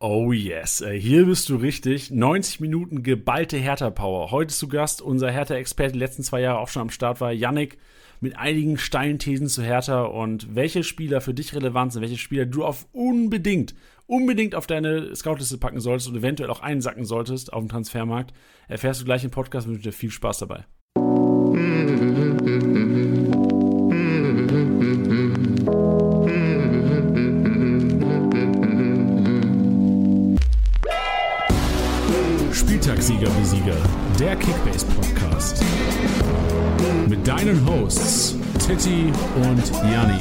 Oh yes, äh, hier bist du richtig. 90 Minuten geballte Hertha-Power. Heute zu Gast unser Hertha-Experte, die letzten zwei Jahre auch schon am Start war, Yannick, mit einigen steilen Thesen zu Hertha und welche Spieler für dich relevant sind, welche Spieler du auf unbedingt, unbedingt auf deine Scoutliste packen solltest und eventuell auch einsacken solltest auf dem Transfermarkt, erfährst du gleich im Podcast. Ich wünsche dir viel Spaß dabei. Spieltagssieger wie Sieger, der Kickbase Podcast. Mit deinen Hosts Titti und Janni.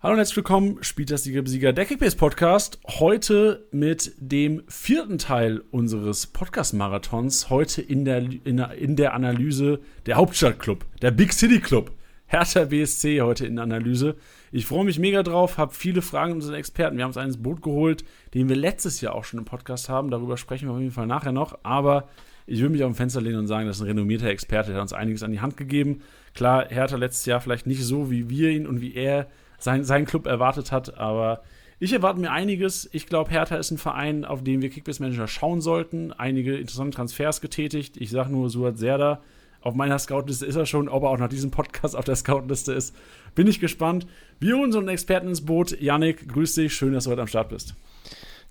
Hallo und herzlich willkommen, Spieltagssieger wie Sieger, der Kickbase Podcast. Heute mit dem vierten Teil unseres Podcast-Marathons. Heute in der, in der, in der Analyse der Hauptstadtclub, der Big City Club. Hertha BSC heute in der Analyse. Ich freue mich mega drauf, habe viele Fragen an unseren Experten. Wir haben uns eines Boot geholt, den wir letztes Jahr auch schon im Podcast haben. Darüber sprechen wir auf jeden Fall nachher noch. Aber ich will mich auf dem Fenster lehnen und sagen, das ist ein renommierter Experte, der hat uns einiges an die Hand gegeben. Klar, Hertha letztes Jahr vielleicht nicht so, wie wir ihn und wie er sein, seinen Club erwartet hat, aber ich erwarte mir einiges. Ich glaube, Hertha ist ein Verein, auf den wir Kickbase Manager schauen sollten. Einige interessante Transfers getätigt. Ich sage nur Suat Serda auf meiner Scoutliste ist er schon, ob er auch nach diesem Podcast auf der Scoutliste ist. Bin ich gespannt. Wir holen unseren Experten ins Boot. Yannick, grüß dich. Schön, dass du heute am Start bist.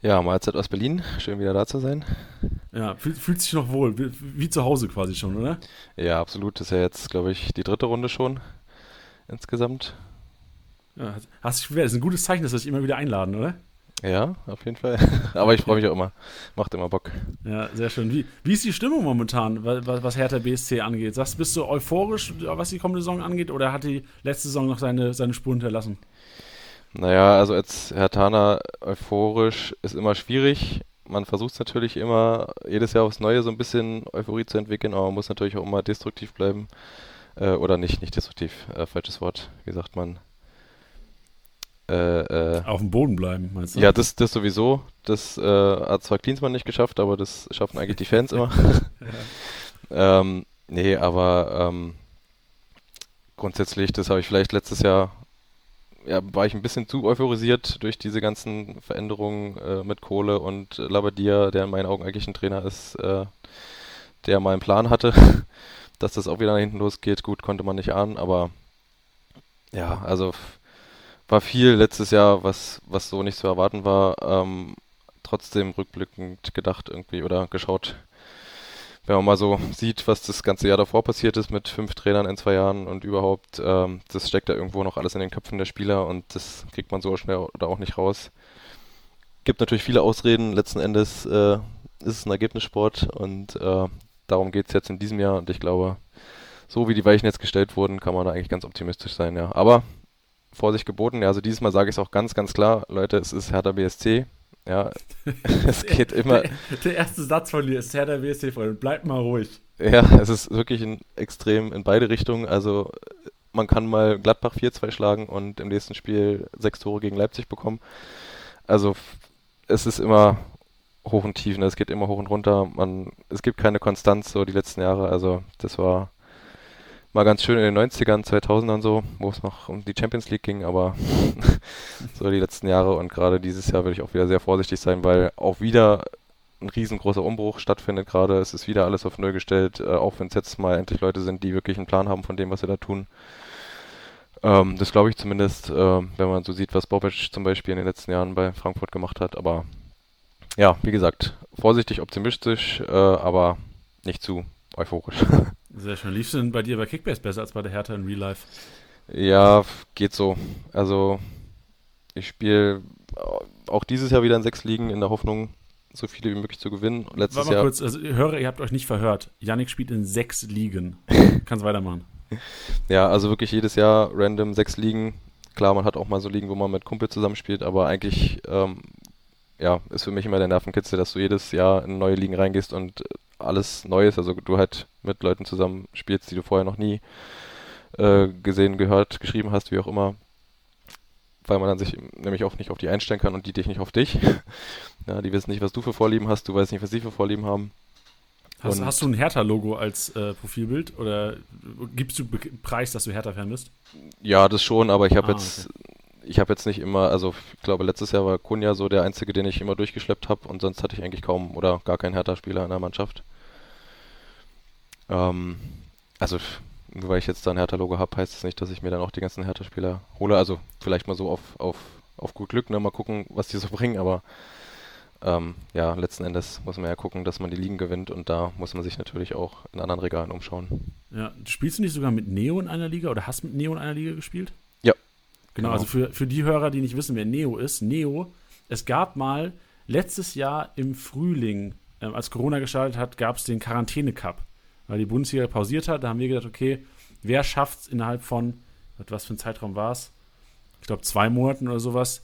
Ja, Mahlzeit aus Berlin. Schön wieder da zu sein. Ja, fühlt, fühlt sich noch wohl. Wie, wie, zu Hause quasi schon, oder? Ja, absolut. Das ist ja jetzt, glaube ich, die dritte Runde schon insgesamt. Ja, hast dich Das ist ein gutes Zeichen, dass wir dich immer wieder einladen, oder? Ja, auf jeden Fall. Aber ich freue mich auch immer. Macht immer Bock. Ja, sehr schön. Wie, wie ist die Stimmung momentan, was, was Hertha BSC angeht? Sagst, bist du euphorisch, was die kommende Saison angeht, oder hat die letzte Saison noch seine, seine Spuren hinterlassen? Naja, also als Hertaner euphorisch ist immer schwierig. Man versucht es natürlich immer, jedes Jahr aufs Neue so ein bisschen Euphorie zu entwickeln, aber man muss natürlich auch immer destruktiv bleiben. Äh, oder nicht, nicht destruktiv, äh, falsches Wort. Wie sagt man? Äh, äh, Auf dem Boden bleiben, meinst du? Ja, das, das sowieso. Das äh, hat zwar Klinsmann nicht geschafft, aber das schaffen eigentlich die Fans immer. ja. ähm, nee, aber ähm, grundsätzlich, das habe ich vielleicht letztes Jahr, ja, war ich ein bisschen zu euphorisiert durch diese ganzen Veränderungen äh, mit Kohle und Labadia, der in meinen Augen eigentlich ein Trainer ist, äh, der mal einen Plan hatte, dass das auch wieder nach hinten losgeht. Gut, konnte man nicht ahnen, aber ja, also war viel letztes Jahr, was, was so nicht zu erwarten war. Ähm, trotzdem rückblickend gedacht irgendwie oder geschaut, wenn man mal so sieht, was das ganze Jahr davor passiert ist mit fünf Trainern in zwei Jahren und überhaupt, ähm, das steckt da irgendwo noch alles in den Köpfen der Spieler und das kriegt man so schnell oder auch nicht raus. Gibt natürlich viele Ausreden, letzten Endes äh, ist es ein Ergebnissport und äh, darum geht es jetzt in diesem Jahr und ich glaube, so wie die Weichen jetzt gestellt wurden, kann man da eigentlich ganz optimistisch sein, ja. Aber Vorsicht geboten. Ja, also dieses Mal sage ich es auch ganz, ganz klar, Leute, es ist Hertha BSC. Ja, es geht immer. Der, der, erste Satz von dir ist Hertha BSC, Freunde. Bleibt mal ruhig. Ja, es ist wirklich ein extrem in beide Richtungen. Also man kann mal Gladbach 4-2 schlagen und im nächsten Spiel sechs Tore gegen Leipzig bekommen. Also es ist immer hoch und tief, ne? es geht immer hoch und runter. Man, es gibt keine Konstanz so die letzten Jahre. Also das war mal ganz schön in den 90ern, 2000ern so, wo es noch um die Champions League ging, aber so die letzten Jahre und gerade dieses Jahr würde ich auch wieder sehr vorsichtig sein, weil auch wieder ein riesengroßer Umbruch stattfindet gerade. Es ist wieder alles auf Null gestellt, äh, auch wenn es jetzt mal endlich Leute sind, die wirklich einen Plan haben von dem, was sie da tun. Ähm, das glaube ich zumindest, äh, wenn man so sieht, was Bobic zum Beispiel in den letzten Jahren bei Frankfurt gemacht hat. Aber ja, wie gesagt, vorsichtig optimistisch, äh, aber nicht zu euphorisch. Sehr schön. Liefst du denn bei dir bei Kickbase besser als bei der Hertha in Real Life? Ja, geht so. Also ich spiele auch dieses Jahr wieder in sechs Ligen in der Hoffnung, so viele wie möglich zu gewinnen. Letztes Warte mal Jahr kurz, also höre, ihr habt euch nicht verhört. Yannick spielt in sechs Ligen. Kannst weitermachen. Ja, also wirklich jedes Jahr random sechs Ligen. Klar, man hat auch mal so Ligen, wo man mit Kumpel zusammenspielt, aber eigentlich ähm, ja, ist für mich immer der Nervenkitzel, dass du jedes Jahr in neue Ligen reingehst und alles Neues, also du halt mit Leuten zusammen spielst, die du vorher noch nie äh, gesehen, gehört, geschrieben hast, wie auch immer, weil man dann sich nämlich auch nicht auf die einstellen kann und die dich nicht auf dich. ja, die wissen nicht, was du für Vorlieben hast, du weißt nicht, was sie für Vorlieben haben. Hast, hast du ein Hertha-Logo als äh, Profilbild oder gibst du Preis, dass du Hertha-Fan bist? Ja, das schon, aber ich habe ah, jetzt, okay. Ich habe jetzt nicht immer, also ich glaube letztes Jahr war Kunja so der einzige, den ich immer durchgeschleppt habe und sonst hatte ich eigentlich kaum oder gar keinen Hertha-Spieler in der Mannschaft. Ähm, also weil ich jetzt da ein Hertha-Logo habe, heißt das nicht, dass ich mir dann auch die ganzen Hertha-Spieler hole. Also vielleicht mal so auf, auf, auf gut Glück, ne? mal gucken, was die so bringen, aber ähm, ja, letzten Endes muss man ja gucken, dass man die Ligen gewinnt und da muss man sich natürlich auch in anderen Regalen umschauen. Ja, spielst du nicht sogar mit Neo in einer Liga oder hast mit Neo in einer Liga gespielt? Genau, also für, für die Hörer, die nicht wissen, wer Neo ist, Neo, es gab mal letztes Jahr im Frühling, ähm, als Corona gestartet hat, gab es den Quarantäne-Cup, weil die Bundesliga pausiert hat. Da haben wir gedacht, okay, wer schafft es innerhalb von, was für ein Zeitraum war es? Ich glaube, zwei Monaten oder sowas,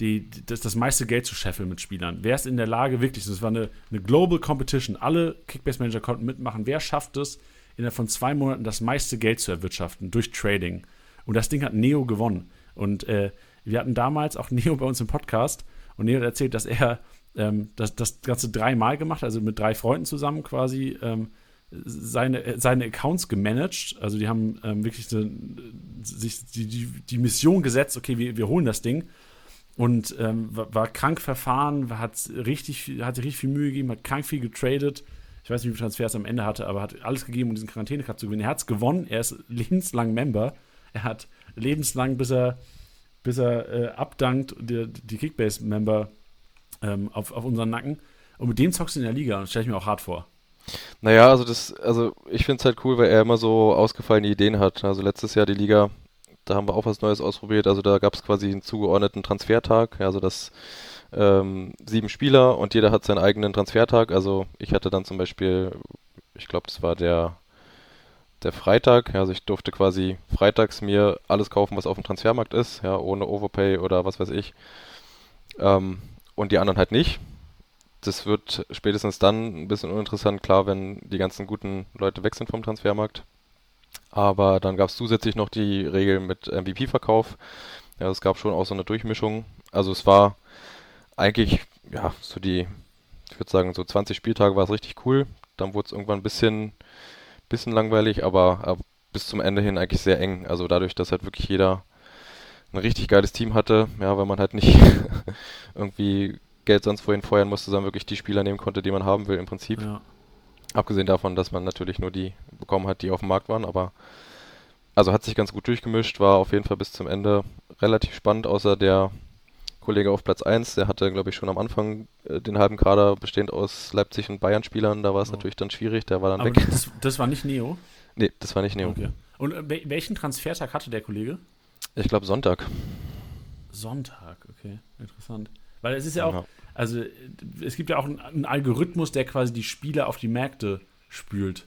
die, das, das meiste Geld zu scheffeln mit Spielern. Wer ist in der Lage, wirklich, das war eine, eine Global Competition, alle Kickbase-Manager konnten mitmachen. Wer schafft es, innerhalb von zwei Monaten das meiste Geld zu erwirtschaften durch Trading? Und das Ding hat Neo gewonnen. Und äh, wir hatten damals auch Neo bei uns im Podcast und Neo hat erzählt, dass er ähm, das, das Ganze dreimal gemacht, also mit drei Freunden zusammen quasi ähm, seine, seine Accounts gemanagt. Also die haben ähm, wirklich so, sich die, die, die Mission gesetzt, okay, wir, wir holen das Ding. Und ähm, war, war krank verfahren, hat richtig, viel- hat richtig viel Mühe gegeben, hat krank viel getradet. Ich weiß nicht, wie viele Transfers er am Ende hatte, aber hat alles gegeben, um diesen Quarantäne-Cup zu gewinnen. Er hat es gewonnen, er ist lebenslang Member. Er hat lebenslang, bis er, bis er äh, abdankt, die, die Kickbase-Member ähm, auf, auf unseren Nacken. Und mit dem zockst du in der Liga das stelle ich mir auch hart vor. Naja, also das, also ich finde es halt cool, weil er immer so ausgefallene Ideen hat. Also letztes Jahr die Liga, da haben wir auch was Neues ausprobiert. Also da gab es quasi einen zugeordneten Transfertag. Also das ähm, sieben Spieler und jeder hat seinen eigenen Transfertag. Also ich hatte dann zum Beispiel, ich glaube, das war der der Freitag. Ja, also ich durfte quasi freitags mir alles kaufen, was auf dem Transfermarkt ist, ja, ohne Overpay oder was weiß ich. Ähm, und die anderen halt nicht. Das wird spätestens dann ein bisschen uninteressant, klar, wenn die ganzen guten Leute weg sind vom Transfermarkt. Aber dann gab es zusätzlich noch die Regel mit MVP-Verkauf. Ja, es gab schon auch so eine Durchmischung. Also es war eigentlich, ja, so die, ich würde sagen, so 20 Spieltage war es richtig cool. Dann wurde es irgendwann ein bisschen, bisschen langweilig, aber, aber bis zum Ende hin eigentlich sehr eng. Also dadurch, dass halt wirklich jeder ein richtig geiles Team hatte, ja, weil man halt nicht irgendwie Geld sonst wohin feuern musste, sondern wirklich die Spieler nehmen konnte, die man haben will im Prinzip. Ja. Abgesehen davon, dass man natürlich nur die bekommen hat, die auf dem Markt waren, aber also hat sich ganz gut durchgemischt, war auf jeden Fall bis zum Ende relativ spannend, außer der Kollege auf Platz 1, der hatte, glaube ich, schon am Anfang äh, den halben Kader bestehend aus Leipzig und Bayern-Spielern, da war es Oh. natürlich dann schwierig, der war dann Aber weg. das, das war nicht Neo. Nee, das war nicht Neo. Okay. Und äh, wel- welchen Transfertag hatte der Kollege? Ich glaube Sonntag. Sonntag, okay, interessant. Weil es ist ja auch, Ja. also äh, es gibt ja auch einen, einen Algorithmus, der quasi die Spieler auf die Märkte spült.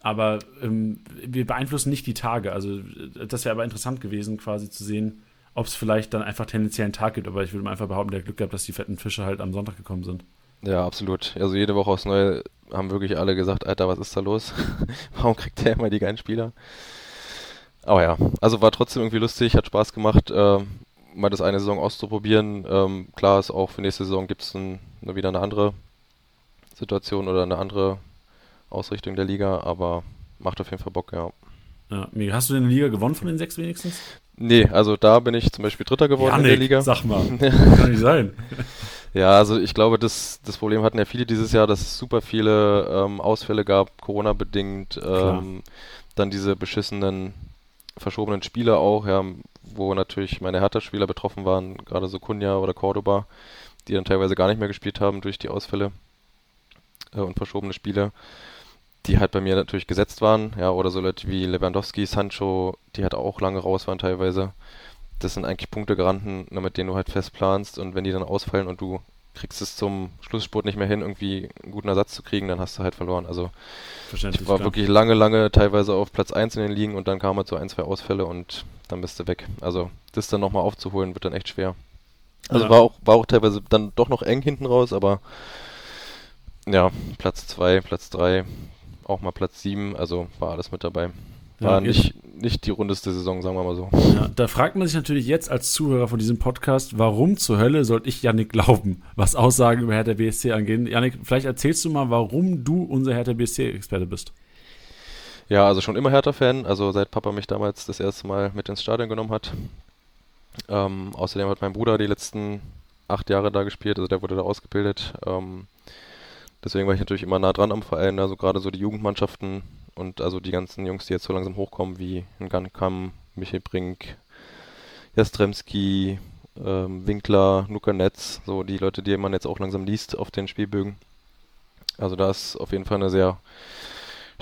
Aber ähm, wir beeinflussen nicht die Tage. Also äh, das wäre aber interessant gewesen, quasi zu sehen, ob es vielleicht dann einfach tendenziell einen Tag gibt. Aber ich würde mal einfach behaupten, der Glück gehabt, dass die fetten Fische halt am Sonntag gekommen sind. Ja, absolut. Also jede Woche aufs Neue haben wirklich alle gesagt, Alter, was ist da los? Warum kriegt der immer die geilen Spieler? Aber ja, also war trotzdem irgendwie lustig, hat Spaß gemacht, äh, mal das eine Saison auszuprobieren. Ähm, klar ist auch für nächste Saison gibt es ein, wieder eine andere Situation oder eine andere Ausrichtung der Liga, aber macht auf jeden Fall Bock, ja. Ja. Hast du denn eine Liga gewonnen von den sechs wenigstens? Nee, also da bin ich zum Beispiel Dritter geworden in der Liga. sag mal. Kann nicht sein. Ja, also ich glaube, das, das Problem hatten ja viele dieses Jahr, dass es super viele ähm, Ausfälle gab, Corona-bedingt. Ähm, dann diese beschissenen, verschobenen Spiele auch, ja, wo natürlich meine Hertha-Spieler betroffen waren, gerade so Kunja oder Cordoba, die dann teilweise gar nicht mehr gespielt haben durch die Ausfälle äh, und verschobene Spiele, die halt bei mir natürlich gesetzt waren, ja, oder so Leute wie Lewandowski, Sancho, die halt auch lange raus waren teilweise das sind eigentlich Punktegaranten, ne, mit denen du halt fest planst und wenn die dann ausfallen und du kriegst es zum Schlussspurt nicht mehr hin, irgendwie einen guten Ersatz zu kriegen, dann hast du halt verloren. Also ich war klar. wirklich lange, lange teilweise auf Platz 1 in den Ligen und dann kamen halt so ein, zwei Ausfälle und dann bist du weg. Also das dann nochmal aufzuholen, wird dann echt schwer. Also Ja. war auch, war auch teilweise dann doch noch eng hinten raus, aber ja, Platz 2, Platz 3, auch mal Platz 7, also war alles mit dabei. Ja, War jetzt- nicht, nicht die rundeste Saison, sagen wir mal so. Ja, da fragt man sich natürlich jetzt als Zuhörer von diesem Podcast, warum zur Hölle sollte ich Yannick glauben, was Aussagen über Hertha BSC angehen? Yannick, vielleicht erzählst du mal, warum du unser Hertha BSC-Experte bist. Ja, also schon immer Hertha-Fan, also seit Papa mich damals das erste Mal mit ins Stadion genommen hat. Ähm, außerdem hat mein Bruder die letzten acht Jahre da gespielt, also der wurde da ausgebildet. Ähm, deswegen war ich natürlich immer nah dran am Verein, also gerade so die Jugendmannschaften und also die ganzen Jungs, die jetzt so langsam hochkommen, wie Ngannkam, Michael Brink, Jastremski, ähm, Winkler, Luca Netz, so die Leute, die man jetzt auch langsam liest auf den Spielbögen. Also da ist auf jeden Fall eine sehr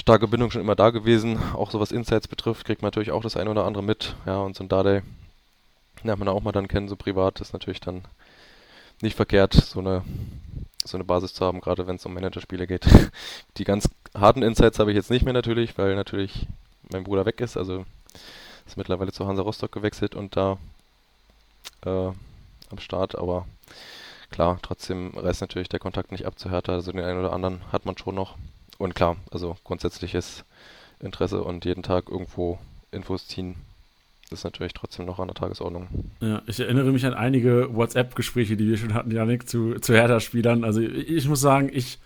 starke Bindung schon immer da gewesen. Auch so was Insights betrifft, kriegt man natürlich auch das eine oder andere mit. Ja, und so ein Dade lernt man auch mal dann kennen, so privat, ist natürlich dann nicht verkehrt, so eine, so eine Basis zu haben, gerade wenn es um Managerspiele geht. Die ganz harten Insights habe ich jetzt nicht mehr natürlich, weil natürlich mein Bruder weg ist, also ist mittlerweile zu Hansa Rostock gewechselt und da äh, am Start, aber klar, trotzdem reißt natürlich der Kontakt nicht ab zu Hertha, also den einen oder anderen hat man schon noch. Und klar, also grundsätzliches Interesse und jeden Tag irgendwo Infos ziehen, ist natürlich trotzdem noch an der Tagesordnung. Ja, ich erinnere mich an einige WhatsApp-Gespräche, die wir schon hatten, Janik, zu, zu Hertha-Spielern. Also ich muss sagen, ich,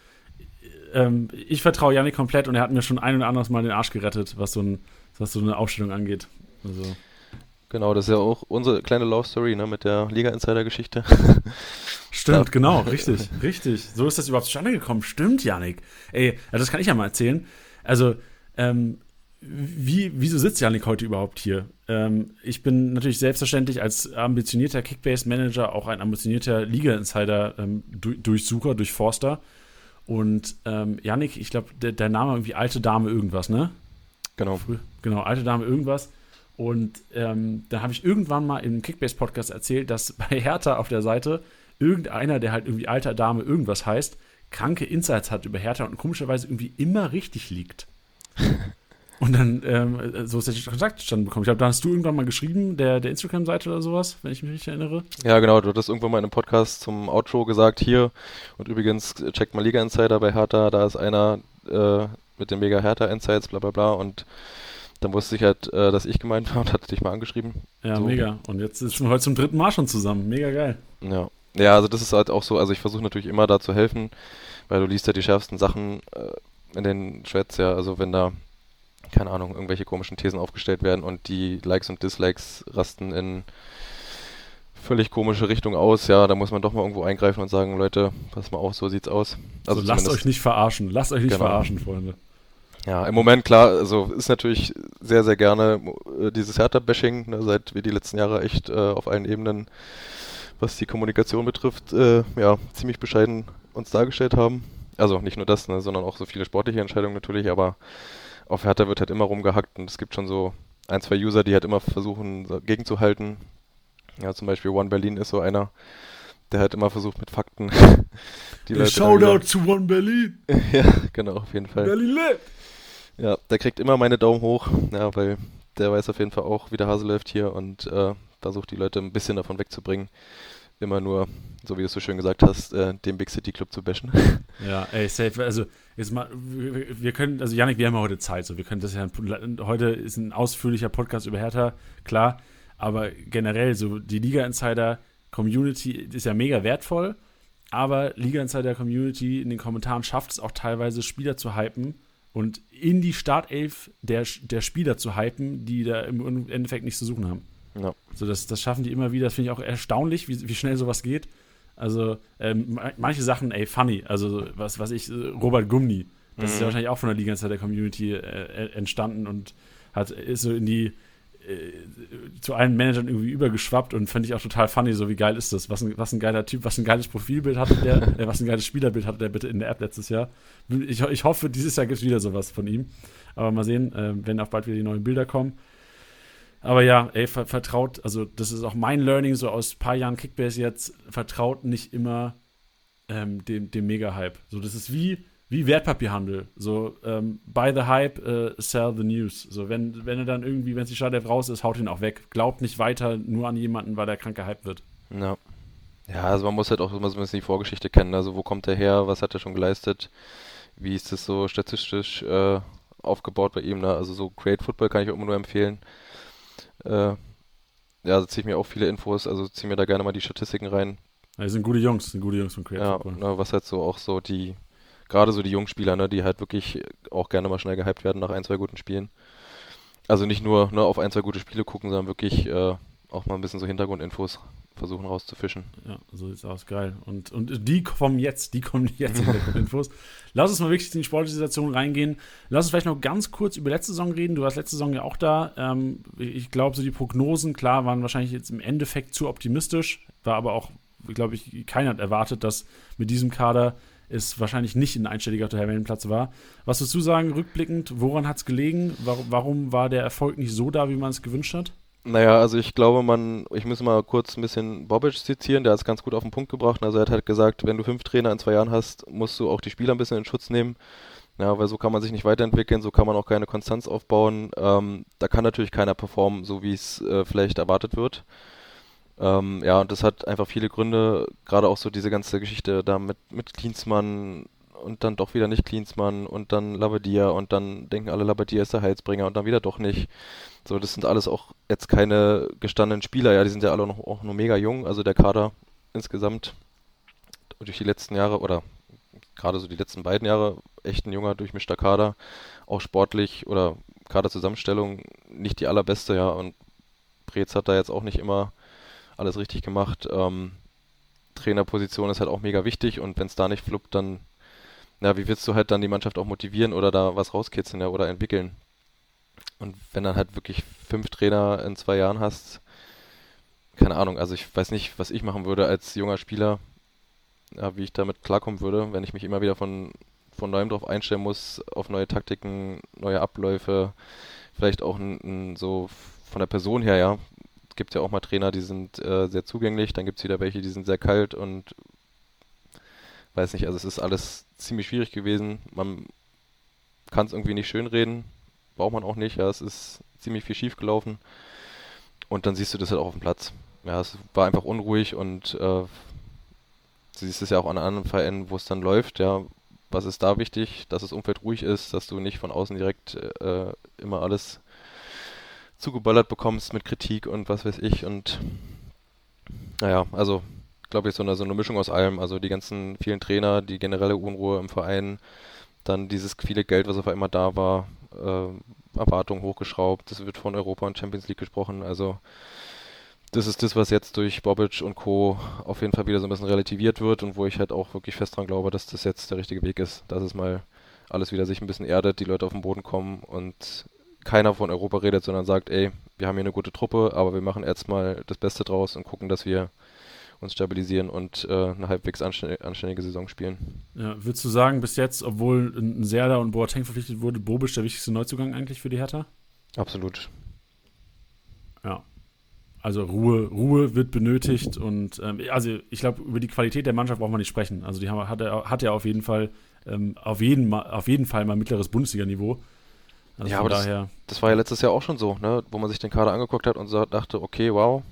ähm, ich vertraue Janik komplett und er hat mir schon ein oder anderes Mal den Arsch gerettet, was so, ein, was so eine Aufstellung angeht. Also. Genau, das ist ja auch unsere kleine Love Story ne, mit der Liga-Insider-Geschichte. Stimmt, ja. genau, richtig, richtig. So ist das überhaupt zustande gekommen. Stimmt, Janik. Ey, also das kann ich ja mal erzählen. Also, ähm, wie, wieso sitzt Janik heute überhaupt hier? Ähm, ich bin natürlich selbstverständlich als ambitionierter Kickbase-Manager auch ein ambitionierter Liga-Insider-Durchsucher, ähm, Durchforster. Und ähm, Janik, ich glaube, der, der, Name irgendwie Alte Dame irgendwas, ne? Genau. Genau, Alte Dame irgendwas. Und ähm, da habe ich irgendwann mal im Kickbase-Podcast erzählt, dass bei Hertha auf der Seite irgendeiner, der halt irgendwie alter Dame irgendwas heißt, kranke Insights hat über Hertha und komischerweise irgendwie immer richtig liegt. und dann, ähm, so ist der Kontakt zustande bekommen. Ich glaube, da hast du irgendwann mal geschrieben, der, der Instagram-Seite oder sowas, wenn ich mich richtig erinnere. Ja, genau, du hattest irgendwann mal in einem Podcast zum Outro gesagt, hier, und übrigens, checkt mal Liga Insider bei Hertha, da ist einer äh, mit den Mega Hertha Insights, bla bla bla, und dann wusste ich halt, äh, dass ich gemeint war und hatte dich mal angeschrieben. Ja, so. mega. Und jetzt sind wir heute zum dritten Mal schon zusammen. Mega geil. Ja. Ja, also das ist halt auch so, also ich versuche natürlich immer da zu helfen, weil du liest ja die schärfsten Sachen äh, in den Threads, ja, also wenn da, keine Ahnung, irgendwelche komischen Thesen aufgestellt werden und die Likes und Dislikes rasten in völlig komische Richtung aus, ja, da muss man doch mal irgendwo eingreifen und sagen, Leute, pass mal auf, so sieht's aus. Also so, lasst euch nicht verarschen, lasst euch nicht genau. verarschen, Freunde. Ja, im Moment klar, also ist natürlich sehr, sehr gerne äh, dieses Hertha-Bashing, ne, seit wir die letzten Jahre echt äh, auf allen Ebenen, was die Kommunikation betrifft, äh, ja, ziemlich bescheiden uns dargestellt haben. Also nicht nur das, ne, sondern auch so viele sportliche Entscheidungen natürlich, aber auf Hertha wird halt immer rumgehackt und es gibt schon so ein, zwei User, die halt immer versuchen, gegenzuhalten. Ja, zum Beispiel One Berlin ist so einer, der hat immer versucht mit Fakten die Leute. Shoutout zu One Berlin! ja, genau, auf jeden Fall. Berlin lebt! Ja, der kriegt immer meine Daumen hoch, ja, weil der weiß auf jeden Fall auch, wie der Hase läuft hier und äh, versucht die Leute ein bisschen davon wegzubringen, immer nur, so wie du es so schön gesagt hast, äh, den Big City Club zu bashen. Ja, ey, safe. Also, jetzt mal, wir können, also Janik, wir haben ja heute Zeit, so, wir können das ja, heute ist ein ausführlicher Podcast über Hertha, klar, aber generell, so, die Liga-Insider-Community ist ja mega wertvoll, aber Liga-Insider-Community in den Kommentaren schafft es auch teilweise, Spieler zu hypen, und in die Startelf der, der Spieler zu hypen, die da im Endeffekt nichts zu suchen haben. Ja. So, das, das schaffen die immer wieder. Das finde ich auch erstaunlich, wie, wie schnell sowas geht. Also, ähm, manche Sachen, ey, funny. Also, was, was ich, Robert Gumni, das mhm. ist ja wahrscheinlich auch von der Liga der Community äh, entstanden und hat, ist so in die, äh, zu allen Managern irgendwie übergeschwappt und fand ich auch total funny, so wie geil ist das? Was ein, was ein geiler Typ, was ein geiles Profilbild hatte der, äh, was ein geiles Spielerbild hatte der bitte in der App letztes Jahr. Ich, ich hoffe, dieses Jahr gibt es wieder sowas von ihm. Aber mal sehen, äh, wenn auch bald wieder die neuen Bilder kommen. Aber ja, ey, vertraut, also das ist auch mein Learning so aus ein paar Jahren Kickbase jetzt, vertraut nicht immer ähm, dem, dem Mega-Hype. So, das ist wie, wie Wertpapierhandel. So, ähm, buy the hype, uh, sell the news. So, wenn, wenn er dann irgendwie, wenn es die Startelf raus ist, haut ihn auch weg. Glaubt nicht weiter nur an jemanden, weil der krank gehypt wird. Ja. Ja, also man muss halt auch immer so ein bisschen die Vorgeschichte kennen. Also, wo kommt er her? Was hat er schon geleistet? Wie ist das so statistisch äh, aufgebaut bei ihm? Ne? Also, so Great Football kann ich auch immer nur empfehlen. Äh, ja, ziehe ich mir auch viele Infos, also ziehe mir da gerne mal die Statistiken rein. Ja, die sind gute Jungs, sind gute Jungs von Create ja. Ne, was halt so auch so die gerade so die Jungspieler, ne, die halt wirklich auch gerne mal schnell gehypt werden nach ein, zwei guten Spielen. Also nicht nur ne, auf ein, zwei gute Spiele gucken, sondern wirklich äh, auch mal ein bisschen so Hintergrundinfos versuchen rauszufischen. Ja, so sieht's aus, geil. Und, und die kommen jetzt, die kommen jetzt Hintergrundinfos. Lass uns mal wirklich in die sportliche Situation reingehen. Lass uns vielleicht noch ganz kurz über letzte Saison reden. Du warst letzte Saison ja auch da. Ähm, ich glaube, so die Prognosen, klar, waren wahrscheinlich jetzt im Endeffekt zu optimistisch. War aber auch, glaube ich, keiner hat erwartet, dass mit diesem Kader es wahrscheinlich nicht ein einstelliger Tabellenplatz war. Was würdest du sagen, rückblickend, woran hat es gelegen? Warum, warum war der Erfolg nicht so da, wie man es gewünscht hat? Naja, also ich glaube, man, ich muss mal kurz ein bisschen Bobic zitieren, der hat es ganz gut auf den Punkt gebracht. Also er hat halt gesagt, wenn du fünf Trainer in zwei Jahren hast, musst du auch die Spieler ein bisschen in Schutz nehmen. Ja, weil so kann man sich nicht weiterentwickeln, so kann man auch keine Konstanz aufbauen. Ähm, da kann natürlich keiner performen, so wie es äh, vielleicht erwartet wird. Ähm, ja, und das hat einfach viele Gründe, gerade auch so diese ganze Geschichte da mit, mit Klinsmann und dann doch wieder nicht Klinsmann und dann Labadia und dann denken alle, Labadia ist der Heilsbringer und dann wieder doch nicht. So, das sind alles auch jetzt keine gestandenen Spieler, ja, die sind ja alle noch, auch nur mega jung, also der Kader insgesamt durch die letzten Jahre oder gerade so die letzten beiden Jahre echt ein junger, durchmischter Kader, auch sportlich oder Kaderzusammenstellung nicht die allerbeste, ja, und Preetz hat da jetzt auch nicht immer alles richtig gemacht. Ähm, Trainerposition ist halt auch mega wichtig und wenn es da nicht fluppt, dann, na, wie willst du halt dann die Mannschaft auch motivieren oder da was rauskitzeln ja, oder entwickeln? Und wenn dann halt wirklich fünf Trainer in zwei Jahren hast, keine Ahnung, also ich weiß nicht, was ich machen würde als junger Spieler, ja, wie ich damit klarkommen würde, wenn ich mich immer wieder von, von neuem drauf einstellen muss, auf neue Taktiken, neue Abläufe, vielleicht auch n, n, so von der Person her, ja, gibt ja auch mal Trainer, die sind äh, sehr zugänglich, dann gibt es wieder welche, die sind sehr kalt und weiß nicht, also es ist alles ziemlich schwierig gewesen. Man kann es irgendwie nicht schönreden, braucht man auch nicht, ja, es ist ziemlich viel schief gelaufen und dann siehst du das halt auch auf dem Platz. Ja, es war einfach unruhig und äh, du siehst es ja auch an anderen Vereinen, wo es dann läuft, ja, was ist da wichtig, dass das Umfeld ruhig ist, dass du nicht von außen direkt äh, immer alles zugeballert bekommst mit Kritik und was weiß ich. Und naja, also glaube ich so eine, so eine Mischung aus allem, also die ganzen vielen Trainer, die generelle Unruhe im Verein, dann dieses viele Geld, was auf einmal da war, äh, Erwartungen hochgeschraubt, es wird von Europa und Champions League gesprochen, also das ist das, was jetzt durch Bobic und Co. auf jeden Fall wieder so ein bisschen relativiert wird und wo ich halt auch wirklich fest dran glaube, dass das jetzt der richtige Weg ist, dass es mal alles wieder sich ein bisschen erdet, die Leute auf den Boden kommen und keiner von Europa redet, sondern sagt, ey, wir haben hier eine gute Truppe, aber wir machen erstmal das Beste draus und gucken, dass wir uns stabilisieren und äh, eine halbwegs anständige, anständige Saison spielen. Ja, würdest du sagen, bis jetzt, obwohl ein Serda und Boateng verpflichtet wurde, Bobic der wichtigste Neuzugang eigentlich für die Hertha? Absolut. Ja. Also Ruhe, Ruhe wird benötigt und ähm, also ich glaube, über die Qualität der Mannschaft braucht man nicht sprechen. Also die haben, hat, hat ja auf jeden Fall ähm, auf, jeden, auf jeden Fall mal mittleres Bundesliga-Niveau. Also ja, aber das, das, war ja letztes Jahr auch schon so, ne? wo man sich den Kader angeguckt hat und so dachte, okay, wow,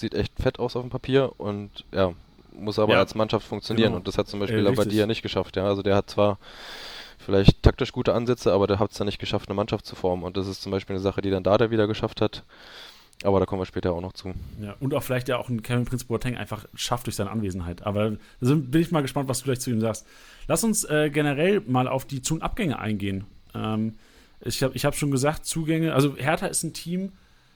sieht echt fett aus auf dem Papier und ja, muss aber ja, als Mannschaft funktionieren. Genau. Und das hat zum Beispiel äh, Labadia nicht geschafft. Ja? Also der hat zwar vielleicht taktisch gute Ansätze, aber der hat es dann nicht geschafft, eine Mannschaft zu formen. Und das ist zum Beispiel eine Sache, die dann da der wieder geschafft hat. Aber da kommen wir später auch noch zu. Ja, und auch vielleicht ja auch ein Kevin Prince Boateng einfach schafft durch seine Anwesenheit. Aber da bin ich mal gespannt, was du gleich zu ihm sagst. Lass uns äh, generell mal auf die Zu- und Abgänge eingehen. Ähm, ich habe ich hab schon gesagt, Zugänge, also Hertha ist ein Team,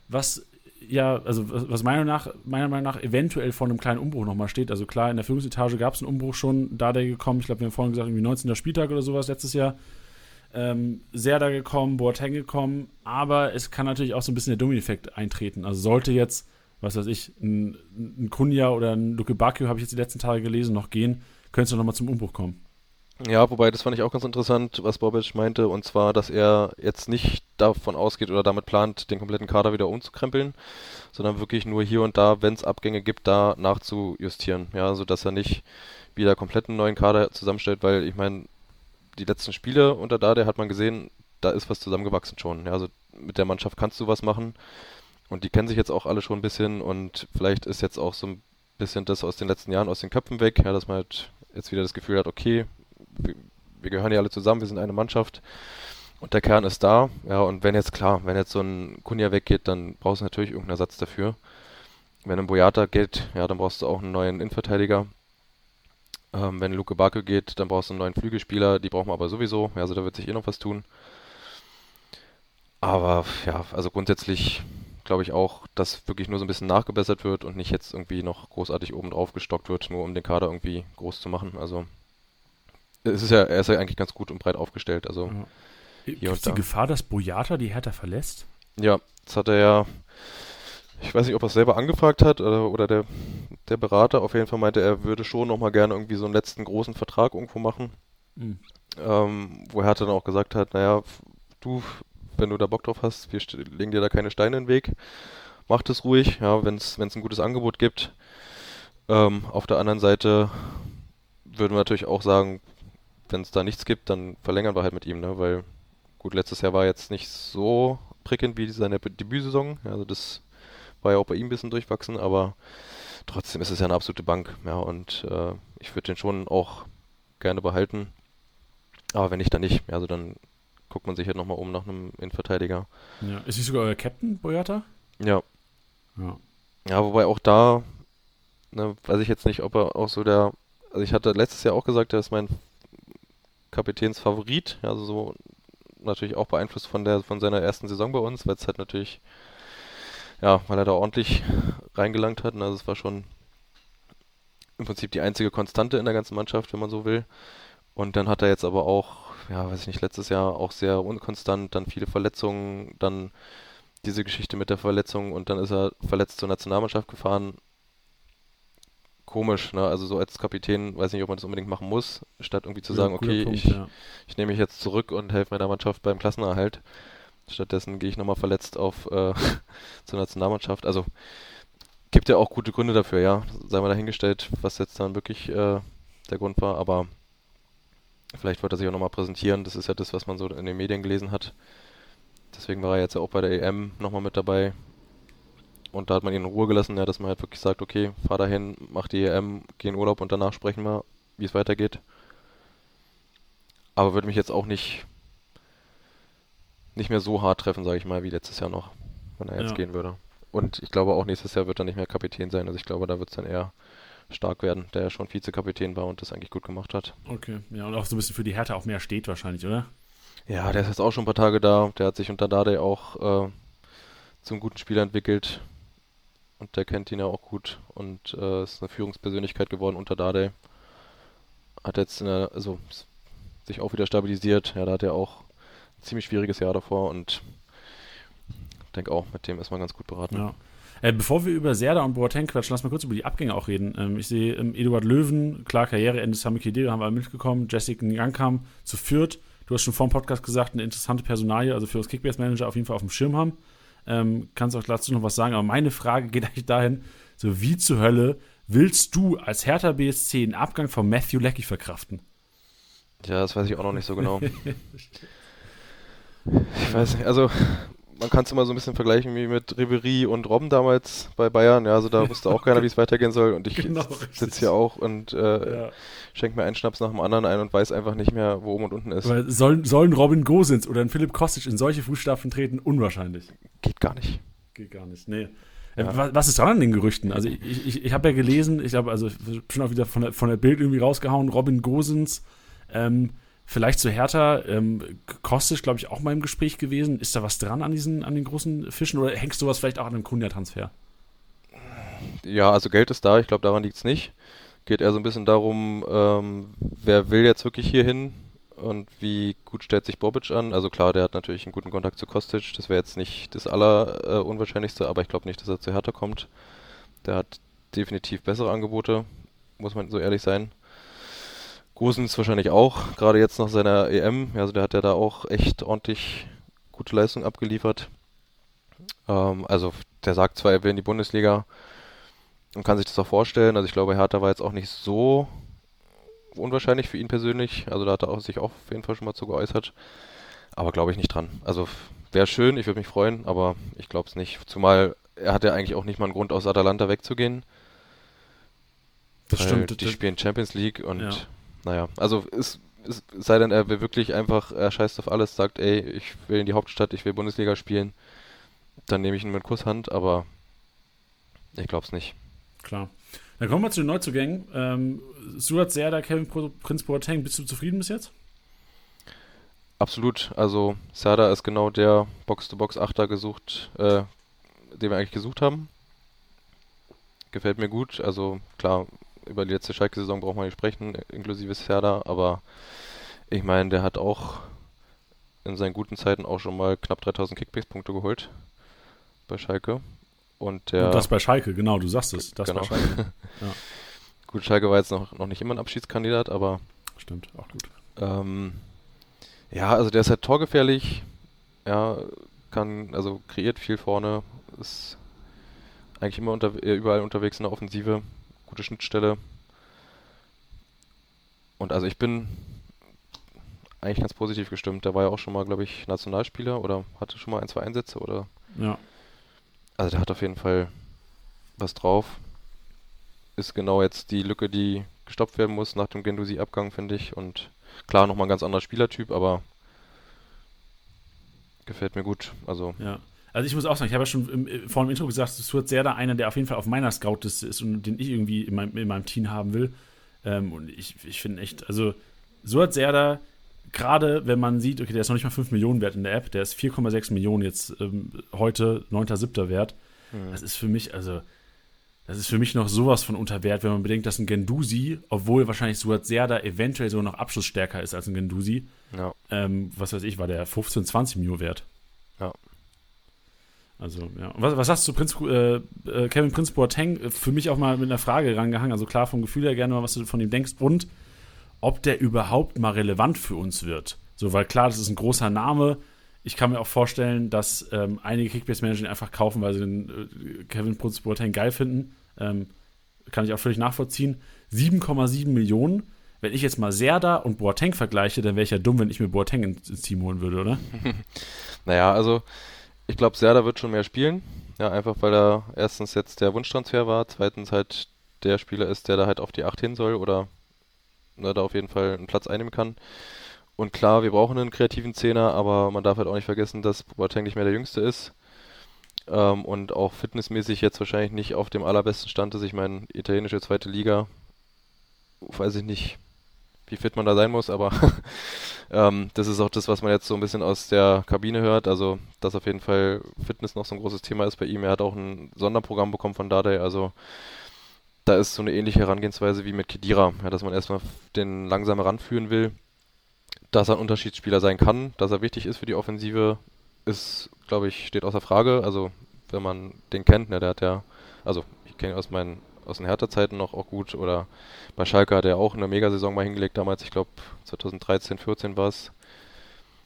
was ja, also was meiner, nach, meiner Meinung nach eventuell vor einem kleinen Umbruch nochmal steht. Also klar, in der Führungsetage gab es einen Umbruch schon, da der gekommen, ich glaube, wir haben vorhin gesagt, irgendwie 19. Spieltag oder sowas letztes Jahr. Ähm, sehr da gekommen, Boateng gekommen, aber es kann natürlich auch so ein bisschen der Domino-Effekt eintreten. Also sollte jetzt, was weiß ich, ein, ein Kunja oder ein Luke Bakio, habe ich jetzt die letzten Tage gelesen, noch gehen, könnte es nochmal zum Umbruch kommen. Ja, wobei das fand ich auch ganz interessant, was Bobic meinte, und zwar, dass er jetzt nicht davon ausgeht oder damit plant, den kompletten Kader wieder umzukrempeln, sondern wirklich nur hier und da, wenn es Abgänge gibt, da nachzujustieren. Ja, sodass er nicht wieder komplett einen neuen Kader zusammenstellt, weil ich meine, die letzten Spiele unter da, der hat man gesehen, da ist was zusammengewachsen schon. Ja, also mit der Mannschaft kannst du was machen und die kennen sich jetzt auch alle schon ein bisschen und vielleicht ist jetzt auch so ein bisschen das aus den letzten Jahren aus den Köpfen weg, ja, dass man halt jetzt wieder das Gefühl hat, okay, wir, wir gehören ja alle zusammen, wir sind eine Mannschaft und der Kern ist da. Ja, und wenn jetzt klar, wenn jetzt so ein Kunja weggeht, dann brauchst du natürlich irgendeinen Ersatz dafür. Wenn ein Boyata geht, ja, dann brauchst du auch einen neuen Innenverteidiger. Ähm, wenn Luke Barke geht, dann brauchst du einen neuen Flügelspieler, die brauchen wir aber sowieso. Ja, also da wird sich eh noch was tun. Aber ja, also grundsätzlich glaube ich auch, dass wirklich nur so ein bisschen nachgebessert wird und nicht jetzt irgendwie noch großartig oben drauf gestockt wird, nur um den Kader irgendwie groß zu machen. Also es ist ja, er ist ja eigentlich ganz gut und breit aufgestellt. Also ja. Gibt es die Gefahr, dass Boyata die Hertha verlässt? Ja, das hat er ja, ich weiß nicht, ob er es selber angefragt hat oder, oder der, der Berater. Auf jeden Fall meinte er, würde schon nochmal gerne irgendwie so einen letzten großen Vertrag irgendwo machen. Mhm. Ähm, wo Hertha dann auch gesagt hat, naja, du, wenn du da Bock drauf hast, wir legen dir da keine Steine in den Weg. Mach das ruhig, ja, wenn es ein gutes Angebot gibt. Ähm, auf der anderen Seite würden wir natürlich auch sagen, wenn es da nichts gibt, dann verlängern wir halt mit ihm, ne? Weil gut, letztes Jahr war jetzt nicht so prickelnd wie seine Debütsaison. Also das war ja auch bei ihm ein bisschen durchwachsen, aber trotzdem ist es ja eine absolute Bank. Ja, und äh, ich würde den schon auch gerne behalten. Aber wenn nicht, dann nicht. Also dann guckt man sich halt nochmal um nach einem Innenverteidiger. Ja. Ist nicht sogar euer Captain, Boyata? Ja. Ja. Ja, wobei auch da, ne, weiß ich jetzt nicht, ob er auch so der, also ich hatte letztes Jahr auch gesagt, er ist mein Kapitänsfavorit, also so natürlich auch beeinflusst von der von seiner ersten Saison bei uns, weil es halt natürlich ja, weil er da ordentlich reingelangt hat. Und also es war schon im Prinzip die einzige Konstante in der ganzen Mannschaft, wenn man so will. Und dann hat er jetzt aber auch, ja, weiß ich nicht, letztes Jahr auch sehr unkonstant, dann viele Verletzungen, dann diese Geschichte mit der Verletzung und dann ist er verletzt zur Nationalmannschaft gefahren. Komisch, ne? Also so als Kapitän weiß nicht, ob man das unbedingt machen muss, statt irgendwie zu sagen, okay, Punkt, ich, ja. ich nehme mich jetzt zurück und helfe meiner Mannschaft beim Klassenerhalt. Stattdessen gehe ich nochmal verletzt auf äh, zur Nationalmannschaft. Also gibt ja auch gute Gründe dafür, ja. Sei mal dahingestellt, was jetzt dann wirklich äh, der Grund war, aber vielleicht wollte er sich auch nochmal präsentieren. Das ist ja das, was man so in den Medien gelesen hat. Deswegen war er jetzt ja auch bei der EM nochmal mit dabei. Und da hat man ihn in Ruhe gelassen, ja, dass man halt wirklich sagt, okay, fahr dahin, mach die EM, geh in Urlaub und danach sprechen wir, wie es weitergeht. Aber würde mich jetzt auch nicht nicht mehr so hart treffen, sage ich mal, wie letztes Jahr noch, wenn er jetzt ja. gehen würde. Und ich glaube auch nächstes Jahr wird er nicht mehr Kapitän sein. Also ich glaube, da wird es dann eher stark werden, der ja schon Vizekapitän war und das eigentlich gut gemacht hat. Okay, ja, und auch so ein bisschen für die Härte auch mehr steht wahrscheinlich, oder? Ja, der ist jetzt auch schon ein paar Tage da. Der hat sich unter Dade auch äh, zum guten Spieler entwickelt. Und der kennt ihn ja auch gut und äh, ist eine Führungspersönlichkeit geworden unter Dade. Hat jetzt eine, also sich auch wieder stabilisiert. Ja, da hat er auch ziemlich schwieriges Jahr davor und ich denke auch, mit dem ist man ganz gut beraten. Ja. Äh, bevor wir über Serda und Boateng quatschen, lass mal kurz über die Abgänge auch reden. Ähm, ich sehe ähm, Eduard Löwen, klar, Karriereende Sami Khedira haben wir mitgekommen. Jessica Nyankam zu Fürth. Du hast schon vor dem Podcast gesagt, eine interessante Personalie, also für das Kickbase-Manager auf jeden Fall auf dem Schirm haben. Ähm, kannst auch dazu noch was sagen, aber meine Frage geht eigentlich dahin, so wie zur Hölle willst du als Hertha BSC einen Abgang von Matthew Leckie verkraften? Ja, das weiß ich auch noch nicht so genau. Ich weiß nicht, also man kann es immer so ein bisschen vergleichen wie mit Ribery und Robben damals bei Bayern. Ja, also da wusste auch keiner, wie es weitergehen soll. Und ich genau, sitze hier auch und äh, ja. schenke mir einen Schnaps nach dem anderen ein und weiß einfach nicht mehr, wo oben und unten ist. Weil sollen, sollen Robin Gosens oder ein Philipp Kostic in solche Fußstapfen treten? Unwahrscheinlich. Geht gar nicht. Geht gar nicht, nee. Ja. Was ist dran an den Gerüchten? Also ich, ich, ich habe ja gelesen, ich habe also schon auch wieder von der, von der Bild irgendwie rausgehauen, Robin Gosens ähm, Vielleicht zu Hertha, ähm, Kostic, glaube ich, auch mal im Gespräch gewesen. Ist da was dran an diesen, an den großen Fischen oder hängst du was vielleicht auch an einem Kunja-Transfer? Ja, also Geld ist da, ich glaube, daran liegt es nicht. Geht eher so ein bisschen darum, ähm, wer will jetzt wirklich hier hin und wie gut stellt sich Bobic an. Also klar, der hat natürlich einen guten Kontakt zu Kostic, das wäre jetzt nicht das allerunwahrscheinlichste, äh, aber ich glaube nicht, dass er zu Hertha kommt. Der hat definitiv bessere Angebote, muss man so ehrlich sein. Gosens wahrscheinlich auch, gerade jetzt nach seiner EM. Also der hat ja da auch echt ordentlich gute Leistung abgeliefert. Ähm, also der sagt zwar, er will in die Bundesliga und kann sich das auch vorstellen. Also ich glaube, Hertha war jetzt auch nicht so unwahrscheinlich für ihn persönlich. Also da hat er auch sich auch auf jeden Fall schon mal zu geäußert. Aber glaube ich nicht dran. Also wäre schön, ich würde mich freuen, aber ich glaube es nicht. Zumal er hat ja eigentlich auch nicht mal einen Grund, aus Atalanta wegzugehen. Das stimmt. Die spielen Champions League und ja naja, also es, es sei denn, er will wirklich einfach, er scheißt auf alles, sagt, ey, ich will in die Hauptstadt, ich will Bundesliga spielen, dann nehme ich ihn mit Kusshand, aber ich glaube es nicht. Klar. Dann kommen wir zu den Neuzugängen. Ähm, Suat Serda, Kevin Prinz Boateng, bist du zufrieden bis jetzt? Absolut. Also Serda ist genau der Box-to-Box-Achter gesucht, äh, den wir eigentlich gesucht haben. Gefällt mir gut. Also klar, über die letzte Schalke-Saison braucht man nicht sprechen, inklusive Serda, aber ich meine, der hat auch in seinen guten Zeiten auch schon mal knapp 3000 Kickbase-Punkte geholt bei Schalke. Und, der, Und das bei Schalke, genau, du sagst es. Das genau. bei Schalke. Ja. Gut, Schalke war jetzt noch, noch nicht immer ein Abschiedskandidat, aber Stimmt, auch gut. ähm, ja, also der ist halt torgefährlich, ja, kann, also kreiert viel vorne, ist eigentlich immer unter, überall unterwegs in der Offensive, gute Schnittstelle. Und also ich bin eigentlich ganz positiv gestimmt. Der war ja auch schon mal, glaube ich, Nationalspieler oder hatte schon mal ein, zwei Einsätze oder. Ja. Also der hat auf jeden Fall was drauf. Ist genau jetzt die Lücke, die gestoppt werden muss nach dem Gendusi-Abgang, finde ich. Und klar, nochmal ein ganz anderer Spielertyp, aber gefällt mir gut. Also Ja. Also ich muss auch sagen, ich habe ja schon im, äh, vor dem Intro gesagt, Stuart Serda einer, der auf jeden Fall auf meiner Scout-Liste ist und den ich irgendwie in meinem, in meinem Team haben will. Ähm, und ich, ich finde echt, also Stuart Serda, gerade wenn man sieht, okay, der ist noch nicht mal 5 Millionen wert in der App, der ist 4,6 Millionen jetzt ähm, heute, 9.7. wert. Das ist für mich, also, das ist für mich noch sowas von unter Wert, wenn man bedenkt, dass ein Gendusi, obwohl wahrscheinlich Stuart Serda eventuell sogar noch abschlussstärker ist als ein Gendusi, ja, ähm, was weiß ich, war der 15, 20 Mio wert. Ja. Also, ja. Was, was hast du zu Prinz, äh, äh, Kevin Prince Boateng äh, für mich auch mal mit einer Frage rangehangen? Also klar, vom Gefühl her gerne mal, was du von ihm denkst und ob der überhaupt mal relevant für uns wird. So, weil klar, das ist ein großer Name. Ich kann mir auch vorstellen, dass ähm, einige Kickbase-Manager ihn einfach kaufen, weil sie den äh, Kevin Prince Boateng geil finden. Ähm, kann ich auch völlig nachvollziehen. 7,7 Millionen. Wenn ich jetzt mal Serda und Boateng vergleiche, dann wäre ich ja dumm, wenn ich mir Boateng ins Team holen würde, oder? Naja, also ich glaube, Serda wird schon mehr spielen. Ja, einfach weil er erstens jetzt der Wunschtransfer war, zweitens halt der Spieler ist, der da halt auf die 8 hin soll oder ne, da auf jeden Fall einen Platz einnehmen kann. Und klar, wir brauchen einen kreativen Zehner, aber man darf halt auch nicht vergessen, dass Boateng nicht mehr der Jüngste ist. Ähm, und auch fitnessmäßig jetzt wahrscheinlich nicht auf dem allerbesten Stand ist. Ich meine, italienische zweite Liga, weiß ich nicht, wie fit man da sein muss, aber ähm, das ist auch das, was man jetzt so ein bisschen aus der Kabine hört. Also, dass auf jeden Fall Fitness noch so ein großes Thema ist bei ihm. Er hat auch ein Sonderprogramm bekommen von Dardai, also da ist so eine ähnliche Herangehensweise wie mit Kedira, ja, dass man erstmal den langsam ranführen will, dass er ein Unterschiedsspieler sein kann, dass er wichtig ist für die Offensive, ist, glaube ich, steht außer Frage. Also, wenn man den kennt, ne, der hat ja, also ich kenne ihn aus meinen aus den Hertha-Zeiten noch auch gut oder bei Schalke hat er auch eine Megasaison mal hingelegt damals, ich glaube 2013, 14 war es.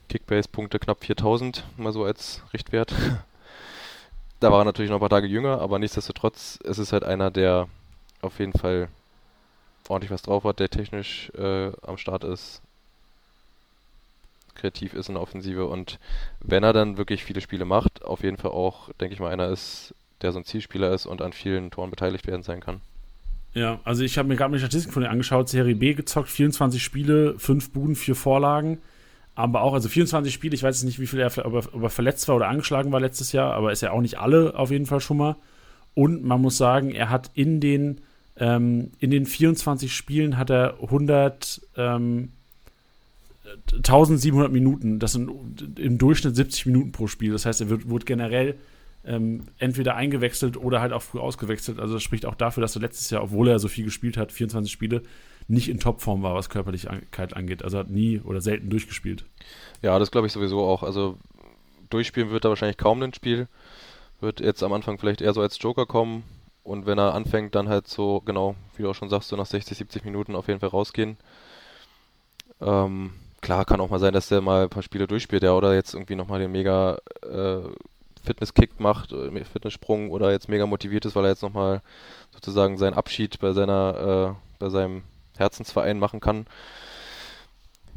Kickbase-Punkte knapp 4000, mal so als Richtwert. da war er natürlich noch ein paar Tage jünger, aber nichtsdestotrotz, es ist halt einer, der auf jeden Fall ordentlich was drauf hat, der technisch äh, am Start ist, kreativ ist in der Offensive und wenn er dann wirklich viele Spiele macht, auf jeden Fall auch, denke ich mal, einer ist, der so ein Zielspieler ist und an vielen Toren beteiligt werden sein kann. Ja, also ich habe mir gerade die Statistiken von dir angeschaut. Serie B gezockt, 24 Spiele, 5 Buden, 4 Vorlagen. Aber auch, also 24 Spiele, ich weiß jetzt nicht, wie viel er, ob er, ob er verletzt war oder angeschlagen war letztes Jahr, aber ist ja auch nicht alle auf jeden Fall schon mal. Und man muss sagen, er hat in den, ähm, in den 24 Spielen hat er 100, ähm, 1700 Minuten. Das sind im Durchschnitt 70 Minuten pro Spiel. Das heißt, er wird, wird generell ähm, entweder eingewechselt oder halt auch früh ausgewechselt. Also das spricht auch dafür, dass er letztes Jahr, obwohl er so viel gespielt hat, 24 Spiele, nicht in Topform war, was Körperlichkeit angeht. Also hat nie oder selten durchgespielt. Ja, das glaube ich sowieso auch. Also durchspielen wird er wahrscheinlich kaum ein Spiel. Wird jetzt am Anfang vielleicht eher so als Joker kommen. Und wenn er anfängt, dann halt so, genau, wie du auch schon sagst, so nach 60, 70 Minuten auf jeden Fall rausgehen. Ähm, klar, kann auch mal sein, dass der mal ein paar Spiele durchspielt, ja, oder jetzt irgendwie nochmal den mega äh, Fitness-Kick macht, äh, Fitnesssprung oder jetzt mega motiviert ist, weil er jetzt nochmal sozusagen seinen Abschied bei seiner, äh, bei seinem Herzensverein machen kann.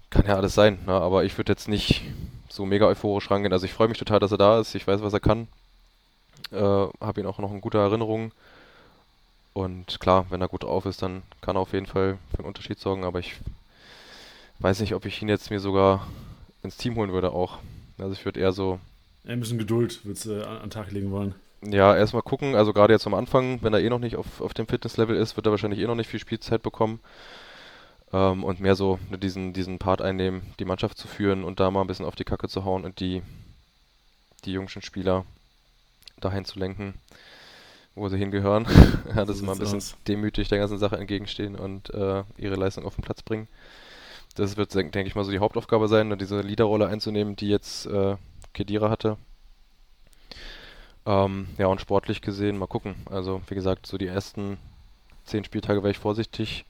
Kann ja alles sein, ne? aber ich würde jetzt nicht so mega euphorisch rangehen. Also ich freue mich total, dass er da ist. Ich weiß, was er kann. Äh, Habe ihn auch noch in guter Erinnerung. Und klar, wenn er gut drauf ist, dann kann er auf jeden Fall für einen Unterschied sorgen. Aber ich weiß nicht, ob ich ihn jetzt mir sogar ins Team holen würde auch. Also ich würde eher so Ein bisschen Geduld würdest du äh, an den Tag legen wollen. Ja, erstmal gucken, also gerade jetzt am Anfang, wenn er eh noch nicht auf, auf dem Fitnesslevel ist, wird er wahrscheinlich eh noch nicht viel Spielzeit bekommen. Ähm, und mehr so ne, diesen, diesen Part einnehmen, die Mannschaft zu führen und da mal ein bisschen auf die Kacke zu hauen und die, die jüngsten Spieler dahin zu lenken, wo sie hingehören. ja, das ist mal ein bisschen aus. demütig der ganzen Sache entgegenstehen und äh, ihre Leistung auf den Platz bringen. Das wird, denke ich mal, so die Hauptaufgabe sein, diese Leaderrolle einzunehmen, die jetzt äh, Kedira hatte. Ähm, ja, und sportlich gesehen, mal gucken. Also, wie gesagt, so die ersten zehn Spieltage wäre ich vorsichtig.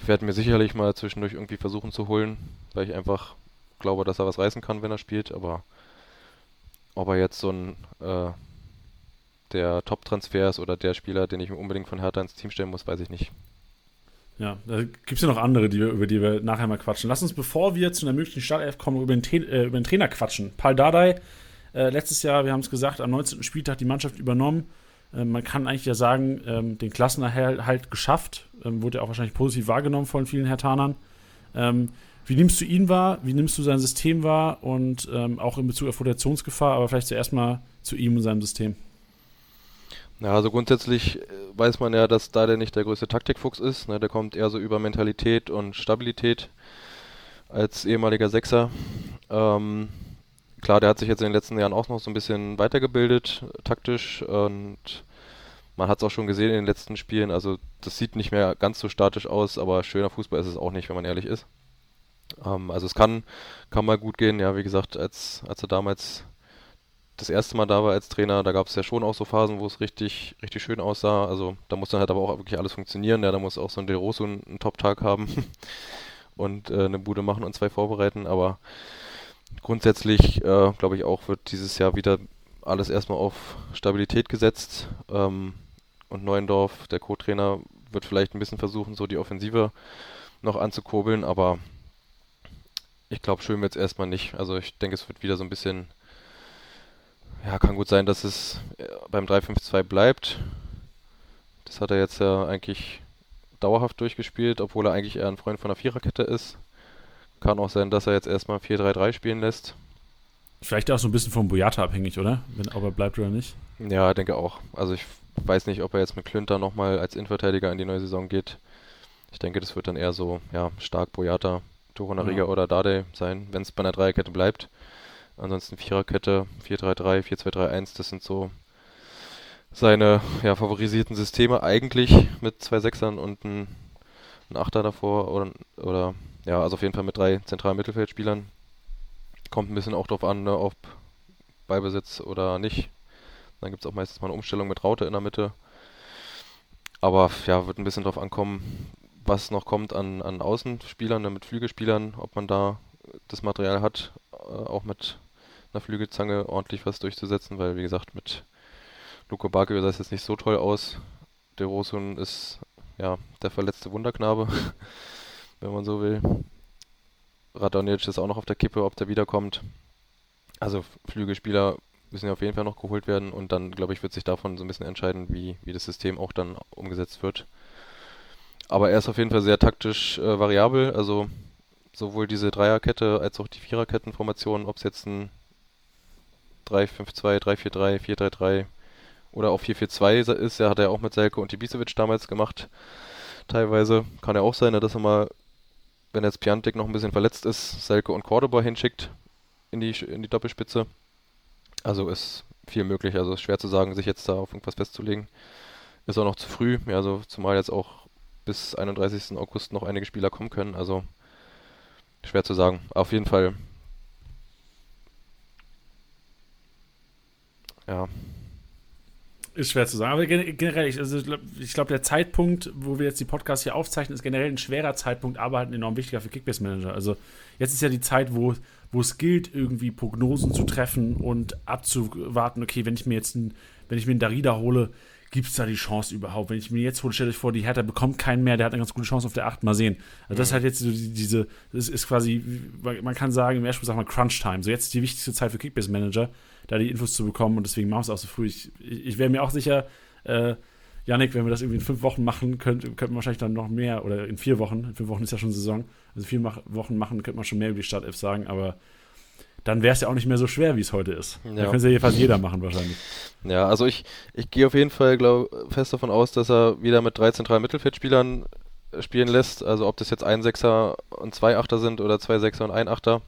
Ich werde mir sicherlich mal zwischendurch irgendwie versuchen zu holen, weil ich einfach glaube, dass er was reißen kann, wenn er spielt, aber ob er jetzt so ein äh, der Top-Transfer ist oder der Spieler, den ich mir unbedingt von Hertha ins Team stellen muss, weiß ich nicht. Ja, da gibt es ja noch andere, die wir, über die wir nachher mal quatschen. Lass uns, bevor wir zu einer möglichen Startelf kommen, über den, äh, über den Trainer quatschen. Paul Dardai, äh, letztes Jahr, wir haben es gesagt, am 19. Spieltag die Mannschaft übernommen. Äh, man kann eigentlich ja sagen, ähm, den Klassenerhalt halt geschafft. Ähm, wurde ja auch wahrscheinlich positiv wahrgenommen von vielen Hertanern. Ähm, wie nimmst du ihn wahr? Wie nimmst du sein System wahr? Und ähm, auch in Bezug auf Rotationsgefahr, aber vielleicht zuerst mal zu ihm und seinem System. Ja, also grundsätzlich äh, weiß man ja, dass da der nicht der größte Taktikfuchs ist. Ne? Der kommt eher so über Mentalität und Stabilität als ehemaliger Sechser. Ähm, klar, der hat sich jetzt in den letzten Jahren auch noch so ein bisschen weitergebildet, taktisch. Und man hat es auch schon gesehen in den letzten Spielen. Also das sieht nicht mehr ganz so statisch aus, aber schöner Fußball ist es auch nicht, wenn man ehrlich ist. Ähm, also es kann, kann mal gut gehen. Ja, wie gesagt, als, als er damals das erste Mal da war als Trainer, da gab es ja schon auch so Phasen, wo es richtig, richtig schön aussah. Also da muss dann halt aber auch wirklich alles funktionieren. Ja, da muss auch so ein Del Rosso einen, einen Top-Tag haben und äh, eine Bude machen und zwei vorbereiten. Aber grundsätzlich, äh, glaube ich auch, wird dieses Jahr wieder alles erstmal auf Stabilität gesetzt. Ähm, und Neuendorf, der Co-Trainer, wird vielleicht ein bisschen versuchen, so die Offensive noch anzukurbeln, aber ich glaube, schön wird es erstmal nicht. Also ich denke, es wird wieder so ein bisschen ja, kann gut sein, dass es äh, beim 3-5-2 bleibt. Das hat er jetzt ja eigentlich dauerhaft durchgespielt, obwohl er eigentlich eher ein Freund von der Viererkette ist. Kann auch sein, dass er jetzt erstmal 4-3-3 spielen lässt. Vielleicht auch so ein bisschen vom Boyata abhängig, oder? Wenn, ob er bleibt oder nicht. Ja, denke auch. Also ich weiß nicht, ob er jetzt mit Klünter nochmal als Innenverteidiger in die neue Saison geht. Ich denke, das wird dann eher so, ja, stark Boyata, Torunariga ja. oder Dade sein, wenn es bei einer Dreierkette bleibt. Ansonsten Viererkette, 4-3-3, 4-2-3-1, das sind so seine ja, favorisierten Systeme eigentlich mit zwei Sechsern und ein, Achter davor oder, oder ja, also auf jeden Fall mit drei zentralen Mittelfeldspielern. Kommt ein bisschen auch drauf an, ne, ob Ballbesitz oder nicht. Dann gibt es auch meistens mal eine Umstellung mit Raute in der Mitte. Aber ja, wird ein bisschen drauf ankommen, was noch kommt an, an Außenspielern, ne, mit Flügelspielern, ob man da das Material hat, äh, auch mit einer Flügelzange ordentlich was durchzusetzen, weil wie gesagt mit Luco Bakio sah es jetzt nicht so toll aus. Der Rosun ist ja der verletzte Wunderknabe, wenn man so will. Radonic ist auch noch auf der Kippe, ob der wiederkommt. Also Flügelspieler müssen ja auf jeden Fall noch geholt werden und dann, glaube ich, wird sich davon so ein bisschen entscheiden, wie, wie das System auch dann umgesetzt wird. Aber er ist auf jeden Fall sehr taktisch äh, variabel, also sowohl diese Dreierkette als auch die Viererkettenformation, ob es jetzt ein 3-5-2, 3-4-3, 4-3-3 oder auch 4-4-2 ist. Er hat ja auch mit Selke und Ibisevic damals gemacht. Teilweise kann ja auch sein, dass er mal, wenn jetzt Piantik noch ein bisschen verletzt ist, Selke und Cordoba hinschickt in die, in die Doppelspitze. Also ist viel möglich. Also ist schwer zu sagen, sich jetzt da auf irgendwas festzulegen. Ist auch noch zu früh. Ja, also zumal jetzt auch bis 31. August noch einige Spieler kommen können. Also schwer zu sagen. Auf jeden Fall ja. Ist schwer zu sagen. Aber generell, ich, also ich glaube, der Zeitpunkt, wo wir jetzt die Podcasts hier aufzeichnen, ist generell ein schwerer Zeitpunkt, aber halt enorm wichtiger für Kickbase Manager. Also jetzt ist ja die Zeit, wo, wo es gilt, irgendwie Prognosen zu treffen und abzuwarten, okay, wenn ich mir jetzt ein, wenn ich mir einen Darida hole, gibt es da die Chance überhaupt? Wenn ich mir jetzt hole, stell euch vor, die Hertha bekommt keinen mehr, der hat eine ganz gute Chance auf der 8, mal sehen. Also das ist halt jetzt so diese, das ist quasi, man kann sagen, im ersten Spiel sagt man Crunch Time. So jetzt ist die wichtigste Zeit für Kickbase Manager da die Infos zu bekommen und deswegen machen wir es auch so früh. Ich, ich, ich wäre mir auch sicher, äh, Janik, wenn wir das irgendwie in fünf Wochen machen, könnten könnte wir wahrscheinlich dann noch mehr oder in vier Wochen, in fünf Wochen ist ja schon Saison, also vier Wochen machen, könnte man schon mehr über die Startelf sagen, aber dann wäre es ja auch nicht mehr so schwer, wie es heute ist. Ja. Da könnte es ja fast jeder machen wahrscheinlich. Ja, also ich, ich gehe auf jeden Fall glaub, fest davon aus, dass er wieder mit drei zentralen Mittelfeldspielern spielen lässt. Also ob das jetzt ein Sechser und zwei Achter sind oder zwei Sechser und ein Achter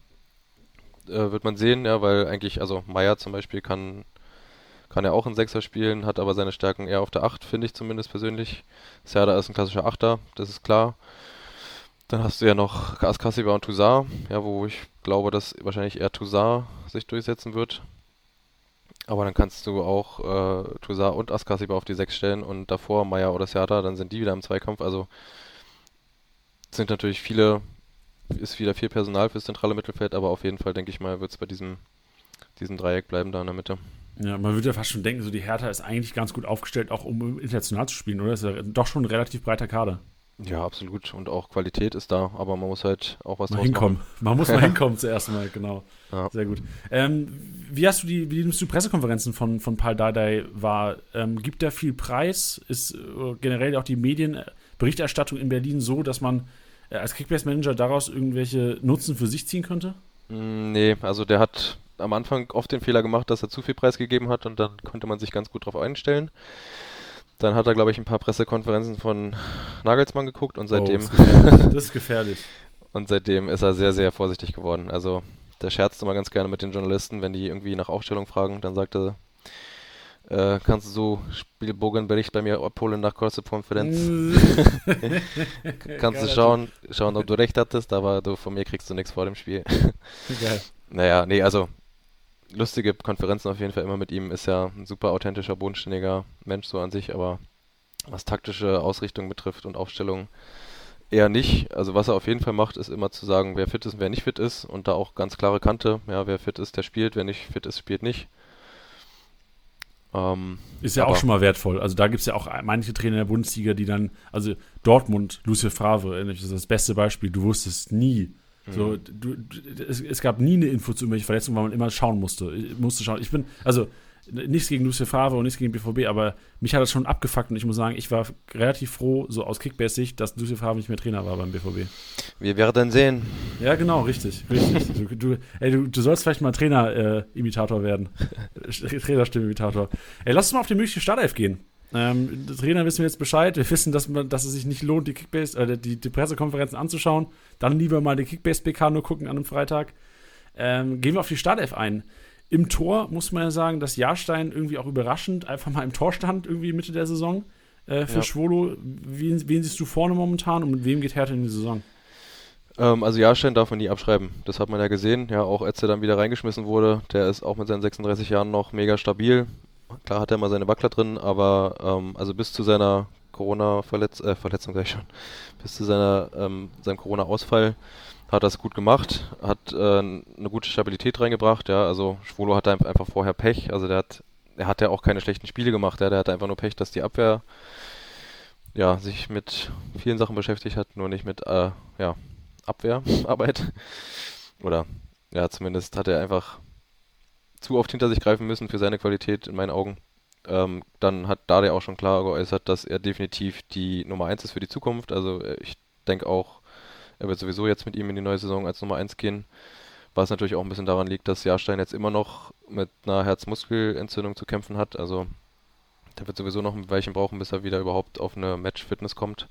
äh, wird man sehen, ja, weil eigentlich, also Meier zum Beispiel kann, kann er auch ein Sechser spielen, hat aber seine Stärken eher auf der 8, finde ich zumindest persönlich. Serda ist ein klassischer Achter, das ist klar. Dann hast du ja noch Askasiba und Toussaint, ja, wo ich glaube, dass wahrscheinlich eher Toussaint sich durchsetzen wird. Aber dann kannst du auch äh, Toussaint und Askasiba auf die 6 stellen und davor Meier oder Serda, dann sind die wieder im Zweikampf. Also sind natürlich viele, ist wieder viel Personal fürs zentrale Mittelfeld, aber auf jeden Fall, denke ich mal, wird es bei diesem, diesem Dreieck bleiben da in der Mitte. Ja, man würde ja fast schon denken, so die Hertha ist eigentlich ganz gut aufgestellt, auch um international zu spielen, oder? Das ist ja doch schon ein relativ breiter Kader. Ja, absolut. Und auch Qualität ist da, aber man muss halt auch was mal hinkommen. machen. Man muss mal hinkommen zuerst mal, genau. Ja. Sehr gut. Ähm, wie hast du die, wie nimmst du Pressekonferenzen von, von Paul Dardai wahr? Ähm, gibt er viel Preis? Ist äh, generell auch die Medienberichterstattung in Berlin so, dass man als Kickbase-Manager daraus irgendwelche Nutzen für sich ziehen könnte? Mm, Nee, also der hat am Anfang oft den Fehler gemacht, dass er zu viel Preis gegeben hat und dann konnte man sich ganz gut drauf einstellen. Dann hat er, glaube ich, ein paar Pressekonferenzen von Nagelsmann geguckt und seitdem, Oh, das ist gefährlich. und seitdem ist er sehr, sehr vorsichtig geworden. Also der scherzt immer ganz gerne mit den Journalisten, wenn die irgendwie nach Aufstellung fragen, dann sagt er, äh, kannst du so Spielbogenbericht bei mir abholen nach Kurze-Konferenz? Kannst du schauen, schauen, ob du recht hattest, aber du, von mir kriegst du nichts vor dem Spiel. Geil. Naja, nee, also lustige Konferenzen auf jeden Fall immer mit ihm. Ist ja ein super authentischer, bodenständiger Mensch so an sich, aber was taktische Ausrichtung betrifft und Aufstellung eher nicht. Also was er auf jeden Fall macht, ist immer zu sagen, wer fit ist und wer nicht fit ist und da auch ganz klare Kante. Ja, wer fit ist, der spielt, wer nicht fit ist, spielt nicht. Ähm, Ist ja auch schon mal wertvoll. Also da gibt es ja auch manche Trainer in der Bundesliga, die dann, also Dortmund, Lucien Favre, das ist das beste Beispiel, du wusstest nie. So, du, du, es, es gab nie eine Info zu irgendwelchen Verletzungen, weil man immer schauen musste. Ich musste schauen. Ich bin, also nichts gegen Lucien Favre und nichts gegen BVB, aber mich hat das schon abgefuckt und ich muss sagen, ich war relativ froh, so aus Kickbase-Sicht, dass Lucien Favre nicht mehr Trainer war beim BVB. wir werden sehen. Ja, genau, richtig, richtig. Du, du, ey, du, du sollst vielleicht mal Trainer-Imitator werden. Trainerstimme-Imitator. Ey, lass uns mal auf die mögliche Startelf gehen. Ähm, Trainer wissen wir jetzt Bescheid. Wir wissen, dass, man, dass es sich nicht lohnt, die Kickbase, äh, die, die Pressekonferenzen anzuschauen. Dann lieber mal die Kickbase-PK nur gucken an einem Freitag. Ähm, gehen wir auf die Startelf ein. Im Tor muss man ja sagen, dass Jahrstein irgendwie auch überraschend einfach mal im Tor stand, irgendwie Mitte der Saison äh, für Ja. Schwolo. Wen, wen siehst du vorne momentan und mit wem geht Hertha in die Saison? Ähm, also Jahrstein darf man nie abschreiben. Das hat man ja gesehen. Ja, auch als er dann wieder reingeschmissen wurde, der ist auch mit seinen 36 Jahren noch mega stabil. Klar hat er mal seine Wackler drin, aber ähm, also bis zu seiner Corona-Verletzung, äh, Verletzung sag ich schon, bis zu seiner, ähm, seinem Corona-Ausfall hat es gut gemacht, hat äh, eine gute Stabilität reingebracht. Ja, also Schwolo hatte einfach vorher Pech. Also der hat, er hat ja auch keine schlechten Spiele gemacht. Ja, der hatte einfach nur Pech, dass die Abwehr ja, sich mit vielen Sachen beschäftigt hat, nur nicht mit äh, ja, Abwehrarbeit. Oder ja, zumindest hat er einfach zu oft hinter sich greifen müssen für seine Qualität in meinen Augen. Ähm, dann hat Dade auch schon klar geäußert, dass er definitiv die Nummer 1 ist für die Zukunft. Also äh, ich denke auch, er wird sowieso jetzt mit ihm in die neue Saison als Nummer 1 gehen. Was natürlich auch ein bisschen daran liegt, dass Jahrstein jetzt immer noch mit einer Herzmuskelentzündung zu kämpfen hat. Also der wird sowieso noch ein Weilchen brauchen, bis er wieder überhaupt auf eine Match-Fitness kommt.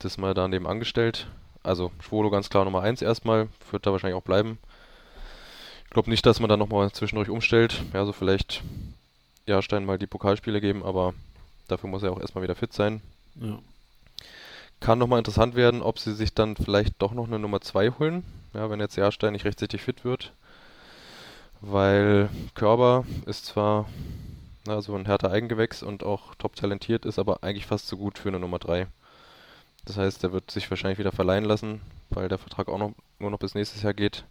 Das mal daneben angestellt. Also Schwolo ganz klar Nummer 1 erstmal, wird da wahrscheinlich auch bleiben. Ich glaube nicht, dass man dann nochmal zwischendurch umstellt. Ja, so vielleicht Jahrstein mal die Pokalspiele geben, aber dafür muss er auch erstmal wieder fit sein. Ja. Kann nochmal interessant werden, ob sie sich dann vielleicht doch noch eine Nummer 2 holen. Ja, wenn jetzt Jahrstein nicht rechtzeitig fit wird. Weil Körber ist zwar na, so ein härter Eigengewächs und auch top talentiert, ist aber eigentlich fast so gut für eine Nummer 3. Das heißt, der wird sich wahrscheinlich wieder verleihen lassen, weil der Vertrag auch noch, nur noch bis nächstes Jahr geht.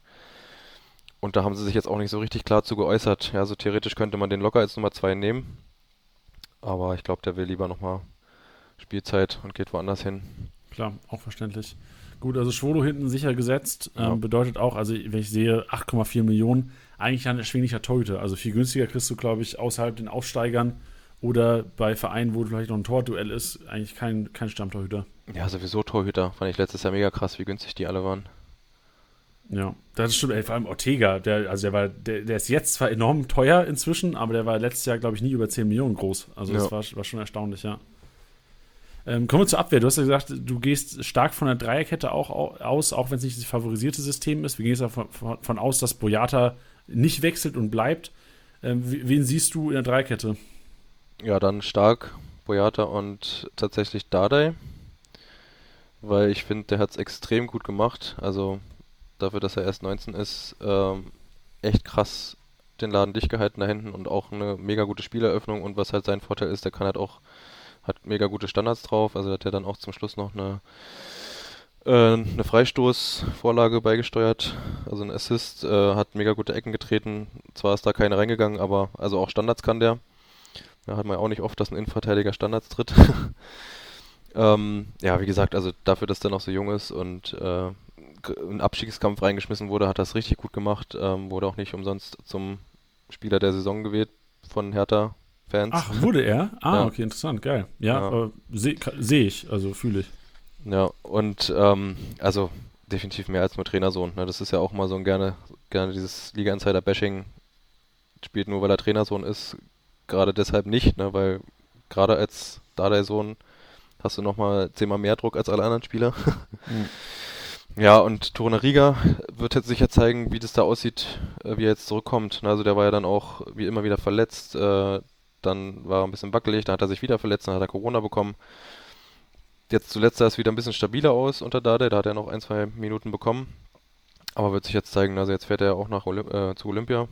Und da haben sie sich jetzt auch nicht so richtig klar zu geäußert. Ja, so theoretisch könnte man den locker als Nummer 2 nehmen. Aber ich glaube, der will lieber nochmal Spielzeit und geht woanders hin. Klar, auch verständlich. Gut, also Schwolo hinten sicher gesetzt. Ähm, Ja. Bedeutet auch, also wenn ich sehe, 8,4 Millionen, eigentlich ein erschwinglicher Torhüter. Also viel günstiger kriegst du, glaube ich, außerhalb den Aufsteigern oder bei Vereinen, wo vielleicht noch ein Torduell ist, eigentlich kein, kein Stammtorhüter. Ja, sowieso Torhüter. Fand ich letztes Jahr mega krass, wie günstig die alle waren. Ja, das stimmt. Ey, vor allem Ortega, der, also der war, der, der ist jetzt zwar enorm teuer inzwischen, aber der war letztes Jahr, glaube ich, nie über 10 Millionen groß. Also das Ja. war, war schon erstaunlich, ja. Ähm, kommen wir zur Abwehr. Du hast ja gesagt, du gehst stark von der Dreierkette auch au- aus, auch wenn es nicht das favorisierte System ist. Wir gehen jetzt davon von, von aus, dass Boyata nicht wechselt und bleibt. Ähm, wen siehst du in der Dreikette? Ja, dann stark Boyata und tatsächlich Dardai. Weil ich finde, der hat es extrem gut gemacht. Also dafür, dass er erst 19 ist, ähm, echt krass den Laden dicht gehalten da hinten und auch eine mega gute Spieleröffnung und was halt sein Vorteil ist, der kann halt auch, hat mega gute Standards drauf, also hat er dann auch zum Schluss noch eine äh, eine Freistoßvorlage beigesteuert, also ein Assist, äh, hat mega gute Ecken getreten. Zwar ist da keine reingegangen, aber also auch Standards kann der. Da hat man ja auch nicht oft, dass ein Innenverteidiger Standards tritt. ähm, ja, wie gesagt, also dafür, dass der noch so jung ist und äh, in Abstiegskampf reingeschmissen wurde, hat das richtig gut gemacht. Ähm, wurde auch nicht umsonst zum Spieler der Saison gewählt von Hertha-Fans. Ach, wurde er? Ah, ja. okay, interessant, geil. Ja, ja. sehe seh ich, also fühle ich. Ja, und ähm, also definitiv mehr als nur Trainersohn. Ne? Das ist ja auch mal so ein gerne, gerne dieses Liga-Insider-Bashing. Spielt nur, weil er Trainersohn ist, gerade deshalb nicht, ne? weil gerade als Dardai-Sohn hast du nochmal zehnmal mehr Druck als alle anderen Spieler. mhm. Ja, und Torunariga wird jetzt sicher zeigen, wie das da aussieht, äh, wie er jetzt zurückkommt. Also der war ja dann auch wie immer wieder verletzt, äh, dann war er ein bisschen wackelig, dann hat er sich wieder verletzt, dann hat er Corona bekommen. Jetzt zuletzt sah es wieder ein bisschen stabiler aus unter Dade, da hat er noch ein, zwei Minuten bekommen. Aber wird sich jetzt zeigen, also jetzt fährt er auch nach Olymp äh, zu Olympia.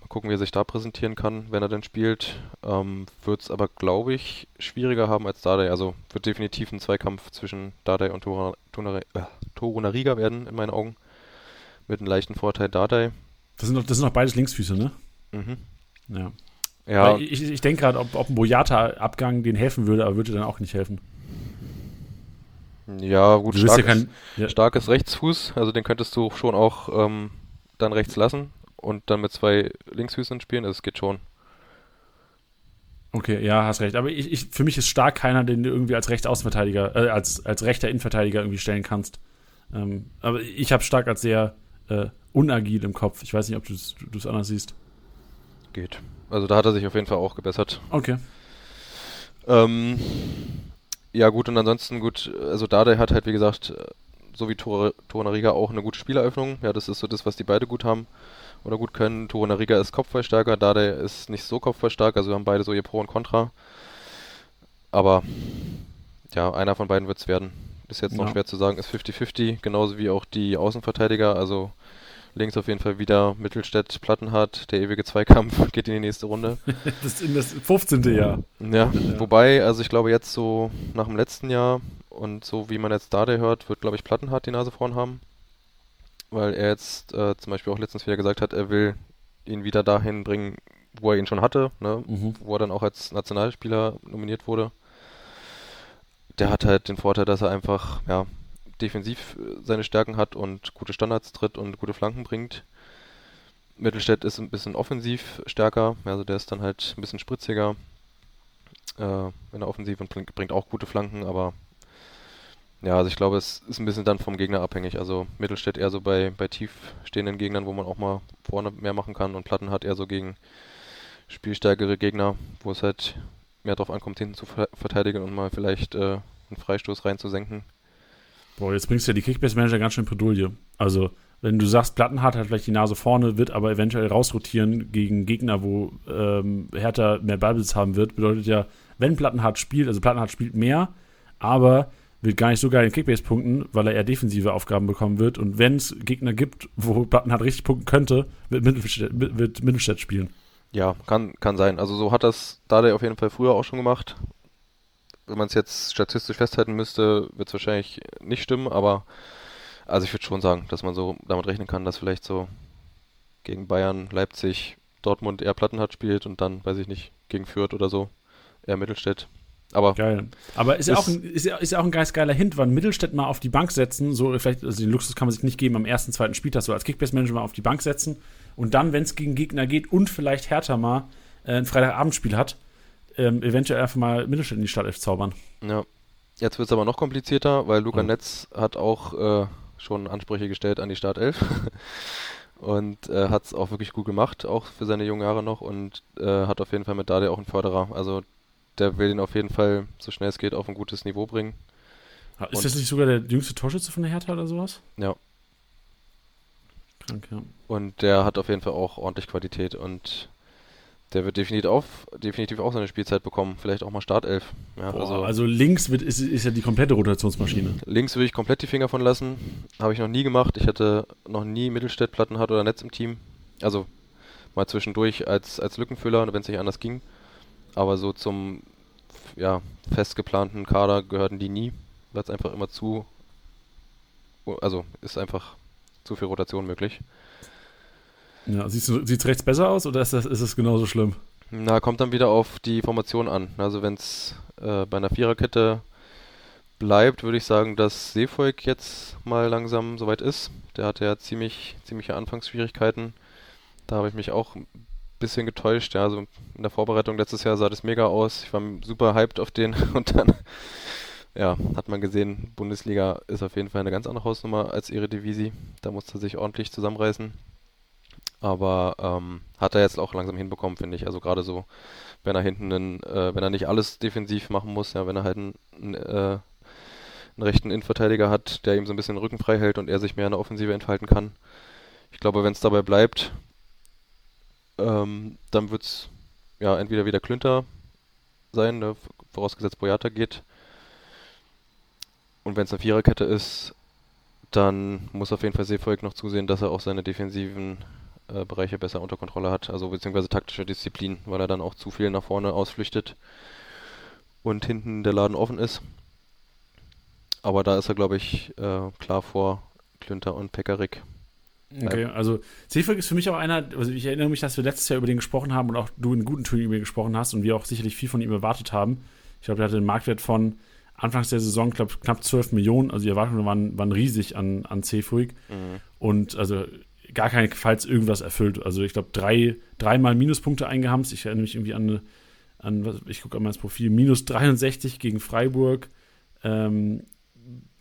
Mal gucken, wie er sich da präsentieren kann, wenn er denn spielt. Ähm, wird es aber, glaube ich, schwieriger haben als Dade. Also wird definitiv ein Zweikampf zwischen Dade und Torunariga äh, werden, in meinen Augen. Mit einem leichten Vorteil Dade. Das sind, doch, das sind doch beides Linksfüße, ne? Mhm. Ja. Ja. ich, ich denke gerade, ob, ob ein Boyata-Abgang denen helfen würde, aber würde dann auch nicht helfen. Ja, gut, starkes, ja kein, ja. starkes Rechtsfuß, also den könntest du schon auch ähm, dann rechts lassen und dann mit zwei Linksfüßen spielen, das geht schon. Okay, ja, hast recht. Aber ich, ich, für mich ist stark keiner, den du irgendwie als Rechtsaußenverteidiger, äh, als, als rechter Innenverteidiger irgendwie stellen kannst. Ähm, aber ich habe stark als sehr äh, unagil im Kopf. Ich weiß nicht, ob du es anders siehst. Geht. Also da hat er sich auf jeden Fall auch gebessert. Okay. Ähm, ja, gut, und ansonsten gut, also Dade hat halt, wie gesagt, so wie Torunariga auch eine gute Spieleröffnung. Ja, das ist so das, was die beide gut haben oder gut können. Torunariga ist kopfballstärker, Dade ist nicht so kopfballstark, also haben beide so ihr Pro und Contra. Aber ja, einer von beiden wird es werden. Ist jetzt noch ja. schwer zu sagen, ist 50-50, genauso wie auch die Außenverteidiger, also Links auf jeden Fall wieder Mittelstädt Plattenhardt. Der ewige Zweikampf geht in die nächste Runde. das ist in das 15. Jahr. Ja, ja, wobei, also ich glaube jetzt so nach dem letzten Jahr und so wie man jetzt da der hört, wird glaube ich Plattenhardt die Nase vorn haben. Weil er jetzt äh, zum Beispiel auch letztens wieder gesagt hat, er will ihn wieder dahin bringen, wo er ihn schon hatte, ne? Mhm. wo er dann auch als Nationalspieler nominiert wurde. Der hat halt den Vorteil, dass er einfach, ja, defensiv äh, seine Stärken hat und gute Standards tritt und gute Flanken bringt. Mittelstädt ist ein bisschen offensiv stärker, also der ist dann halt ein bisschen spritziger äh, in der Offensive und bringt auch gute Flanken, aber ja, also ich glaube, es ist ein bisschen dann vom Gegner abhängig. Also Mittelstädt eher so bei, bei tief stehenden Gegnern, wo man auch mal vorne mehr machen kann und Platten hat eher so gegen spielstärkere Gegner, wo es halt mehr darauf ankommt, hinten zu verteidigen und mal vielleicht äh, einen Freistoß reinzusenken. Boah, jetzt bringst du ja die Kickbase-Manager ganz schön in Bredouille. Also, wenn du sagst, Plattenhardt hat vielleicht die Nase vorne, wird aber eventuell rausrotieren gegen Gegner, wo ähm, Hertha mehr Ballbesitz haben wird, bedeutet ja, wenn Plattenhardt spielt, also Plattenhardt spielt mehr, aber wird gar nicht so geil in Kickbase punkten, weil er eher defensive Aufgaben bekommen wird. Und wenn es Gegner gibt, wo Plattenhardt richtig punkten könnte, wird Mittelstädt, wird Mittelstädt spielen. Ja, kann, kann sein. Also so hat das Dade auf jeden Fall früher auch schon gemacht wenn man es jetzt statistisch festhalten müsste, wird es wahrscheinlich nicht stimmen, aber also ich würde schon sagen, dass man so damit rechnen kann, dass vielleicht so gegen Bayern, Leipzig, Dortmund eher Plattenhardt spielt und dann, weiß ich nicht, gegen Fürth oder so eher Mittelstädt. Aber Geil. Aber ist ja auch ein, ist ja, ist ja auch ein ganz geiler Hint, wann Mittelstädt mal auf die Bank setzen, so vielleicht, also den Luxus kann man sich nicht geben am ersten, zweiten Spieltag, so als Kickbase-Manager mal auf die Bank setzen und dann, wenn es gegen Gegner geht und vielleicht Hertha mal äh, ein Freitagabendspiel hat, ähm, eventuell einfach mal Mittelstädt in die Startelf zaubern. Ja. Jetzt wird es aber noch komplizierter, weil Luca oh. Netz hat auch äh, schon Ansprüche gestellt an die Startelf. und äh, hat es auch wirklich gut gemacht, auch für seine jungen Jahre noch und äh, hat auf jeden Fall mit Dade auch einen Förderer. Also der will ihn auf jeden Fall, so schnell es geht, auf ein gutes Niveau bringen. Ist und das nicht sogar der jüngste Torschütze von der Hertha oder sowas? Ja. Krank, ja. Und der hat auf jeden Fall auch ordentlich Qualität und der wird definitiv, auf, definitiv auch seine Spielzeit bekommen. Vielleicht auch mal Startelf. Ja, Boah, also, also, links wird, ist, ist ja die komplette Rotationsmaschine. Links würde ich komplett die Finger von lassen. Habe ich noch nie gemacht. Ich hatte noch nie Mittelstädt, Plattenhardt oder Netz im Team. Also mal zwischendurch als, als Lückenfüller, wenn es nicht anders ging. Aber so zum ja, fest geplanten Kader gehörten die nie, weil es einfach immer zu, also ist einfach zu viel Rotation möglich. Ja, sieht es rechts besser aus oder ist, das, ist es genauso schlimm? Na, kommt dann wieder auf die Formation an. Also wenn es äh, bei einer Viererkette bleibt, würde ich sagen, dass Seefolk jetzt mal langsam soweit ist. Der hatte ja ziemlich, ziemliche Anfangsschwierigkeiten. Da habe ich mich auch ein bisschen getäuscht. Ja, also in der Vorbereitung letztes Jahr sah das mega aus. Ich war super hyped auf den und dann ja, hat man gesehen, Bundesliga ist auf jeden Fall eine ganz andere Hausnummer als Eredivisie. Da musste er sich ordentlich zusammenreißen. Aber ähm, hat er jetzt auch langsam hinbekommen, finde ich. Also gerade so, wenn er hinten, einen, äh, wenn er nicht alles defensiv machen muss, ja, wenn er halt einen, einen, äh, einen rechten Innenverteidiger hat, der ihm so ein bisschen den Rücken frei hält und er sich mehr in der Offensive entfalten kann. Ich glaube, wenn es dabei bleibt, ähm, dann wird es ja entweder wieder Klünter sein, ne, vorausgesetzt Boyata geht. Und wenn es eine Viererkette ist, dann muss auf jeden Fall Seefolk noch zusehen, dass er auch seine defensiven äh, Bereiche besser unter Kontrolle hat, also beziehungsweise taktische Disziplin, weil er dann auch zu viel nach vorne ausflüchtet und hinten der Laden offen ist. Aber da ist er, glaube ich, äh, klar vor Klünter und Pekarik. Okay, also Seefolk ist für mich auch einer, also ich erinnere mich, dass wir letztes Jahr über den gesprochen haben und auch du in guten Tönen über ihn gesprochen hast und wir auch sicherlich viel von ihm erwartet haben. Ich glaube, er hatte einen Marktwert von Anfangs der Saison glaub, knapp 12 Millionen, also die Erwartungen waren, waren riesig an, an Seefolk. Mhm. Und also gar keinenfalls irgendwas erfüllt. Also ich glaube, drei, dreimal Minuspunkte eingehamst. Ich erinnere mich irgendwie an, an ich gucke an mein Profil, minus 63 gegen Freiburg, ähm,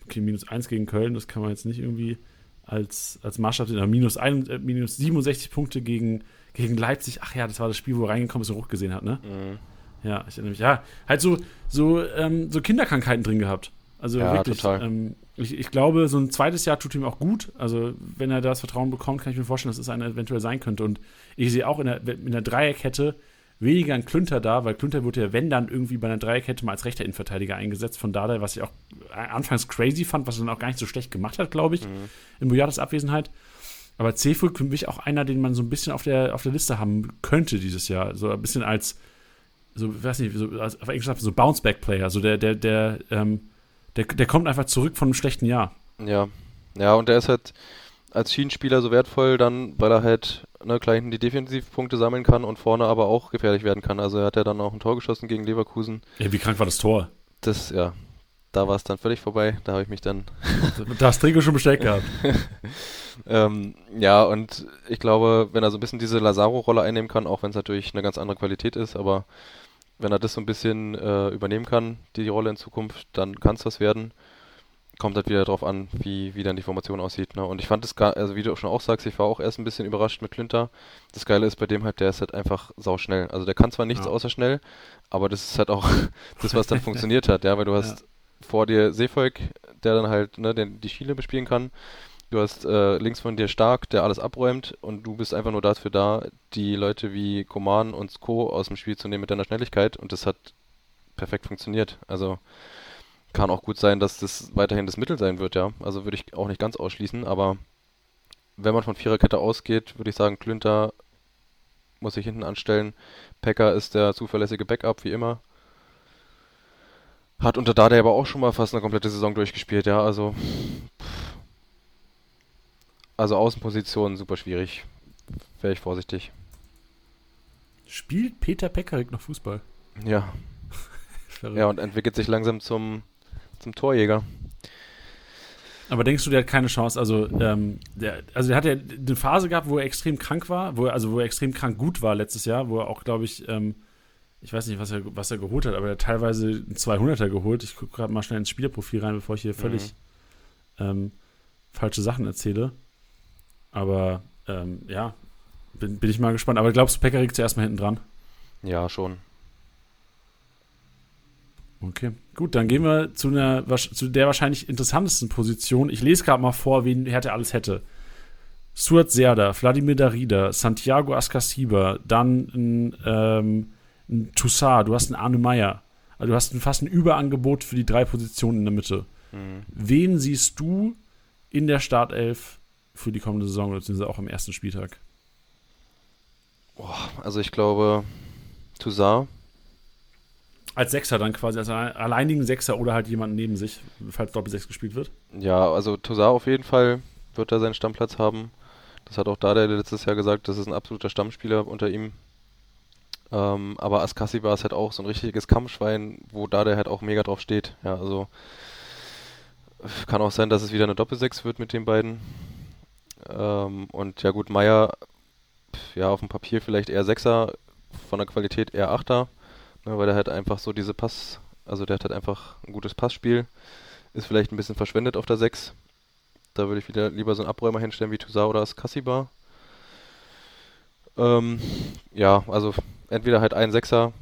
okay, minus 1 gegen Köln, das kann man jetzt nicht irgendwie als, als Maßstab sehen, minus, ein, äh, minus 67 Punkte gegen, gegen Leipzig. Ach ja, das war das Spiel, wo er reingekommen ist und hoch gesehen hat, ne? Mhm. Ja, ich erinnere mich. Ja, halt so, so, ähm, so Kinderkrankheiten drin gehabt. Also ja, wirklich. Total. Ähm, ich, ich, glaube, so ein zweites Jahr tut ihm auch gut. Also, wenn er das Vertrauen bekommt, kann ich mir vorstellen, dass es einer eventuell sein könnte. Und ich sehe auch in der, in der Dreierkette weniger ein Klünter da, weil Klünter wurde ja, wenn dann, irgendwie bei einer Dreierkette mal als rechter Innenverteidiger eingesetzt. Von daher, was ich auch anfangs crazy fand, was er dann auch gar nicht so schlecht gemacht hat, glaube ich, mhm. in Boyadas Abwesenheit. Aber Ceful für mich auch einer, den man so ein bisschen auf der, auf der Liste haben könnte dieses Jahr. So ein bisschen als, so, weiß nicht, so, auf Englisch sagt so Bounceback-Player. So der, der, der, ähm, der, der kommt einfach zurück von einem schlechten Jahr. Ja. Ja, und der ist halt als Schienenspieler so wertvoll, dann, weil er halt ne, gleich hinten die Defensivpunkte sammeln kann und vorne aber auch gefährlich werden kann. Also er hat ja dann auch ein Tor geschossen gegen Leverkusen. Ja, wie krank war das Tor? Das, ja, da war es dann völlig vorbei. Da habe ich mich dann. da hast Trikot schon bestellt gehabt. ähm, ja, und ich glaube, wenn er so ein bisschen diese Lazaro-Rolle einnehmen kann, auch wenn es natürlich eine ganz andere Qualität ist, aber wenn er das so ein bisschen äh, übernehmen kann, die Rolle in Zukunft, dann kann es was werden. Kommt halt wieder darauf an, wie, wie dann die Formation aussieht. Ne? Und ich fand es gar, also wie du schon auch sagst, ich war auch erst ein bisschen überrascht mit Klünter. Das Geile ist bei dem halt, der ist halt einfach sauschnell. Also der kann zwar nichts ja. außer schnell, aber das ist halt auch das, was dann funktioniert hat, ja, weil du hast ja. vor dir Seevolk, der dann halt ne, den, die Schiele bespielen kann Du hast äh, links von dir Stark, der alles abräumt und du bist einfach nur dafür da, die Leute wie Koman und Co. aus dem Spiel zu nehmen mit deiner Schnelligkeit und das hat perfekt funktioniert. Also kann auch gut sein, dass das weiterhin das Mittel sein wird, ja. Also würde ich auch nicht ganz ausschließen, aber wenn man von Viererkette ausgeht, würde ich sagen, Klünter muss sich hinten anstellen. Pecker ist der zuverlässige Backup, wie immer. Hat unter Dada aber auch schon mal fast eine komplette Saison durchgespielt, ja. Also also Außenposition super schwierig. Wäre ich vorsichtig. Spielt Peter Pekarik noch Fußball? Ja. ja, und entwickelt sich langsam zum, zum Torjäger. Aber denkst du, der hat keine Chance? Also, ähm, der, also der hat ja eine Phase gehabt, wo er extrem krank war, wo er, also wo er extrem krank gut war letztes Jahr, wo er auch, glaube ich, ähm, ich weiß nicht, was er, was er geholt hat, aber er hat teilweise einen 200er geholt. Ich gucke gerade mal schnell ins Spielerprofil rein, bevor ich hier völlig mhm. ähm, falsche Sachen erzähle. Aber ähm, ja, bin, bin ich mal gespannt. Aber glaubst du, Pekarik zuerst mal hinten dran? Ja, schon. Okay, gut, dann gehen wir zu, einer, zu der wahrscheinlich interessantesten Position. Ich lese gerade mal vor, wen Hertha alles hätte. Stuart Serda, Vladimir Darida, Santiago Ascasiba, dann ein, ähm, ein Toussaint, du hast einen Arne Meyer. Also du hast ein, fast ein Überangebot für die drei Positionen in der Mitte. Mhm. Wen siehst du in der Startelf für die kommende Saison, beziehungsweise auch am ersten Spieltag? Boah, also ich glaube, Toussaint. Als Sechser dann quasi, als alleinigen Sechser oder halt jemand neben sich, falls Doppel-Sechs gespielt wird? Ja, also Toussaint auf jeden Fall wird er seinen Stammplatz haben. Das hat auch Dada letztes Jahr gesagt, das ist ein absoluter Stammspieler unter ihm. Ähm, aber Askassi war es halt auch so ein richtiges Kampfschwein, wo Dada halt auch mega drauf steht. Ja, also kann auch sein, dass es wieder eine Doppelsechs wird mit den beiden. Ähm, und ja gut, Meier, ja, auf dem Papier vielleicht eher Sechser, von der Qualität eher Achter, ne, weil er halt einfach so diese Pass, also der hat halt einfach ein gutes Passspiel, ist vielleicht ein bisschen verschwendet auf der Sechs. Da würde ich wieder lieber so einen Abräumer hinstellen wie Toussaint oder Kassibar. Ähm, ja, also entweder halt ein Sechser,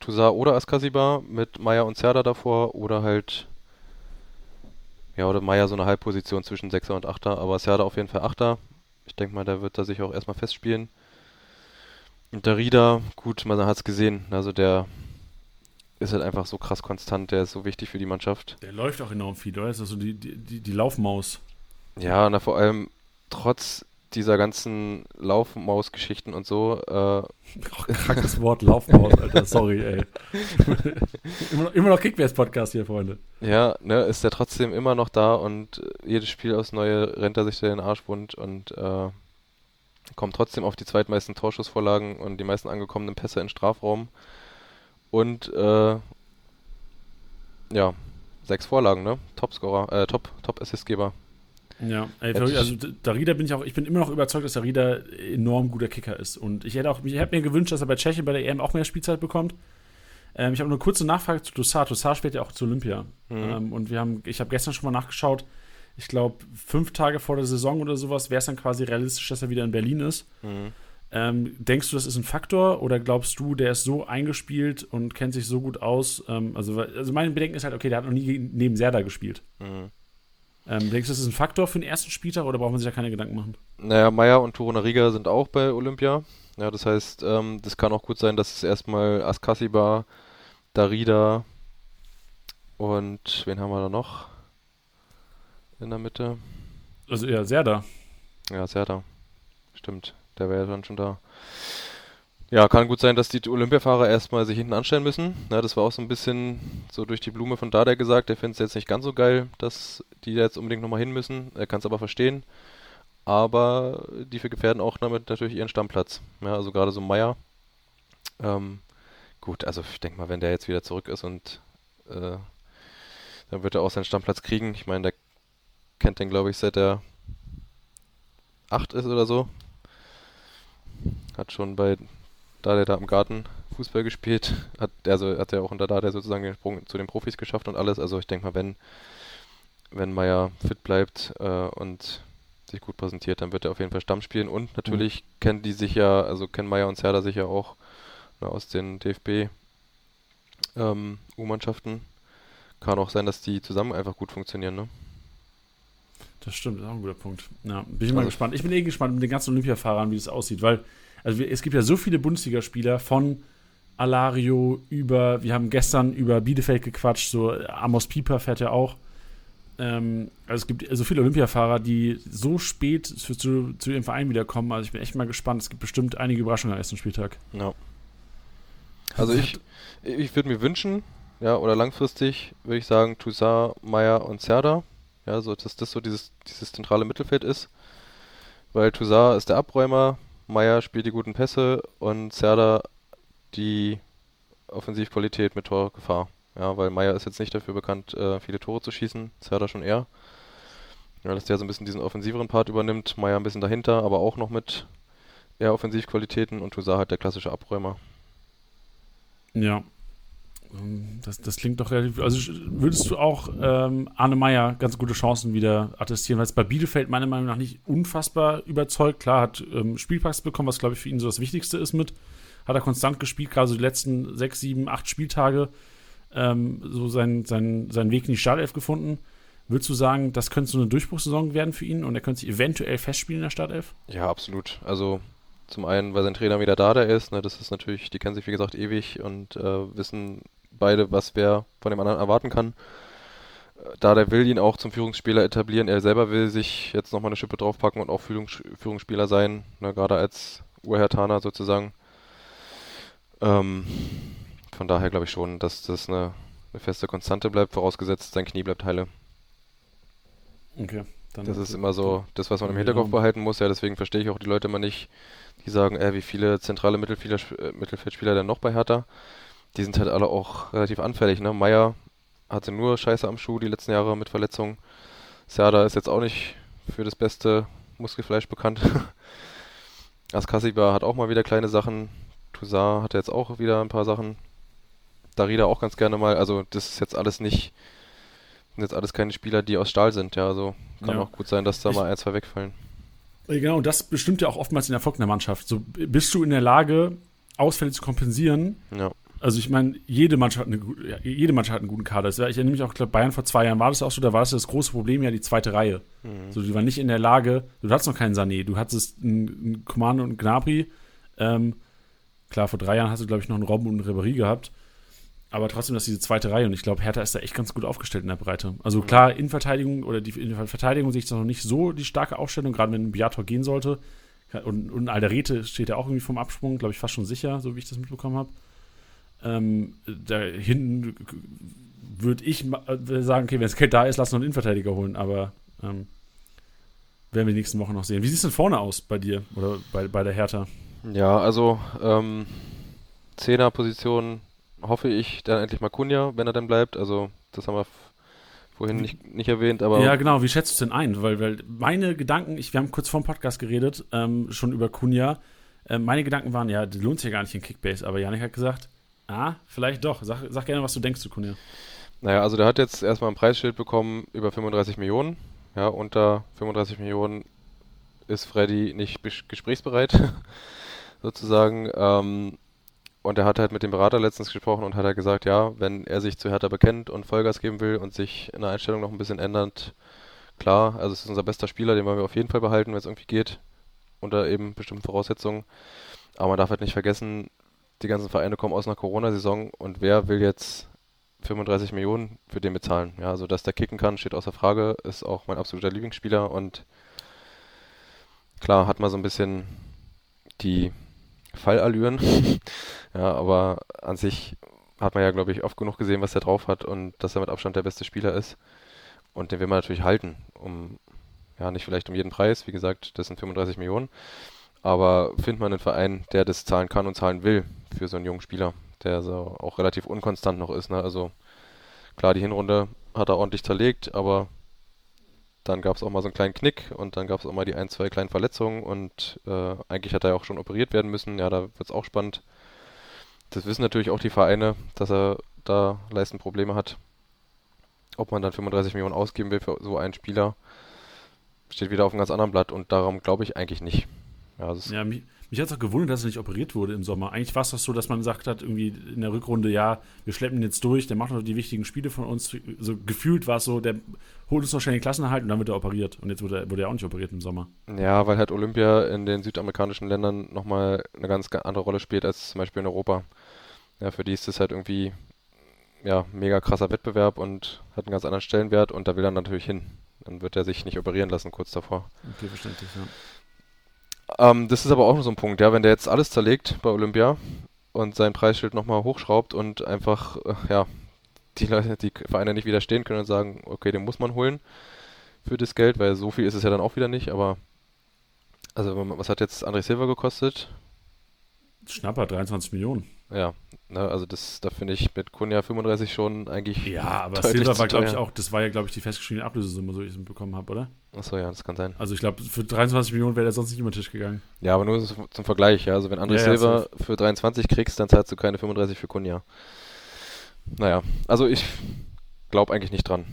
Toussaint oder Askasibar mit Meier und Zerda davor oder halt ja, oder Meier so eine Halbposition zwischen Sechser und Achter, aber Serda auf jeden Fall Achter. Ich denke mal, der wird da sich auch erstmal festspielen. Und der Rieder, gut, man hat es gesehen, also der ist halt einfach so krass konstant, der ist so wichtig für die Mannschaft. Der läuft auch enorm viel, oder? Ist das so die, die, die Laufmaus? Ja, na vor allem trotz dieser ganzen Laufmaus-Geschichten und so. Äh, oh, krankes Wort, Laufmaus, Alter, sorry, ey. immer noch, immer noch Kickbase-Podcast hier, Freunde. Ja, ne, ist der trotzdem immer noch da und äh, jedes Spiel aufs Neue rennt er sich den Arschbund und äh, kommt trotzdem auf die zweitmeisten Torschussvorlagen und die meisten angekommenen Pässe in Strafraum. Und äh, ja, sechs Vorlagen, ne? Topscorer, äh, Top, Top-Assistgeber. Ja, ey, also Darida bin ich auch, ich bin immer noch überzeugt, dass Darida enorm guter Kicker ist. Und ich hätte auch, ich hätte mir gewünscht, dass er bei Tschechien bei der EM auch mehr Spielzeit bekommt. Ähm, ich habe eine kurze Nachfrage zu Tossar. Tossar spielt ja auch zu Olympia. Mhm. Ähm, und wir haben, ich habe gestern schon mal nachgeschaut, ich glaube, fünf Tage vor der Saison oder sowas wäre es dann quasi realistisch, dass er wieder in Berlin ist. Mhm. Ähm, denkst du, das ist ein Faktor oder glaubst du, der ist so eingespielt und kennt sich so gut aus? Ähm, also, also mein Bedenken ist halt, okay, der hat noch nie neben Serda gespielt. Mhm. Ähm, denkst du, das ist ein Faktor für den ersten Spieltag oder braucht man sich da keine Gedanken machen? Naja, Meier und Torunariga sind auch bei Olympia. Ja, das heißt, ähm, das kann auch gut sein, dass es erstmal Askasiba, Darida und wen haben wir da noch in der Mitte? Also ja, Serda. Ja, Serda. Stimmt, der wäre ja dann schon da. Ja, kann gut sein, dass die Olympiafahrer erstmal sich hinten anstellen müssen. Ja, das war auch so ein bisschen so durch die Blume von Dada gesagt. Der findet es jetzt nicht ganz so geil, dass die jetzt unbedingt nochmal hin müssen. Er kann es aber verstehen. Aber die gefährden auch damit natürlich ihren Stammplatz. Ja, also gerade so Meier. Ähm, gut, also ich denke mal, wenn der jetzt wieder zurück ist und äh, dann wird er auch seinen Stammplatz kriegen. Ich meine, der kennt den, glaube ich, seit er 8 ist oder so. Hat schon bei da der da im Garten Fußball gespielt, hat also hat er auch unter da der sozusagen den Sprung zu den Profis geschafft und alles. Also ich denke mal, wenn wenn Meier fit bleibt äh, und sich gut präsentiert, dann wird er auf jeden Fall Stamm spielen und natürlich mhm. kennen die sich ja, also kennen Meier und Serda sich ja auch ne, aus den DFB ähm, U-Mannschaften. Kann auch sein, dass die zusammen einfach gut funktionieren, ne? Das stimmt, das ist auch ein guter Punkt. Ja, bin ich also, mal gespannt. Ich bin eh gespannt mit den ganzen Olympiafahrern, wie das aussieht, weil also es gibt ja so viele Bundesligaspieler von Alario über, wir haben gestern über Bielefeld gequatscht, so Amos Pieper fährt ja auch. Ähm, also es gibt so viele Olympiafahrer, die so spät zu, zu, zu, ihrem Verein wiederkommen. Also ich bin echt mal gespannt. Es gibt bestimmt einige Überraschungen am ersten Spieltag. Ja. Also ich, ich würde mir wünschen, ja, oder langfristig würde ich sagen, Toussaint, Meyer und Serda. Ja, so dass das so dieses, dieses zentrale Mittelfeld ist. Weil Toussaint ist der Abräumer, Meier spielt die guten Pässe und Serda die Offensivqualität mit Torgefahr. Ja, weil Meier ist jetzt nicht dafür bekannt, äh, viele Tore zu schießen, Serda schon eher. Ja, dass der so ein bisschen diesen offensiveren Part übernimmt, Meier ein bisschen dahinter, aber auch noch mit eher Offensivqualitäten und Toussaint halt der klassische Abräumer. Ja, das, das klingt doch relativ. Also würdest du auch ähm, Arne Meyer ganz gute Chancen wieder attestieren, weil es bei Bielefeld meiner Meinung nach nicht unfassbar überzeugt. Klar, hat ähm, Spielpraxis bekommen, was glaube ich für ihn so das Wichtigste ist mit. Hat er konstant gespielt, gerade so die letzten sechs, sieben, acht Spieltage ähm, so seinen, seinen, seinen Weg in die Startelf gefunden. Würdest du sagen, das könnte so eine Durchbruchssaison werden für ihn und er könnte sich eventuell festspielen in der Startelf? Ja, absolut. Also zum einen, weil sein Trainer wieder da, der ist. Ne, das ist natürlich, die kennen sich wie gesagt ewig und äh, wissen beide, was wer von dem anderen erwarten kann. Da der will ihn auch zum Führungsspieler etablieren. Er selber will sich jetzt nochmal eine Schippe draufpacken und auch Führungs Führungsspieler sein, ne, gerade als Urhertaner sozusagen. Ähm, von daher glaube ich schon, dass das eine, eine feste Konstante bleibt, vorausgesetzt sein Knie bleibt heile. Okay. das ist immer so das, was man im Hinterkopf behalten muss. Ja, deswegen verstehe ich auch die Leute immer nicht, die sagen, äh, wie viele zentrale äh, Mittelfeldspieler denn noch bei Hertha. Die sind halt alle auch relativ anfällig. Ne? Meier hatte nur Scheiße am Schuh die letzten Jahre mit Verletzungen. Serda ist jetzt auch nicht für das beste Muskelfleisch bekannt. Askasiba hat auch mal wieder kleine Sachen. Toussaint hatte jetzt auch wieder ein paar Sachen. Darida auch ganz gerne mal. Also das ist jetzt alles nicht, sind jetzt alles keine Spieler, die aus Stahl sind. Ja, also kann ja. auch gut sein, dass da ich, mal ein, zwei wegfallen. Genau, das bestimmt ja auch oftmals den Erfolg in der Mannschaft. So bist du in der Lage, Ausfälle zu kompensieren. Ja. Also ich meine, jede Mannschaft hat, eine, jede Mannschaft hat einen guten Kader. Ich erinnere mich auch, ich glaube, Bayern vor zwei Jahren war das auch so, da war das das große Problem ja die zweite Reihe. Mhm. So, die waren nicht in der Lage, du hattest noch keinen Sané, du hattest einen, einen Command und einen Gnabry. Ähm, klar, vor drei Jahren hast du, glaube ich, noch einen Robben und einen Ribéry gehabt. Aber trotzdem, dass diese zweite Reihe und ich glaube, Hertha ist da echt ganz gut aufgestellt in der Breite. Also mhm. klar, in Verteidigung oder die in Verteidigung sehe ich da noch nicht so die starke Aufstellung, gerade wenn ein Biator gehen sollte. Und, und Alderete steht ja auch irgendwie vom Absprung, glaube ich, fast schon sicher, so wie ich das mitbekommen habe. Ähm, da hinten würde ich äh, sagen, okay, wenn es Kate da ist, lass noch einen Innenverteidiger holen, aber ähm, werden wir die nächsten Wochen noch sehen. Wie sieht es denn vorne aus bei dir oder bei, bei der Hertha? Ja, also ähm, Zehner-Position hoffe ich dann endlich mal Kunja, wenn er dann bleibt. Also das haben wir vorhin nicht, nicht erwähnt, aber. Ja, genau, wie schätzt du es denn ein? Weil, weil meine Gedanken, ich, wir haben kurz vor dem Podcast geredet, ähm, schon über Kunja. Äh, meine Gedanken waren, ja, das lohnt sich ja gar nicht in Kickbase, aber Janik hat gesagt, Ah, vielleicht doch. Sag, sag gerne, was du denkst zu Kunja. Naja, also der hat jetzt erstmal ein Preisschild bekommen über 35 Millionen. Ja, unter 35 Millionen ist Freddy nicht gesprächsbereit, sozusagen. Ähm, und er hat halt mit dem Berater letztens gesprochen und hat halt gesagt, ja, wenn er sich zu Hertha bekennt und Vollgas geben will und sich in der Einstellung noch ein bisschen ändert, klar, also es ist unser bester Spieler, den wollen wir auf jeden Fall behalten, wenn es irgendwie geht, unter eben bestimmten Voraussetzungen. Aber man darf halt nicht vergessen, die ganzen Vereine kommen aus einer Corona-Saison und wer will jetzt 35 Millionen für den bezahlen? Ja, also dass der kicken kann, steht außer Frage, ist auch mein absoluter Lieblingsspieler und klar hat man so ein bisschen die Fallallüren, ja, aber an sich hat man ja, glaube ich, oft genug gesehen, was er drauf hat und dass er mit Abstand der beste Spieler ist. Und den will man natürlich halten, um, ja, nicht vielleicht um jeden Preis, wie gesagt, das sind 35 Millionen, aber findet man einen Verein, der das zahlen kann und zahlen will für so einen jungen Spieler, der so auch relativ unkonstant noch ist. Ne? Also klar, die Hinrunde hat er ordentlich zerlegt, aber dann gab es auch mal so einen kleinen Knick und dann gab es auch mal die ein, zwei kleinen Verletzungen und äh, eigentlich hat er ja auch schon operiert werden müssen. Ja, da wird es auch spannend. Das wissen natürlich auch die Vereine, dass er da Leistenprobleme hat. Ob man dann 35 Millionen ausgeben will für so einen Spieler, steht wieder auf einem ganz anderen Blatt und darum glaube ich eigentlich nicht. Ja, ja mich, mich hat es auch gewundert, dass er nicht operiert wurde im Sommer. Eigentlich war es doch so, dass man gesagt hat, irgendwie in der Rückrunde, ja, wir schleppen ihn jetzt durch, der macht noch die wichtigen Spiele von uns. So gefühlt war es so, der holt uns noch schnell den Klassenerhalt und dann wird er operiert. Und jetzt wurde er, wurde er auch nicht operiert im Sommer. Ja, weil halt Olympia in den südamerikanischen Ländern nochmal eine ganz andere Rolle spielt als zum Beispiel in Europa. Ja, für die ist das halt irgendwie ja, mega krasser Wettbewerb und hat einen ganz anderen Stellenwert und da will er natürlich hin. Dann wird er sich nicht operieren lassen kurz davor. Okay, verständlich, ja. Ähm, das ist aber auch so ein Punkt, ja, wenn der jetzt alles zerlegt bei Olympia und sein Preisschild nochmal hochschraubt und einfach, äh, ja, die Leute, die Vereine nicht widerstehen können und sagen, okay, den muss man holen für das Geld, weil so viel ist es ja dann auch wieder nicht, aber also was hat jetzt André Silva gekostet? Schnapper, 23 Millionen. Ja, ne, also das, da finde ich mit Kunja 35 schon eigentlich. Ja, aber Silva war, glaube ich, auch, das war ja, glaube ich, die festgeschriebene Ablösesumme, so ich es bekommen habe, oder? Achso, ja, das kann sein. Also ich glaube, für 23 Millionen wäre der sonst nicht über den Tisch gegangen. Ja, aber nur zum, Vergleich, ja. Also wenn André ja, Silva ja, für 23 kriegst, dann zahlst du keine 35 für Kunja. Naja, also ich glaube eigentlich nicht dran.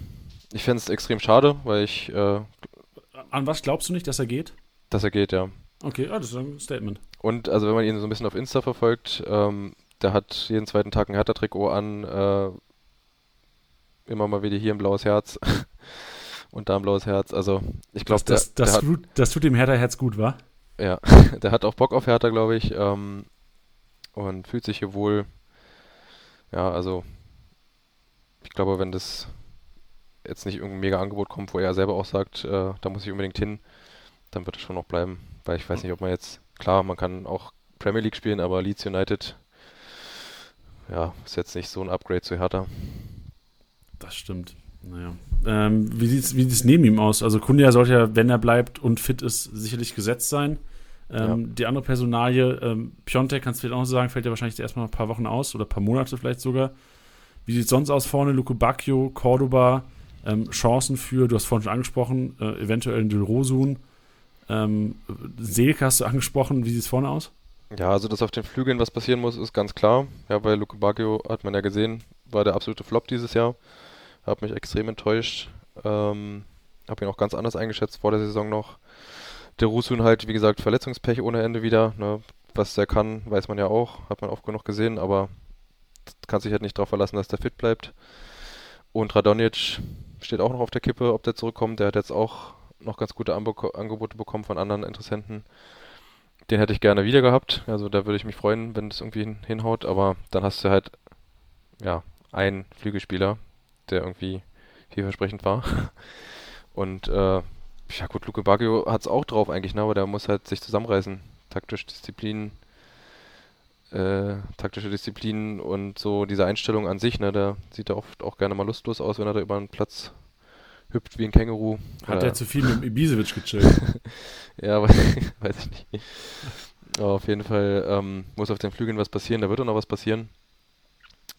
Ich fände es extrem schade, weil ich. Äh, An was glaubst du nicht, dass er geht? Dass er geht, ja. Okay, ah, das ist ein Statement. Und also wenn man ihn so ein bisschen auf Insta verfolgt, ähm, der hat jeden zweiten Tag ein Hertha-Trikot an, äh, immer mal wieder hier ein blaues Herz. und da ein blaues Herz. Also ich glaube, das, das, das, tut, das tut dem Hertha-Herz gut, wa? Ja, der hat auch Bock auf Hertha, glaube ich, ähm, und fühlt sich hier wohl. Ja, also ich glaube, wenn das jetzt nicht irgendein mega Angebot kommt, wo er selber auch sagt, äh, da muss ich unbedingt hin, dann wird es schon noch bleiben. Weil ich weiß nicht, ob man jetzt, klar, man kann auch Premier League spielen, aber Leeds United, ja, ist jetzt nicht so ein Upgrade zu Hertha. Das stimmt. Naja. Ähm, wie sieht es wie sieht's neben ihm aus? Also Kunja sollte ja, wenn er bleibt und fit ist, sicherlich gesetzt sein. Ähm, ja. Die andere Personalie, ähm, Piontek, kannst du vielleicht auch noch sagen, fällt ja wahrscheinlich erstmal ein paar Wochen aus oder ein paar Monate vielleicht sogar. Wie sieht es sonst aus vorne? Luke Bacchio, Cordoba, ähm, Chancen für, du hast vorhin schon angesprochen, äh, eventuell ein Dilrosun. Ähm, Selke hast du angesprochen, wie sieht es vorne aus? Ja, also dass auf den Flügeln was passieren muss, ist ganz klar. Ja, bei Luke Bacchio hat man ja gesehen, war der absolute Flop dieses Jahr. Hat mich extrem enttäuscht. Ähm, habe ihn auch ganz anders eingeschätzt vor der Saison noch. Der Rusun halt, wie gesagt, Verletzungspech ohne Ende wieder. Ne? Was der kann, weiß man ja auch. Hat man oft genug gesehen, aber kann sich halt nicht darauf verlassen, dass der fit bleibt. Und Radonic steht auch noch auf der Kippe, ob der zurückkommt. Der hat jetzt auch noch ganz gute Anbe Angebote bekommen von anderen Interessenten. Den hätte ich gerne wieder gehabt. Also da würde ich mich freuen, wenn das irgendwie hinhaut. Aber dann hast du halt ja einen Flügelspieler, der irgendwie vielversprechend war. Und äh, ja gut, Luke Baggio hat es auch drauf eigentlich, ne? aber der muss halt sich zusammenreißen. Taktisch Disziplin, äh, taktische Disziplin und so diese Einstellung an sich, ne, der sieht da oft auch gerne mal lustlos aus, wenn er da über einen Platz hüpft wie ein Känguru. Hat er zu viel mit Ibisevic gechillt? ja, aber weiß ich nicht. Aber auf jeden Fall ähm, muss auf den Flügeln was passieren, da wird auch noch was passieren.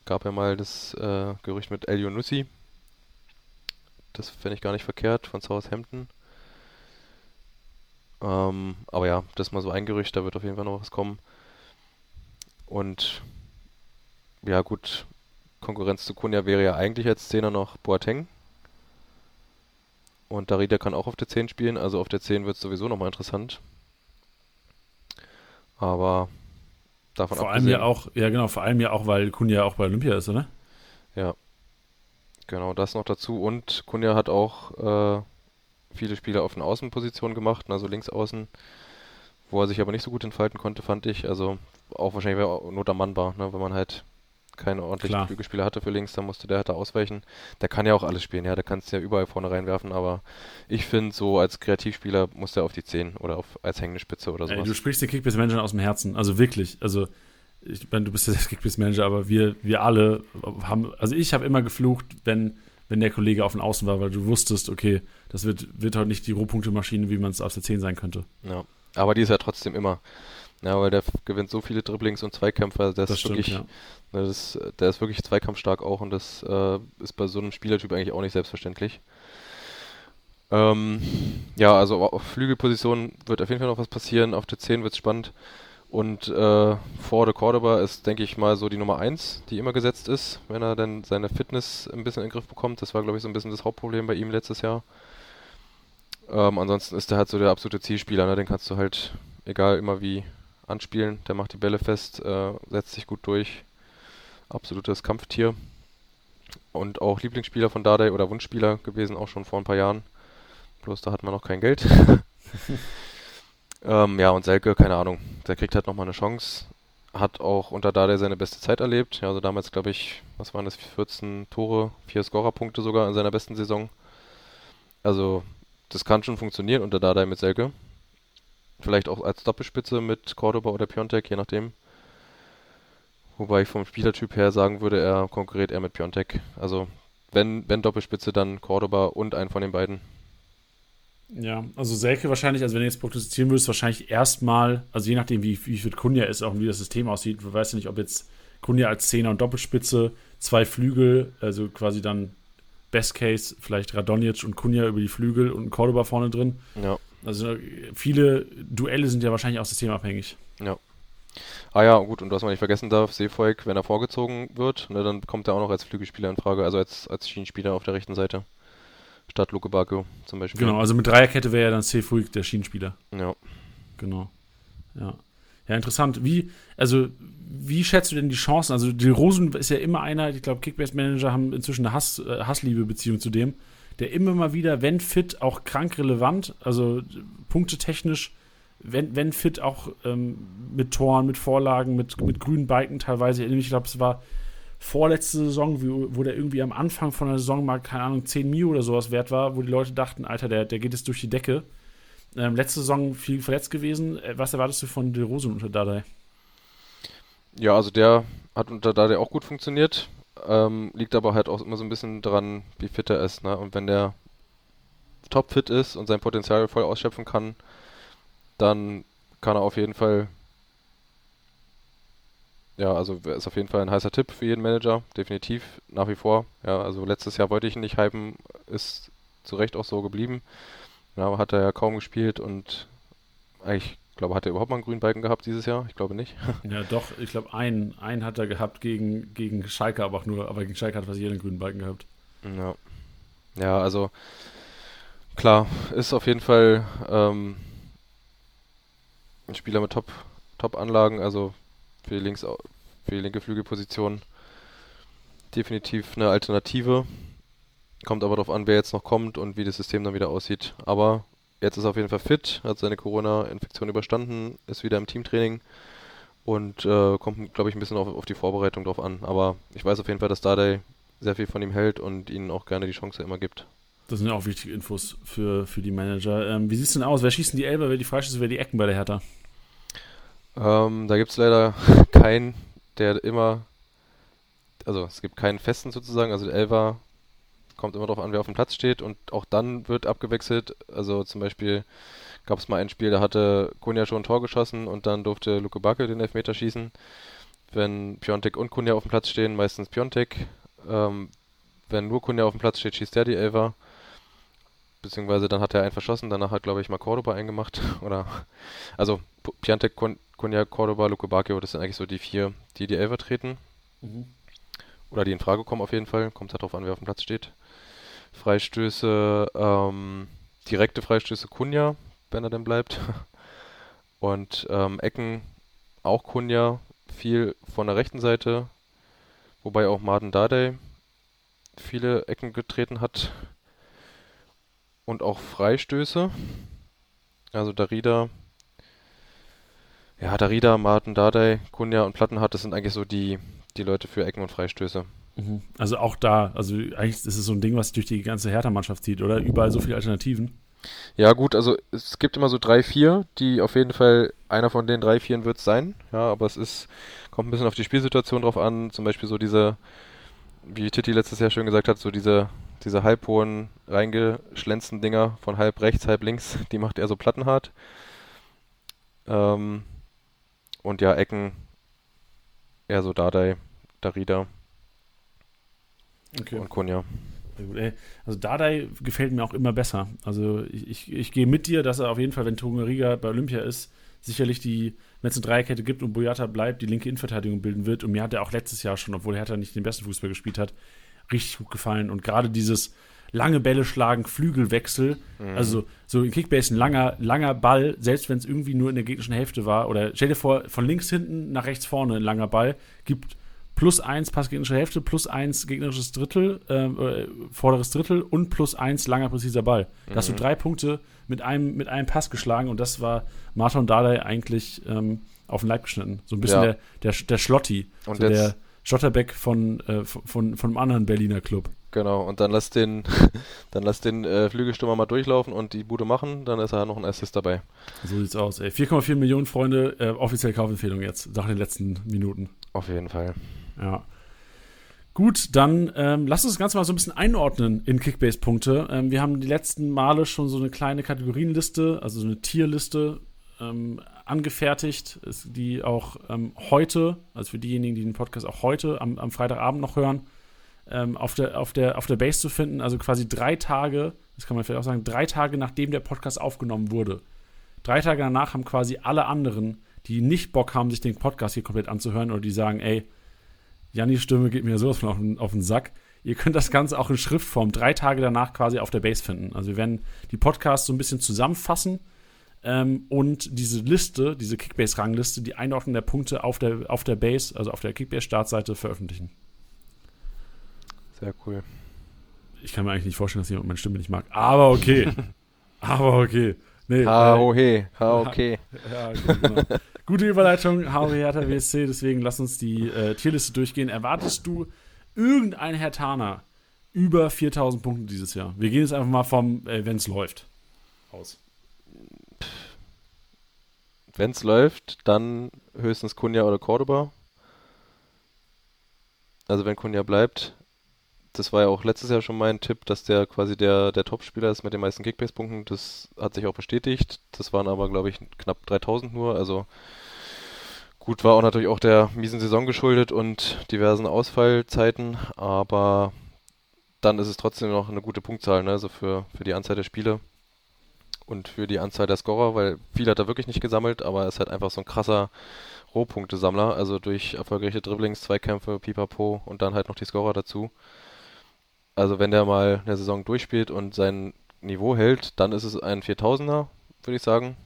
Gab ja mal das äh, Gerücht mit Elio Nussi. Das fände ich gar nicht verkehrt, von Southampton. Ähm, aber ja, das ist mal so ein Gerücht, da wird auf jeden Fall noch was kommen. Und ja gut, Konkurrenz zu Kunja wäre ja eigentlich als Zehner noch Boateng. Und Darida kann auch auf der 10 spielen, also auf der 10 wird es sowieso nochmal interessant. Aber davon Vor allem ja auch, ja genau, vor allem ja auch, weil Kunja auch bei Olympia ist, oder? Ja. Genau, das noch dazu. Und Kunja hat auch äh, viele Spiele auf den Außenpositionen gemacht, also links außen, wo er sich aber nicht so gut entfalten konnte, fand ich. Also auch wahrscheinlich, weil Not am Mann war, ne? wenn man halt keine ordentlichen Flügelspieler hatte für links, dann musste der da ausweichen. Der kann ja auch alles spielen, ja, der kann es ja überall vorne reinwerfen, aber ich finde, so als Kreativspieler muss der auf die 10 oder auf, als hängende Spitze oder sowas. Ey, du sprichst den Kickbase-Manager aus dem Herzen, also wirklich, also ich meine, du bist ja der Kickbase-Manager, aber wir, wir alle haben, also ich habe immer geflucht, wenn, wenn der Kollege auf dem Außen war, weil du wusstest, okay, das wird, wird heute nicht die Rohpunkte-Maschine, wie man es auf der 10 sein könnte. Ja, aber die ist ja trotzdem immer. Ja, weil der gewinnt so viele Dribblings und Zweikämpfe, also der das ist stimmt, wirklich, ja. Das, der ist wirklich zweikampfstark auch und das äh, ist bei so einem Spielertyp eigentlich auch nicht selbstverständlich. Ähm, ja, also auf Flügelposition wird auf jeden Fall noch was passieren, auf der 10 wird es spannend. Und äh, vor der Cordoba ist, denke ich mal, so die Nummer 1, die immer gesetzt ist, wenn er dann seine Fitness ein bisschen in den Griff bekommt. Das war, glaube ich, so ein bisschen das Hauptproblem bei ihm letztes Jahr. Ähm, ansonsten ist er halt so der absolute Zielspieler, ne? den kannst du halt, egal immer wie anspielen. Der macht die Bälle fest, äh, setzt sich gut durch. Absolutes Kampftier. Und auch Lieblingsspieler von Dardai oder Wunschspieler gewesen, auch schon vor ein paar Jahren. Bloß da hat man noch kein Geld. ähm, ja, und Selke, keine Ahnung. Der kriegt halt nochmal eine Chance. Hat auch unter Dardai seine beste Zeit erlebt. Ja, also damals, glaube ich, was waren das, 14 Tore, 4 Scorerpunkte sogar in seiner besten Saison. Also, das kann schon funktionieren unter Dardai mit Selke. Vielleicht auch als Doppelspitze mit Cordoba oder Piontek, je nachdem. Wobei ich vom Spielertyp her sagen würde, er konkurriert eher mit Piontek. Also wenn, wenn Doppelspitze, dann Cordoba und einen von den beiden. Ja, also Selke wahrscheinlich, also wenn du jetzt prognostizieren würdest, wahrscheinlich erstmal, also je nachdem, wie, wie fit Kunja ist, auch wie das System aussieht, du weißt ja nicht, ob jetzt Kunja als Zehner und Doppelspitze, zwei Flügel, also quasi dann Best Case, vielleicht Radonjic und Kunja über die Flügel und Cordoba vorne drin. Ja. Also viele Duelle sind ja wahrscheinlich auch systemabhängig. Ja. Ah ja, gut, und was man nicht vergessen darf, Seefolk, wenn er vorgezogen wird, ne, dann kommt er auch noch als Flügelspieler in Frage, also als, als Schienenspieler auf der rechten Seite. Statt Luke Bacco zum Beispiel. Genau, also mit Dreierkette wäre ja dann Seefolk der Schienenspieler. Ja. Genau. Ja. Ja, interessant. Wie, also, wie schätzt du denn die Chancen? Also, die Rosen ist ja immer einer, ich glaube, Kickbase-Manager haben inzwischen eine Hass, äh, Hassliebe-Beziehung zu dem der immer mal wieder, wenn fit, auch krank relevant, also punktetechnisch, wenn, wenn fit, auch ähm, mit Toren, mit Vorlagen, mit, mit grünen Balken teilweise. Ich glaube, es war vorletzte Saison, wo, wo der irgendwie am Anfang von der Saison mal, keine Ahnung, 10 Mio oder sowas wert war, wo die Leute dachten, Alter, der, der geht jetzt durch die Decke. Ähm, letzte Saison viel verletzt gewesen. Äh, was erwartest du von De Rose unter Dardai? Ja, also der hat unter Dardai auch gut funktioniert. Ähm, liegt aber halt auch immer so ein bisschen dran, wie fit er ist. Ne? Und wenn der topfit ist und sein Potenzial voll ausschöpfen kann, dann kann er auf jeden Fall ja, also ist auf jeden Fall ein heißer Tipp für jeden Manager, definitiv, nach wie vor. Ja, also letztes Jahr wollte ich ihn nicht hypen, ist zu Recht auch so geblieben. Ja, hat er ja kaum gespielt und eigentlich, glaube hat er überhaupt mal einen grünen Balken gehabt dieses Jahr? Ich glaube nicht. Ja, doch, ich glaube, einen, einen hat er gehabt gegen, gegen Schalke, aber auch nur, aber gegen Schalke hat fast jeder einen grünen Balken gehabt. Ja. Ja, also klar, ist auf jeden Fall ähm, ein Spieler mit Top, Top-Anlagen, also für die, links, für die linke Flügelposition definitiv eine Alternative. Kommt aber darauf an, wer jetzt noch kommt und wie das System dann wieder aussieht. Aber jetzt ist er auf jeden Fall fit, hat seine Corona-Infektion überstanden, ist wieder im Teamtraining und äh, kommt, glaube ich, ein bisschen auf, auf, die Vorbereitung drauf an. Aber ich weiß auf jeden Fall, dass Dardai sehr viel von ihm hält und ihnen auch gerne die Chance immer gibt. Das sind ja auch wichtige Infos für, für die Manager. Ähm, wie sieht es denn aus? Wer schießt denn die Elber, wer die Freischüsse, wer die Ecken bei der Hertha? Ähm, da gibt es leider keinen, der immer, also es gibt keinen festen sozusagen, also der Elfer kommt immer darauf an, wer auf dem Platz steht und auch dann wird abgewechselt. Also zum Beispiel gab es mal ein Spiel, da hatte Kunja schon ein Tor geschossen und dann durfte Luke Backe den Elfmeter schießen. Wenn Piontek und Kunja auf dem Platz stehen, meistens Piontek. Ähm, wenn nur Kunja auf dem Platz steht, schießt der die Elfer. Beziehungsweise dann hat er einen verschossen, danach hat, glaube ich, mal Cordoba eingemacht. Oder also Piontek, Kunja, Cordoba, Luke Bacchio, das sind eigentlich so die vier, die die Elfer treten. Mhm. Oder die in Frage kommen auf jeden Fall. Kommt halt darauf an, wer auf dem Platz steht. Freistöße, ähm, direkte Freistöße Kunja, wenn er denn bleibt. Und ähm, Ecken auch Kunja, viel von der rechten Seite. Wobei auch Martin Dardai viele Ecken getreten hat. Und auch Freistöße. Also Darida ja, Darida, Martin Dardai, Kunja und Plattenhardt, das sind eigentlich so die, die Leute für Ecken und Freistöße. Mhm. Also auch da, also eigentlich ist es so ein Ding, was durch die ganze Hertha-Mannschaft zieht, oder? Überall so viele Alternativen. Ja, gut, also es gibt immer so drei, vier, die auf jeden Fall, einer von den drei, vieren wird es sein, ja, aber es ist, kommt ein bisschen auf die Spielsituation drauf an, zum Beispiel so diese, wie Titi letztes Jahr schön gesagt hat, so diese, diese halbhohen, reingeschlänzten Dinger von halb rechts, halb links, die macht er so plattenhart. Ähm, und ja, Ecken eher so Dardai, Darida okay. und Kunja. Also Dardai gefällt mir auch immer besser. Also ich, ich, ich gehe mit dir, dass er auf jeden Fall, wenn Tongariga bei Olympia ist, sicherlich die, wenn es eine Dreierkette gibt und Boyata bleibt, die linke Innenverteidigung bilden wird. Und mir hat er auch letztes Jahr schon, obwohl Hertha nicht den besten Fußball gespielt hat, richtig gut gefallen. Und gerade dieses, lange Bälle schlagen, Flügelwechsel. Mhm. Also so in Kickbase ein langer, langer Ball, selbst wenn es irgendwie nur in der gegnerischen Hälfte war. Oder stell dir vor, von links hinten nach rechts vorne ein langer Ball, gibt plus eins Pass gegnerische Hälfte, plus eins gegnerisches Drittel, äh, vorderes Drittel und plus eins langer präziser Ball. Da hast du mhm. drei Punkte mit einem, mit einem Pass geschlagen und das war Martin Dardai eigentlich ähm, auf den Leib geschnitten. So ein bisschen ja. der, der, der Schlotti. Und so der Schotterbeck von, äh, von, von, einem anderen Berliner Club. Genau, und dann lass den, dann lass den äh, Flügelstürmer mal durchlaufen und die Bude machen, dann ist er noch ein Assist dabei. So sieht's aus, 4,4 Millionen Freunde, äh, offiziell Kaufempfehlung jetzt, nach den letzten Minuten. Auf jeden Fall. Ja. Gut, dann ähm, lass uns das Ganze mal so ein bisschen einordnen in Kickbase-Punkte. Ähm, wir haben die letzten Male schon so eine kleine Kategorienliste, also so eine Tierliste ähm, angefertigt, die auch ähm, heute, also für diejenigen, die den Podcast auch heute am, am Freitagabend noch hören, ähm, auf, der, auf, der, auf der Base zu finden. Also quasi drei Tage, das kann man vielleicht auch sagen, drei Tage nachdem der Podcast aufgenommen wurde. Drei Tage danach haben quasi alle anderen, die nicht Bock haben, sich den Podcast hier komplett anzuhören oder die sagen, ey, Jannis Stimme geht mir sowas von auf den, auf den Sack. Ihr könnt das Ganze auch in Schriftform drei Tage danach quasi auf der Base finden. Also wir werden die Podcasts so ein bisschen zusammenfassen ähm, und diese Liste, diese Kickbase-Rangliste, die Einordnung der Punkte auf der, auf der Base, also auf der Kickbase-Startseite veröffentlichen. Sehr cool. ich kann mir eigentlich nicht vorstellen, dass jemand meine Stimme nicht mag. Aber okay. Aber okay. Nee, ha, ho, he. Ha, okay. Ja, genau. Gute Überleitung, HW Hertha WSC, deswegen lass uns die äh, Tierliste durchgehen. Erwartest du irgendein Hertaner über 4000 Punkte dieses Jahr? Wir gehen jetzt einfach mal vom, äh, wenn es läuft, aus. Wenn es läuft, dann höchstens Kunja oder Cordoba. Also wenn Kunja bleibt, das war ja auch letztes Jahr schon mein Tipp, dass der quasi der, der Top-Spieler ist mit den meisten Kickbase-Punkten. Das hat sich auch bestätigt. Das waren aber, glaube ich, knapp 3000 nur. Also gut, war auch natürlich auch der miesen Saison geschuldet und diversen Ausfallzeiten. Aber dann ist es trotzdem noch eine gute Punktzahl, ne? also für, für die Anzahl der Spiele und für die Anzahl der Scorer, weil viel hat er wirklich nicht gesammelt, aber er ist halt einfach so ein krasser Rohpunktesammler, also durch erfolgreiche Dribblings, Zweikämpfe, Pipapo und dann halt noch die Scorer dazu. Also wenn der mal eine Saison durchspielt und sein Niveau hält, dann ist es ein 4000er, würde ich sagen.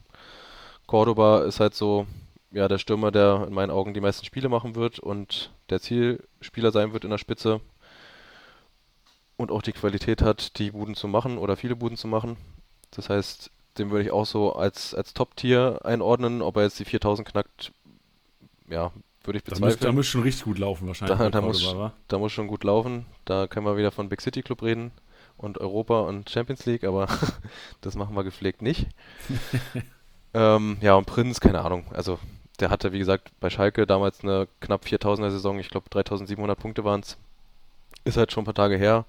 Cordoba ist halt so, ja, der Stürmer, der in meinen Augen die meisten Spiele machen wird und der Zielspieler sein wird in der Spitze und auch die Qualität hat, die Buden zu machen oder viele Buden zu machen. Das heißt, den würde ich auch so als, als Top-Tier einordnen. Ob er jetzt die 4000 knackt, ja, würde ich bezweifeln. Da muss, schon richtig gut laufen wahrscheinlich. Da, da, muss, da muss schon gut laufen. Da können wir wieder von Big City Club reden und Europa und Champions League, aber das machen wir gepflegt nicht. ähm, ja, und Prinz, keine Ahnung. Also der hatte, wie gesagt, bei Schalke damals eine knapp 4000er Saison. Ich glaube, 3700 Punkte waren es. Ist halt schon ein paar Tage her.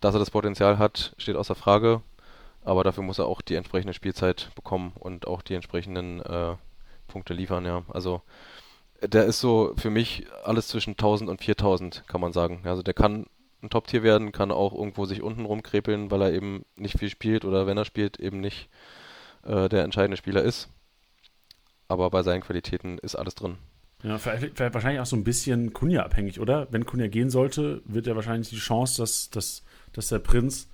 Dass er das Potenzial hat, steht außer Frage. Aber dafür muss er auch die entsprechende Spielzeit bekommen und auch die entsprechenden äh, Punkte liefern, ja. Also der ist so für mich alles zwischen 1000 und 4000, kann man sagen. Also der kann ein Top-Tier werden, kann auch irgendwo sich unten rumkrepeln, weil er eben nicht viel spielt oder wenn er spielt, eben nicht äh, der entscheidende Spieler ist. Aber bei seinen Qualitäten ist alles drin. Ja, vielleicht, vielleicht wahrscheinlich auch so ein bisschen Kunja abhängig, oder? Wenn Kunja gehen sollte, wird er wahrscheinlich die Chance, dass, dass, dass der Prinz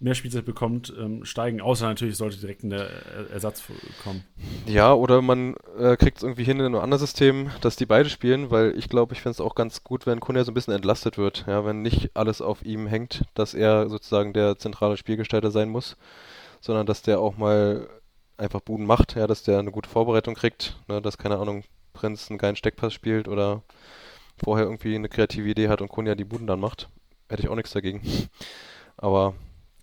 mehr Spielzeit bekommt, ähm, steigen. Außer natürlich sollte direkt ein Ersatz kommen. Ja, oder man äh, kriegt es irgendwie hin in einem anderen System, dass die beide spielen, weil ich glaube, ich finde es auch ganz gut, wenn Kunja so ein bisschen entlastet wird. Ja, wenn nicht alles auf ihm hängt, dass er sozusagen der zentrale Spielgestalter sein muss, sondern dass der auch mal einfach Buden macht, ja, dass der eine gute Vorbereitung kriegt, ne, dass, keine Ahnung, Prinz einen geilen Steckpass spielt oder vorher irgendwie eine kreative Idee hat und Kunja die Buden dann macht. Hätte ich auch nichts dagegen. Aber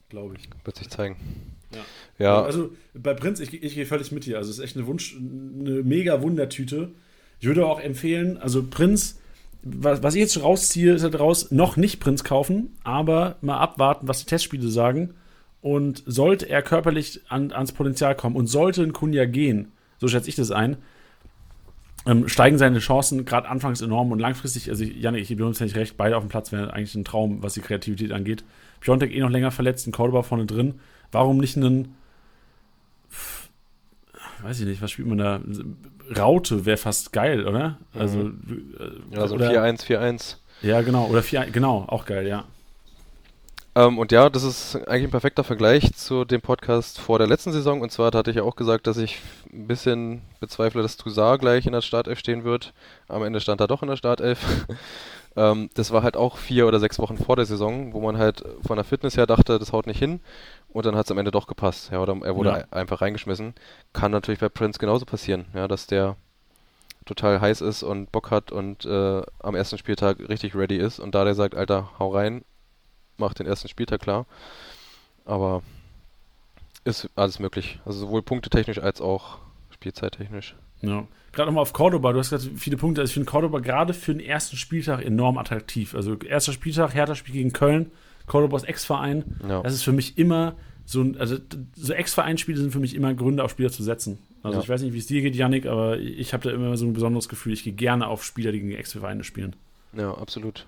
glaube ich. Wird sich zeigen. Ja. ja. Also bei Prinz, ich, ich gehe völlig mit dir. Also es ist echt eine Wunsch, eine mega Wundertüte. Ich würde auch empfehlen, also Prinz, was, was ich jetzt rausziehe, ist halt raus, noch nicht Prinz kaufen, aber mal abwarten, was die Testspiele sagen. Und sollte er körperlich an, ans Potenzial kommen und sollte ein Kunja gehen, so schätze ich das ein, ähm, steigen seine Chancen gerade anfangs enorm und langfristig, also Janik, ich gebe uns nicht recht, beide auf dem Platz wäre eigentlich ein Traum, was die Kreativität angeht. Piontek eh noch länger verletzt, ein Cordoba vorne drin. Warum nicht einen, weiß ich nicht, was spielt man da? Raute wäre fast geil, oder? Also, mhm. ja, so 4-1, 4-1. Ja, genau, oder 4 genau, auch geil, ja. Ähm, und ja, das ist eigentlich ein perfekter Vergleich zu dem Podcast vor der letzten Saison. Und zwar hatte ich ja auch gesagt, dass ich ein bisschen bezweifle, dass Toussaint gleich in der Startelf stehen wird. Am Ende stand er doch in der Startelf. ähm, das war halt auch vier oder sechs Wochen vor der Saison, wo man halt von der Fitness her dachte, das haut nicht hin. Und dann hat es am Ende doch gepasst. Ja, oder er wurde ja. einfach reingeschmissen. Kann natürlich bei Prince genauso passieren, ja, dass der total heiß ist und Bock hat und äh, am ersten Spieltag richtig ready ist und da der sagt, Alter, hau rein, macht den ersten Spieltag klar. Aber ist alles möglich. Also sowohl punktetechnisch als auch spielzeittechnisch. Ja. Gerade nochmal auf Cordoba, du hast gerade viele Punkte. Also ich finde Cordoba gerade für den ersten Spieltag enorm attraktiv. Also erster Spieltag, Hertha spielt gegen Köln, Cordobas Ex-Verein. Ja. Das ist für mich immer so ein, also so Ex-Vereinsspiele sind für mich immer Gründe, auf Spieler zu setzen. Also ja. ich weiß nicht, wie es dir geht, Yannick, aber ich habe da immer so ein besonderes Gefühl. Ich gehe gerne auf Spieler, die gegen Ex-Vereine spielen. Ja, absolut.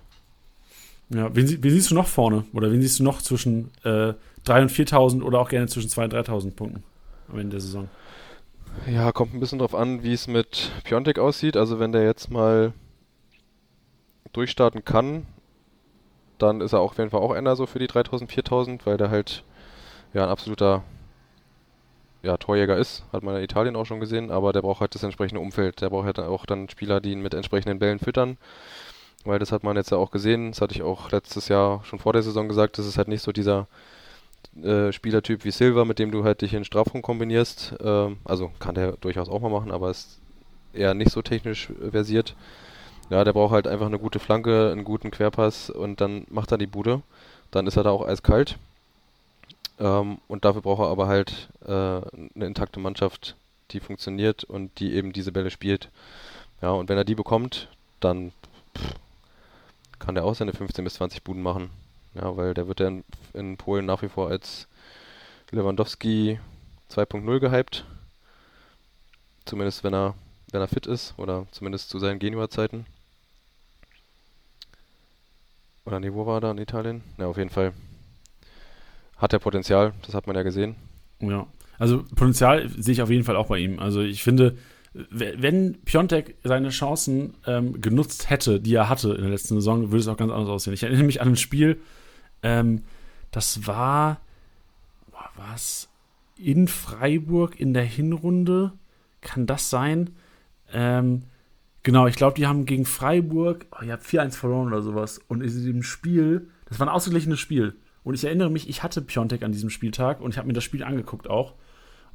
Ja, wen, wen, siehst du noch vorne? Oder wen siehst du noch zwischen äh, 3.000 und 4.000 oder auch gerne zwischen 2.000 und 3.000 Punkten am Ende der Saison? Ja, kommt ein bisschen drauf an, wie es mit Piontek aussieht. Also wenn der jetzt mal durchstarten kann, dann ist er auch auf jeden Fall auch einer so für die 3.000, 4.000, weil der halt ja ein absoluter ja, Torjäger ist, hat man in Italien auch schon gesehen, aber der braucht halt das entsprechende Umfeld. Der braucht halt auch dann Spieler, die ihn mit entsprechenden Bällen füttern weil das hat man jetzt ja auch gesehen, das hatte ich auch letztes Jahr schon vor der Saison gesagt, das ist halt nicht so dieser äh, Spielertyp wie Silva, mit dem du halt dich in Strafraum kombinierst. Ähm, also kann der durchaus auch mal machen, aber ist eher nicht so technisch versiert. Ja, der braucht halt einfach eine gute Flanke, einen guten Querpass und dann macht er die Bude. Dann ist er da auch eiskalt. Ähm, und dafür braucht er aber halt äh, eine intakte Mannschaft, die funktioniert und die eben diese Bälle spielt. Ja, und wenn er die bekommt, dann pff, kann der auch seine 15 bis 20 Buden machen. Ja, weil der wird ja in, in Polen nach wie vor als Lewandowski 2.0 gehypt. Zumindest wenn er, wenn er fit ist oder zumindest zu seinen Genua-Zeiten. Oder nee, wo war er da in Italien? Ja, auf jeden Fall. Hat er Potenzial, das hat man ja gesehen. Ja, also Potenzial sehe ich auf jeden Fall auch bei ihm. Also ich finde, wenn Piontek seine Chancen ähm, genutzt hätte, die er hatte in der letzten Saison, würde es auch ganz anders aussehen. Ich erinnere mich an ein Spiel, ähm, das war, was, in Freiburg in der Hinrunde, kann das sein? Ähm, genau, ich glaube, die haben gegen Freiburg, oh, ihr habt 4-1 verloren oder sowas. Und in diesem Spiel, das war ein ausgeglichenes Spiel. Und ich erinnere mich, ich hatte Piontek an diesem Spieltag und ich habe mir das Spiel angeguckt auch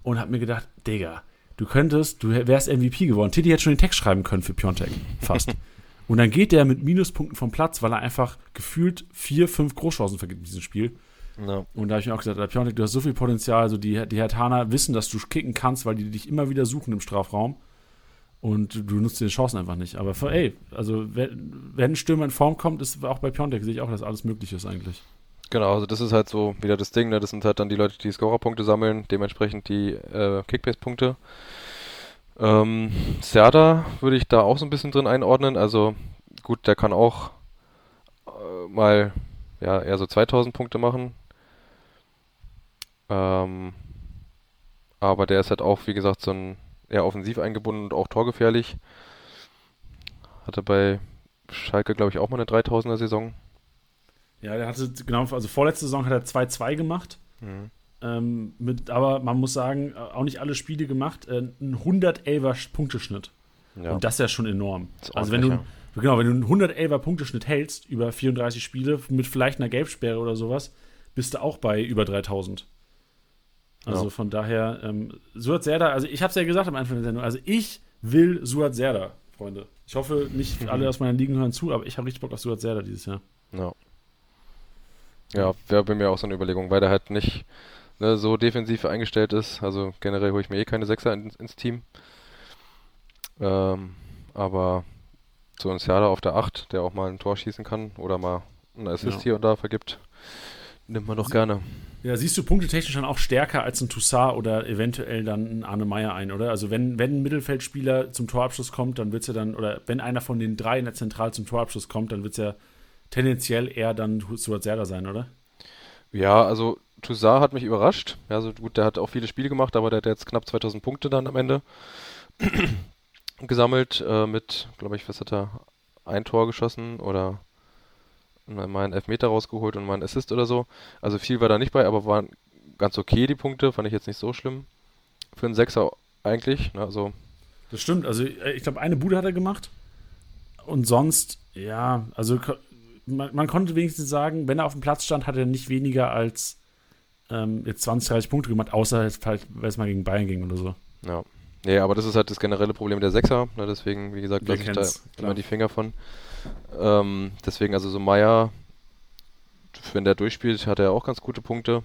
und habe mir gedacht, Digga, du könntest, du wärst MVP geworden. Titi hätte schon den Text schreiben können für Piontek, fast. und dann geht der mit Minuspunkten vom Platz, weil er einfach gefühlt vier, fünf Großchancen vergibt in diesem Spiel. No. Und da habe ich mir auch gesagt, Piontek, du hast so viel Potenzial. Also die, die Hertaner wissen, dass du kicken kannst, weil die dich immer wieder suchen im Strafraum. Und du nutzt die Chancen einfach nicht. Aber ey, also wenn ein Stürmer in Form kommt, ist auch bei Piontek, sehe ich auch, dass alles möglich ist eigentlich. Genau, also das ist halt so wieder das Ding, ne? das sind halt dann die Leute, die Scorerpunkte sammeln, dementsprechend die äh, Kickbase-Punkte. Ähm, Serda würde ich da auch so ein bisschen drin einordnen, also gut, der kann auch äh, mal ja, eher so 2000 Punkte machen. Ähm, aber der ist halt auch, wie gesagt, so ein eher offensiv eingebunden und auch torgefährlich. Hatte bei Schalke, glaube ich, auch mal eine 3000er Saison. Ja, der hatte, genau, also vorletzte Saison hat er 2-2 gemacht. Mhm. Ähm, mit, aber man muss sagen, auch nicht alle Spiele gemacht. Äh, ein 111er Punkteschnitt. Ja. Und das ist ja schon enorm. Also wenn du, genau, wenn du einen 111er Punkteschnitt hältst über 34 Spiele mit vielleicht einer Gelbsperre oder sowas, bist du auch bei über 3000. Also ja. von daher, ähm, Suat Serda, also ich habe es ja gesagt am Anfang der Sendung, also ich will Suat Serda, Freunde. Ich hoffe, nicht mhm. alle aus meinen Ligen hören zu, aber ich habe richtig Bock auf Suat Serda dieses Jahr. Ja. Ja, wäre bei mir auch so eine Überlegung, weil der halt nicht ne, so defensiv eingestellt ist. Also generell hole ich mir eh keine Sechser in, ins Team. Ähm, aber so ein Siada auf der 8, der auch mal ein Tor schießen kann oder mal einen Assist ja. hier und da vergibt, nimmt man doch gerne. Ja, siehst du punktetechnisch dann auch stärker als ein Toussaint oder eventuell dann ein Arne Meyer ein, oder? Also wenn, wenn ein Mittelfeldspieler zum Torabschluss kommt, dann wird es ja dann, oder wenn einer von den drei in der Zentral zum Torabschluss kommt, dann wird es ja tendenziell eher dann Stuart Serda sein, oder? Ja, also Toussaint hat mich überrascht. Ja, also gut, der hat auch viele Spiele gemacht, aber der hat jetzt knapp 2000 Punkte dann am Ende gesammelt äh, mit, glaube ich, was hat er? Ein Tor geschossen oder mal einen Elfmeter rausgeholt und mal einen Assist oder so. Also viel war da nicht bei, aber waren ganz okay die Punkte, fand ich jetzt nicht so schlimm. Für einen Sechser eigentlich, ne, also. Das stimmt, also ich glaube, eine Bude hat er gemacht. Und sonst, ja, also man, man, konnte wenigstens sagen, wenn er auf dem Platz stand, hat er nicht weniger als ähm, jetzt 20, 30 Punkte gemacht, außer halt, weil es mal gegen Bayern ging oder so. Ja. Nee, aber das ist halt das generelle Problem der Sechser. Ne, deswegen, wie gesagt, lasse ich da klar. immer die Finger von. Ähm, deswegen, also so Meier, wenn der durchspielt, hat er auch ganz gute Punkte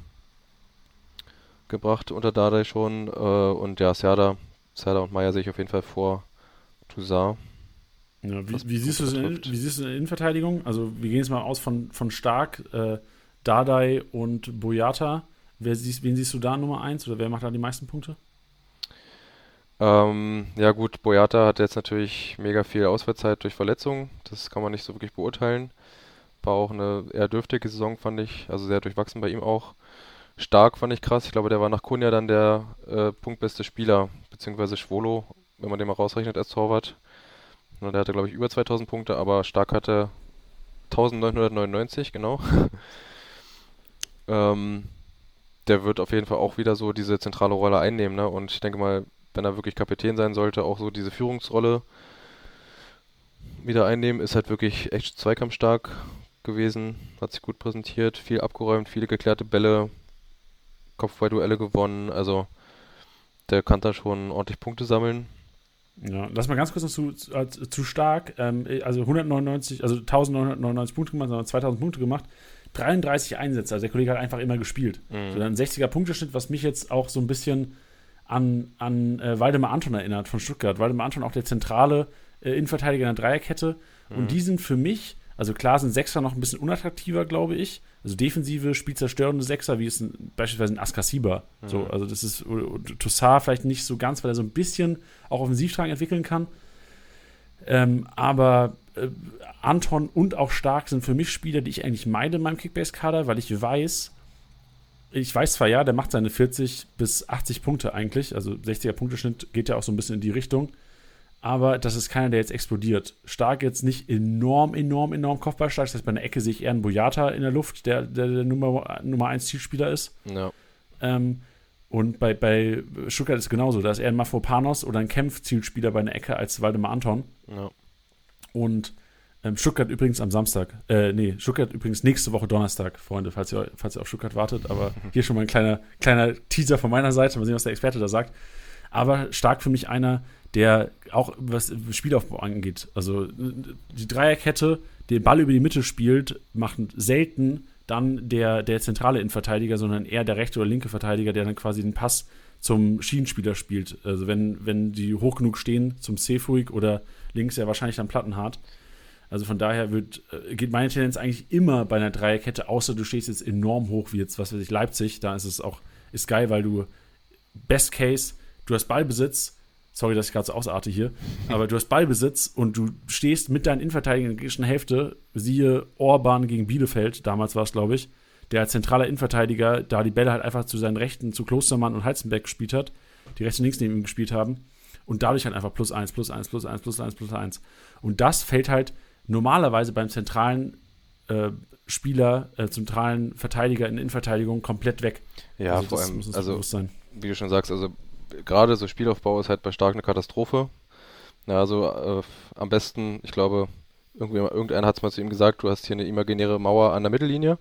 gebracht unter Dardai schon. Äh, und ja, Serda, Serda und Meier sehe ich auf jeden Fall vor Toussaint. Ja, wie, wie, siehst in, wie, siehst du in der Innenverteidigung? Also, wir gehen jetzt mal aus von, von Stark, äh, Dardai und Boyata. Wer siehst, wen siehst du da Nummer 1 oder wer macht da die meisten Punkte? Ähm, ja, gut, Boyata hat jetzt natürlich mega viel Ausfallzeit durch Verletzungen. Das kann man nicht so wirklich beurteilen. War auch eine eher dürftige Saison, fand ich. Also sehr durchwachsen bei ihm auch. Stark fand ich krass. Ich glaube, der war nach Kunja dann der äh, punktbeste Spieler, beziehungsweise Schwolo, wenn man den mal rausrechnet als Torwart. Der hatte, glaube ich, über 2000 Punkte, aber Stark hatte 1999, genau. ähm, der wird auf jeden Fall auch wieder so diese zentrale Rolle einnehmen. Ne? Und ich denke mal, wenn er wirklich Kapitän sein sollte, auch so diese Führungsrolle wieder einnehmen. Ist halt wirklich echt zweikampfstark gewesen, hat sich gut präsentiert, viel abgeräumt, viele geklärte Bälle, Kopfballduelle gewonnen. Also der kann da schon ordentlich Punkte sammeln. Ja, lass mal ganz kurz noch zu, äh, zu stark. Ähm, also 199, also 1999 Punkte gemacht, sondern 2000 Punkte gemacht. 33 Einsätze. Also der Kollege hat einfach immer gespielt. Mhm. So ein 60er Punkteschnitt, was mich jetzt auch so ein bisschen an, an äh, Waldemar Anton erinnert von Stuttgart. Waldemar Anton auch der zentrale äh, Innenverteidiger in der Dreierkette. Mhm. Und die sind für mich, also klar sind Sechser noch ein bisschen unattraktiver, glaube ich. Also defensive, spielzerstörende Sechser, wie es ein, beispielsweise ein Askasiba. Mhm. So, also das ist Toussaint vielleicht nicht so ganz, weil er so ein bisschen auch Offensivtragen entwickeln kann. Ähm, aber äh, Anton und auch Stark sind für mich Spieler, die ich eigentlich meide in meinem Kickbase-Kader, weil ich weiß, ich weiß zwar ja, der macht seine 40 bis 80 Punkte eigentlich, also 60er Punkteschnitt geht ja auch so ein bisschen in die Richtung, aber das ist keiner, der jetzt explodiert. Stark jetzt nicht enorm, enorm, enorm kopfballstark, das heißt, bei einer Ecke sehe ich eher einen Boyata in der Luft, der der, der Nummer, Nummer 1 Zielspieler ist. Ja. Ähm, und bei, bei Stuttgart ist es genauso, da ist eher ein Mafropanos oder ein Kämpf-Zielspieler bei einer Ecke als Waldemar Anton. Ja. Und ähm, Stuttgart übrigens am Samstag. Äh, nee, Stuttgart übrigens nächste Woche Donnerstag, Freunde, falls ihr, falls ihr auf Stuttgart wartet. Aber hier schon mal ein kleiner, kleiner Teaser von meiner Seite. Mal sehen, was der Experte da sagt. Aber stark für mich einer, der auch was Spielaufbau angeht. Also die Dreierkette, den Ball über die Mitte spielt, macht selten dann der, der zentrale Innenverteidiger, sondern eher der rechte oder linke Verteidiger, der dann quasi den Pass zum Schienenspieler spielt. Also wenn, wenn die hoch genug stehen zum Sefuig oder links ja wahrscheinlich dann Plattenhart. Also von daher wird, äh, geht meine Tendenz eigentlich immer bei einer Dreierkette, außer du stehst jetzt enorm hoch, wie jetzt, was weiß ich, Leipzig. Da ist es auch, ist geil, weil du, Best Case, du hast Ballbesitz, sorry, dass ich gerade so ausarte hier, aber du hast Ballbesitz und du stehst mit deinen Innenverteidigern in der gegnerischen Hälfte, siehe Orban gegen Bielefeld, damals war es, glaube ich, der als zentraler Innenverteidiger da die Bälle halt einfach zu seinen Rechten, zu Klostermann und Heizenberg gespielt hat, die rechts und links neben ihm gespielt haben und dadurch halt einfach plus eins, plus eins, plus eins, plus eins, plus eins. Und das fällt halt normalerweise beim zentralen äh, Spieler, äh, zentralen Verteidiger in Innenverteidigung komplett weg. Ja, also vor allem, also, wie du schon sagst, also gerade so Spielaufbau ist halt bei Stark eine Katastrophe. Ja, also äh, am besten, ich glaube, irgendeiner hat es mal zu ihm gesagt, du hast hier eine imaginäre Mauer an der Mittellinie.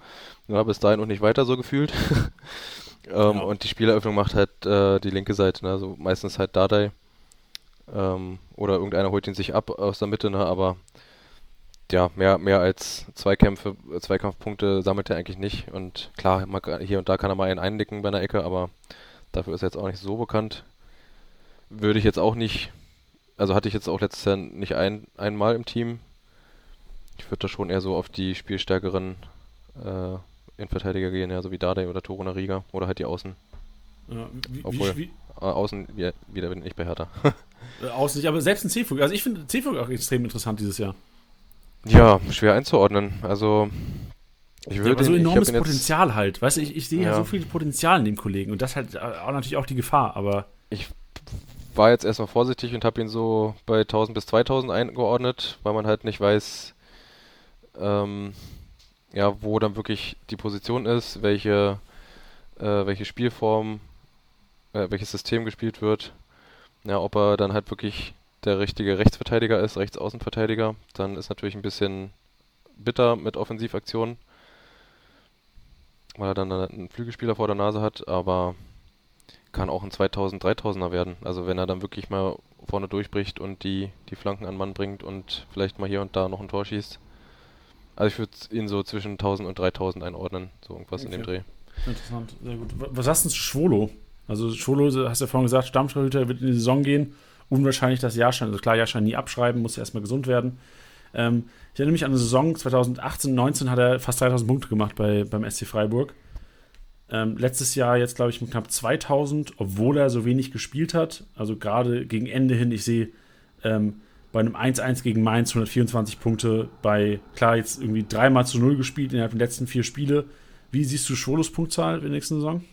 Ja, bis dahin und nicht weiter so gefühlt. ähm, ja. Und die Spieleröffnung macht halt äh, die linke Seite, ne? also meistens halt Dardai. Ähm, oder irgendeiner holt ihn sich ab aus der Mitte, ne? aber ja, mehr, mehr als Zweikämpfe, Zweikampfpunkte sammelt er eigentlich nicht. Und klar, hier und da kann er mal einen einnicken bei einer Ecke, aber dafür ist er jetzt auch nicht so bekannt. Würde ich jetzt auch nicht, also hatte ich jetzt auch letztes Jahr nicht ein, einmal im Team. Ich würde da schon eher so auf die spielstärkeren äh, Innenverteidiger gehen, ja, so wie Dardai oder Toruna Riga oder halt die Außen. Ja, wie, Obwohl, wie? Äh, Außen wieder, wieder bin ich bei Hertha. äh, außen nicht, aber selbst ein C-Fug. Also ich finde C-Fug auch extrem interessant dieses Jahr. Ja, schwer einzuordnen. Also ich würde ja, so enormes Potenzial halt. Weißt du, ich, ich sehe ja. ja. so viel Potenzial in dem Kollegen und das halt auch natürlich auch die Gefahr, aber. Ich war jetzt erstmal vorsichtig und habe ihn so bei 1000 bis 2000 eingeordnet, weil man halt nicht weiß, ähm, ja, wo dann wirklich die Position ist, welche, äh, welche Spielform, äh, welches System gespielt wird. Ja, ob er dann halt wirklich der richtige Rechtsverteidiger ist, Rechtsaußenverteidiger, dann ist natürlich ein bisschen bitter mit Offensivaktionen, weil er dann einen Flügelspieler vor der Nase hat, aber kann auch ein 2000, 3000er werden. Also wenn er dann wirklich mal vorne durchbricht und die, die Flanken an Mann bringt und vielleicht mal hier und da noch ein Tor schießt. Also ich würde ihn so zwischen 1000 und 3000 einordnen, so irgendwas okay. in dem Dreh. Interessant, sehr gut. Was hast du zu Schwolo? Also Schwolo, hast du ja vorhin gesagt, Stammtorhüter wird in die Saison gehen unwahrscheinlich, dass Jahrstein, also klar, Jahrstein nie abschreiben, muss ja erstmal gesund werden. Ähm, ich erinnere mich an eine Saison 2018, 19 hat er fast 3000 Punkte gemacht bei, beim SC Freiburg. Ähm, letztes Jahr jetzt, glaube ich, mit knapp 2000, obwohl er so wenig gespielt hat. Also gerade gegen Ende hin, ich sehe ähm, bei einem 1-1 gegen Mainz 124 Punkte, bei, klar, jetzt irgendwie dreimal zu null gespielt innerhalb der letzten vier Spiele. Wie siehst du Scholos Punktzahl in der nächsten Saison?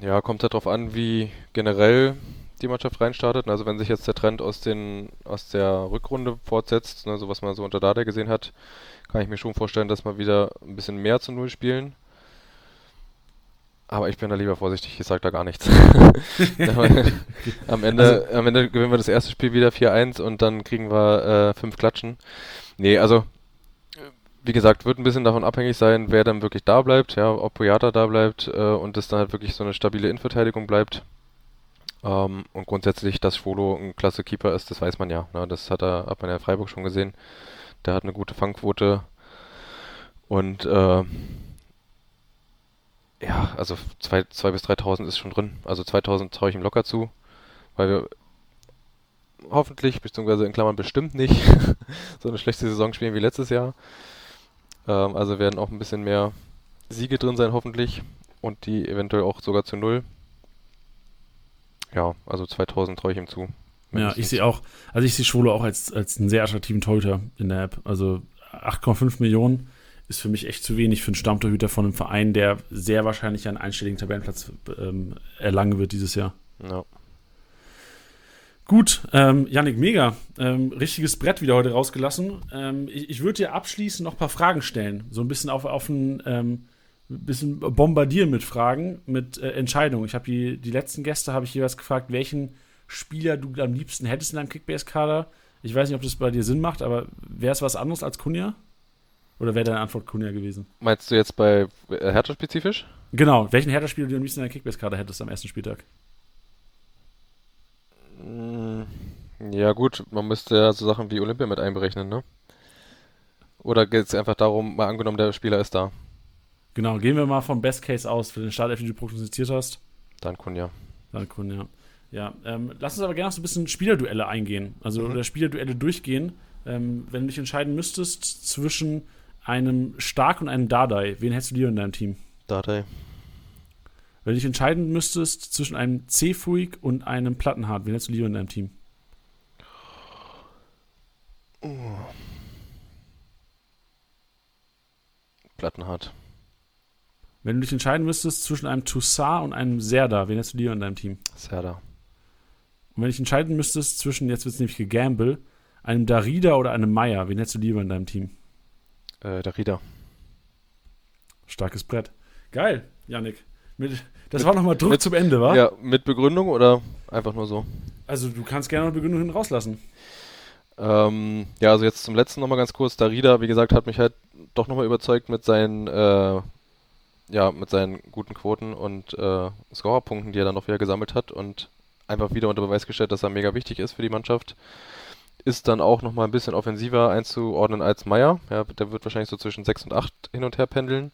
Ja, kommt halt darauf an, wie generell die Mannschaft reinstartet. Also wenn sich jetzt der Trend aus den aus der Rückrunde fortsetzt, ne, so was man so unter Dada gesehen hat, kann ich mir schon vorstellen, dass wir wieder ein bisschen mehr zu Null spielen. Aber ich bin da lieber vorsichtig, ich sage da gar nichts. am, Ende, also, am Ende gewinnen wir das erste Spiel wieder 4-1 und dann kriegen wir äh, fünf Klatschen. Nee, also wie gesagt, wird ein bisschen davon abhängig sein, wer dann wirklich da bleibt, ja, ob Boyata da bleibt äh, und es dann halt wirklich so eine stabile Innenverteidigung bleibt. Ähm, und grundsätzlich, dass Schwolo ein klasse Keeper ist, das weiß man ja. Ne? Das hat, er, hat man ja in Freiburg schon gesehen. Der hat eine gute Fangquote. Und äh, ja, also 2.000 bis 3.000 ist schon drin. Also 2.000 traue ich ihm locker zu, weil wir hoffentlich, beziehungsweise in Klammern bestimmt nicht, so eine schlechte Saison spielen wie letztes Jahr. Ähm, also werden auch ein bisschen mehr Siege drin sein, hoffentlich. Und die eventuell auch sogar zu null. Ja, also 2000 traue ich ihm zu. Ja, ich sehe auch, also ich sehe Schwolo auch als, als einen sehr attraktiven Torhüter in der App. Also 8,5 Millionen ist für mich echt zu wenig für einen Stammtorhüter von einem Verein, der sehr wahrscheinlich einen einstelligen Tabellenplatz ähm, erlangen wird dieses Jahr. Ja. Gut, ähm, Yannick, mega. Ähm, richtiges Brett wieder heute rausgelassen. Ähm, ich, ich würde dir abschließend noch ein paar Fragen stellen. So ein bisschen auf, auf ein ähm, bisschen bombardieren mit Fragen, mit äh, Entscheidungen. Ich habe die, die letzten Gäste habe ich jeweils gefragt, welchen Spieler du am liebsten hättest in deinem Kickbase-Kader. Ich weiß nicht, ob das bei dir Sinn macht, aber wäre es was anderes als Kunja? Oder wäre deine Antwort Kunja gewesen? Meinst du jetzt bei äh, Hertha spezifisch? Genau. Welchen Hertha-Spieler du am liebsten in deinem Kickbase-Kader hättest am ersten Spieltag? Mm, ja, gut, man müsste ja so Sachen wie Olympia mit einberechnen, ne? Oder geht es einfach darum, mal angenommen, der Spieler ist da? Genau, gehen wir mal vom Best Case aus für den Startelf, den du prognostiziert hast. Dann Kunja. Dann Kunja. Ja, ähm, lass uns aber gerne noch so ein bisschen Spielerduelle eingehen. Also, mhm. oder Spielerduelle durchgehen. Ähm, wenn du dich entscheiden müsstest zwischen einem Stark und einem Dardai, wen hättest du lieber in deinem Team? Dardai. Wenn du dich entscheiden müsstest zwischen einem C-Fuig und einem Plattenhard, wen hättest du lieber in deinem Team? Oh. Plattenhard. Wenn du dich entscheiden müsstest zwischen einem Toussaint und einem Serda, wen hättest du lieber in deinem Team? Serda. Und wenn du dich entscheiden müsstest zwischen, jetzt wird es nämlich gegamble, einem Darida oder einem Meier, wen hättest du lieber in deinem Team? Äh, Darida. Starkes Brett. Geil, Yannick. Mit, das mit, war nochmal Druck mit, zum Ende, wa? Ja, mit Begründung oder einfach nur so? Also du kannst gerne eine Begründung hinten rauslassen. Ähm, ja, also jetzt zum letzten nochmal ganz kurz. Darida, wie gesagt, hat mich halt doch nochmal überzeugt mit seinen, äh, ja, mit seinen guten Quoten und äh, Scorerpunkten, die er dann noch wieder gesammelt hat und einfach wieder unter Beweis gestellt, dass er mega wichtig ist für die Mannschaft. Ist dann auch nochmal ein bisschen offensiver einzuordnen als Meier. Ja, der wird wahrscheinlich so zwischen 6 und 8 hin und her pendeln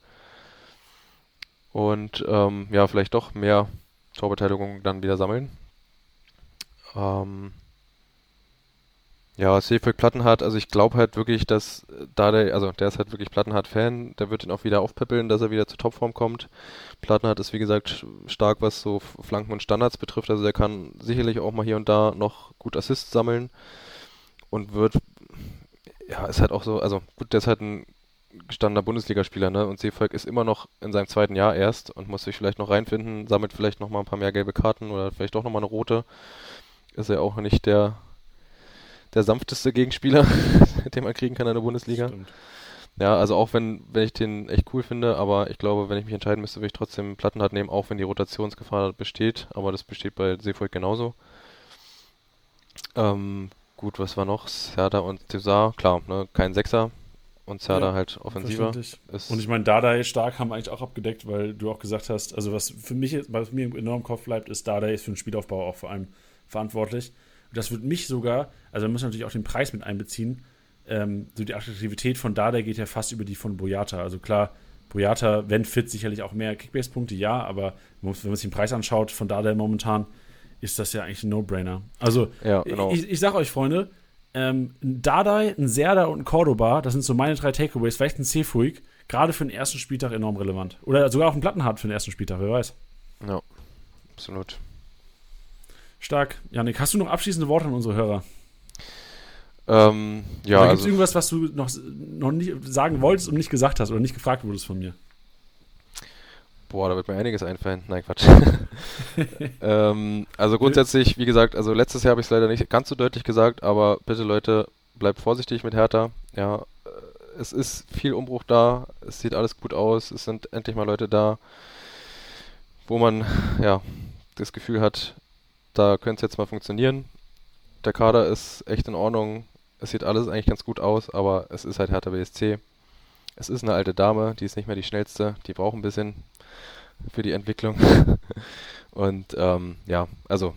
und ähm, ja, vielleicht doch mehr Torbeteiligung dann wieder sammeln. Ähm, ja, Seefeld Plattenhardt, also ich glaube halt wirklich, dass da der, also der ist halt wirklich Plattenhardt-Fan, der wird ihn auch wieder aufpäppeln, dass er wieder zur Topform kommt. Plattenhardt ist wie gesagt stark, was so Flanken und Standards betrifft, also der kann sicherlich auch mal hier und da noch gut Assists sammeln und wird, ja, ist halt auch so, also gut, der ist halt ein gestandener Bundesligaspieler, ne? Und Seevolk ist immer noch in seinem zweiten Jahr erst und muss sich vielleicht noch reinfinden, sammelt vielleicht noch mal ein paar mehr gelbe Karten oder vielleicht doch noch mal eine rote. Ist er auch nicht der der sanfteste Gegenspieler, den man kriegen kann in der Bundesliga. Stimmt. Ja, also auch wenn, wenn ich den echt cool finde, aber ich glaube, wenn ich mich entscheiden müsste, würde ich trotzdem Plattenhardt nehmen, auch wenn die Rotationsgefahr besteht, aber das besteht bei Seevolk genauso. Ähm, gut, was war noch? Serda und Cesar, klar, ne, kein Sechser, und Zerda ja, halt offensiver. Und ich meine, Dardai stark haben wir eigentlich auch abgedeckt, weil du auch gesagt hast, also was für mich, was mir enorm im Kopf bleibt, ist, Dardai ist für den Spielaufbau auch vor allem verantwortlich. Das wird mich sogar, also wir müssen natürlich auch den Preis mit einbeziehen. Ähm, so die Attraktivität von Dardai geht ja fast über die von Boyata. Also klar, Boyata, wenn fit, sicherlich auch mehr Kickbase-Punkte, ja, aber wenn man sich den Preis anschaut von Dardai momentan, ist das ja eigentlich ein No-Brainer. Also, ja, genau. ich, ich sag euch, Freunde, ähm, ein Dardai, ein Serda und ein Cordoba, das sind so meine drei Takeaways, vielleicht ein Seefuig, gerade für den ersten Spieltag enorm relevant. Oder sogar auch ein Plattenhard für den ersten Spieltag, wer weiß. Ja, absolut. Stark. Janik, hast du noch abschließende Worte an unsere Hörer? Ähm, ja. Gibt es also, irgendwas, was du noch, noch nicht sagen wolltest und nicht gesagt hast oder nicht gefragt wurdest von mir? Boah, da wird mir einiges einfallen. Nein, Quatsch. ähm, also grundsätzlich, wie gesagt, also letztes Jahr habe ich es leider nicht ganz so deutlich gesagt, aber bitte Leute, bleibt vorsichtig mit Hertha. Ja, äh, es ist viel Umbruch da, es sieht alles gut aus, es sind endlich mal Leute da, wo man ja das Gefühl hat, da könnte es jetzt mal funktionieren. Der Kader ist echt in Ordnung. Es sieht alles eigentlich ganz gut aus, aber es ist halt Hertha BSC. Es ist eine alte Dame, die ist nicht mehr die schnellste, die braucht ein bisschen für die Entwicklung. Und ähm, ja, also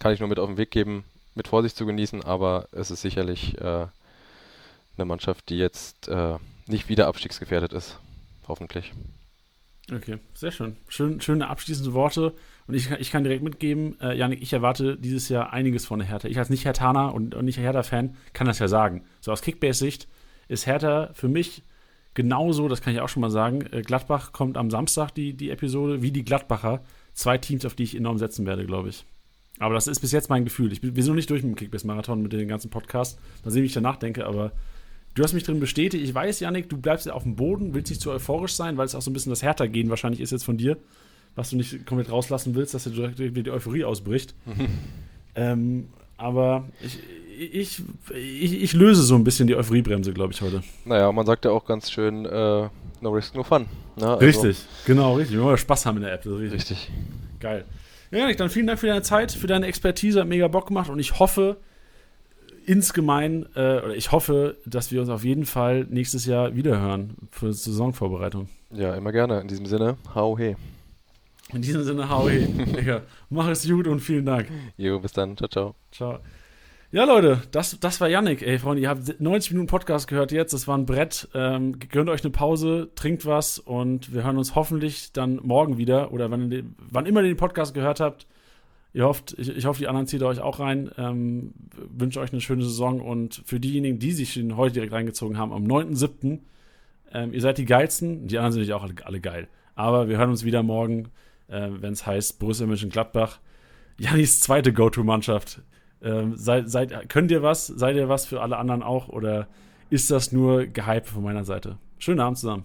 kann ich nur mit auf den Weg geben, mit Vorsicht zu genießen, aber es ist sicherlich äh, eine Mannschaft, die jetzt äh, nicht wieder abstiegsgefährdet ist. Hoffentlich. Okay, sehr schön. schön schöne abschließende Worte. Und ich, ich kann direkt mitgeben, äh, Janik, ich erwarte dieses Jahr einiges von der Hertha. Ich als nicht Hertaner und, und nicht Hertha-Fan kann das ja sagen. So aus Kickbase-Sicht ist Hertha für mich genauso, das kann ich auch schon mal sagen. Äh, Gladbach kommt am Samstag, die, die Episode, wie die Gladbacher. Zwei Teams, auf die ich enorm setzen werde, glaube ich. Aber das ist bis jetzt mein Gefühl. Ich bin, wir sind noch nicht durch mit dem Kickbase-Marathon, mit dem ganzen Podcast. Mal sehen, wie ich danach denke, aber du hast mich drin bestätigt. Ich weiß, Janik, du bleibst auf dem Boden, willst nicht zu euphorisch sein, weil es auch so ein bisschen das Härter-Gehen wahrscheinlich ist jetzt von dir, was du nicht komplett rauslassen willst, dass dir die Euphorie ausbricht. ähm, aber ich, ich, ich, ich, löse so ein bisschen die Euphoriebremse, glaube ich, heute. Naja, man sagt ja auch ganz schön, äh, no risk, no fun. Ne? Also richtig, genau, richtig. Wir wollen Spaß haben in der App. richtig. richtig. Geil. Ja, dann vielen Dank für deine Zeit, für deine Expertise, hat mega Bock gemacht und ich hoffe, insgemein, äh, oder ich hoffe, dass wir uns auf jeden Fall nächstes Jahr wiederhören für die Saisonvorbereitung. Ja, immer gerne. In diesem Sinne, hau he. In diesem Sinne, hau he. Mach es gut und vielen Dank. Jo, bis dann. Ciao, ciao. Ciao. Ja, Leute, das, das war Yannick. Ey, Freunde, ihr habt 90 Minuten Podcast gehört jetzt. Das war ein Brett. Ähm, gönnt euch eine Pause, trinkt was und wir hören uns hoffentlich dann morgen wieder oder wann, wann immer ihr den Podcast gehört habt. Ihr hofft, ich, ich hoffe, die anderen zieht euch auch rein. Ähm, wünsche euch eine schöne Saison und für diejenigen, die sich heute direkt reingezogen haben, am 9.7., ähm, ihr seid die geilsten. Die anderen sind natürlich auch alle, alle geil. Aber wir hören uns wieder morgen, äh, wenn es heißt Borussia Mönchengladbach. Janis zweite Go-To-Mannschaft ähm, seid, seid, könnt ihr was? Seid ihr was für alle anderen auch? Oder ist das nur gehypt von meiner Seite? Schönen Abend zusammen.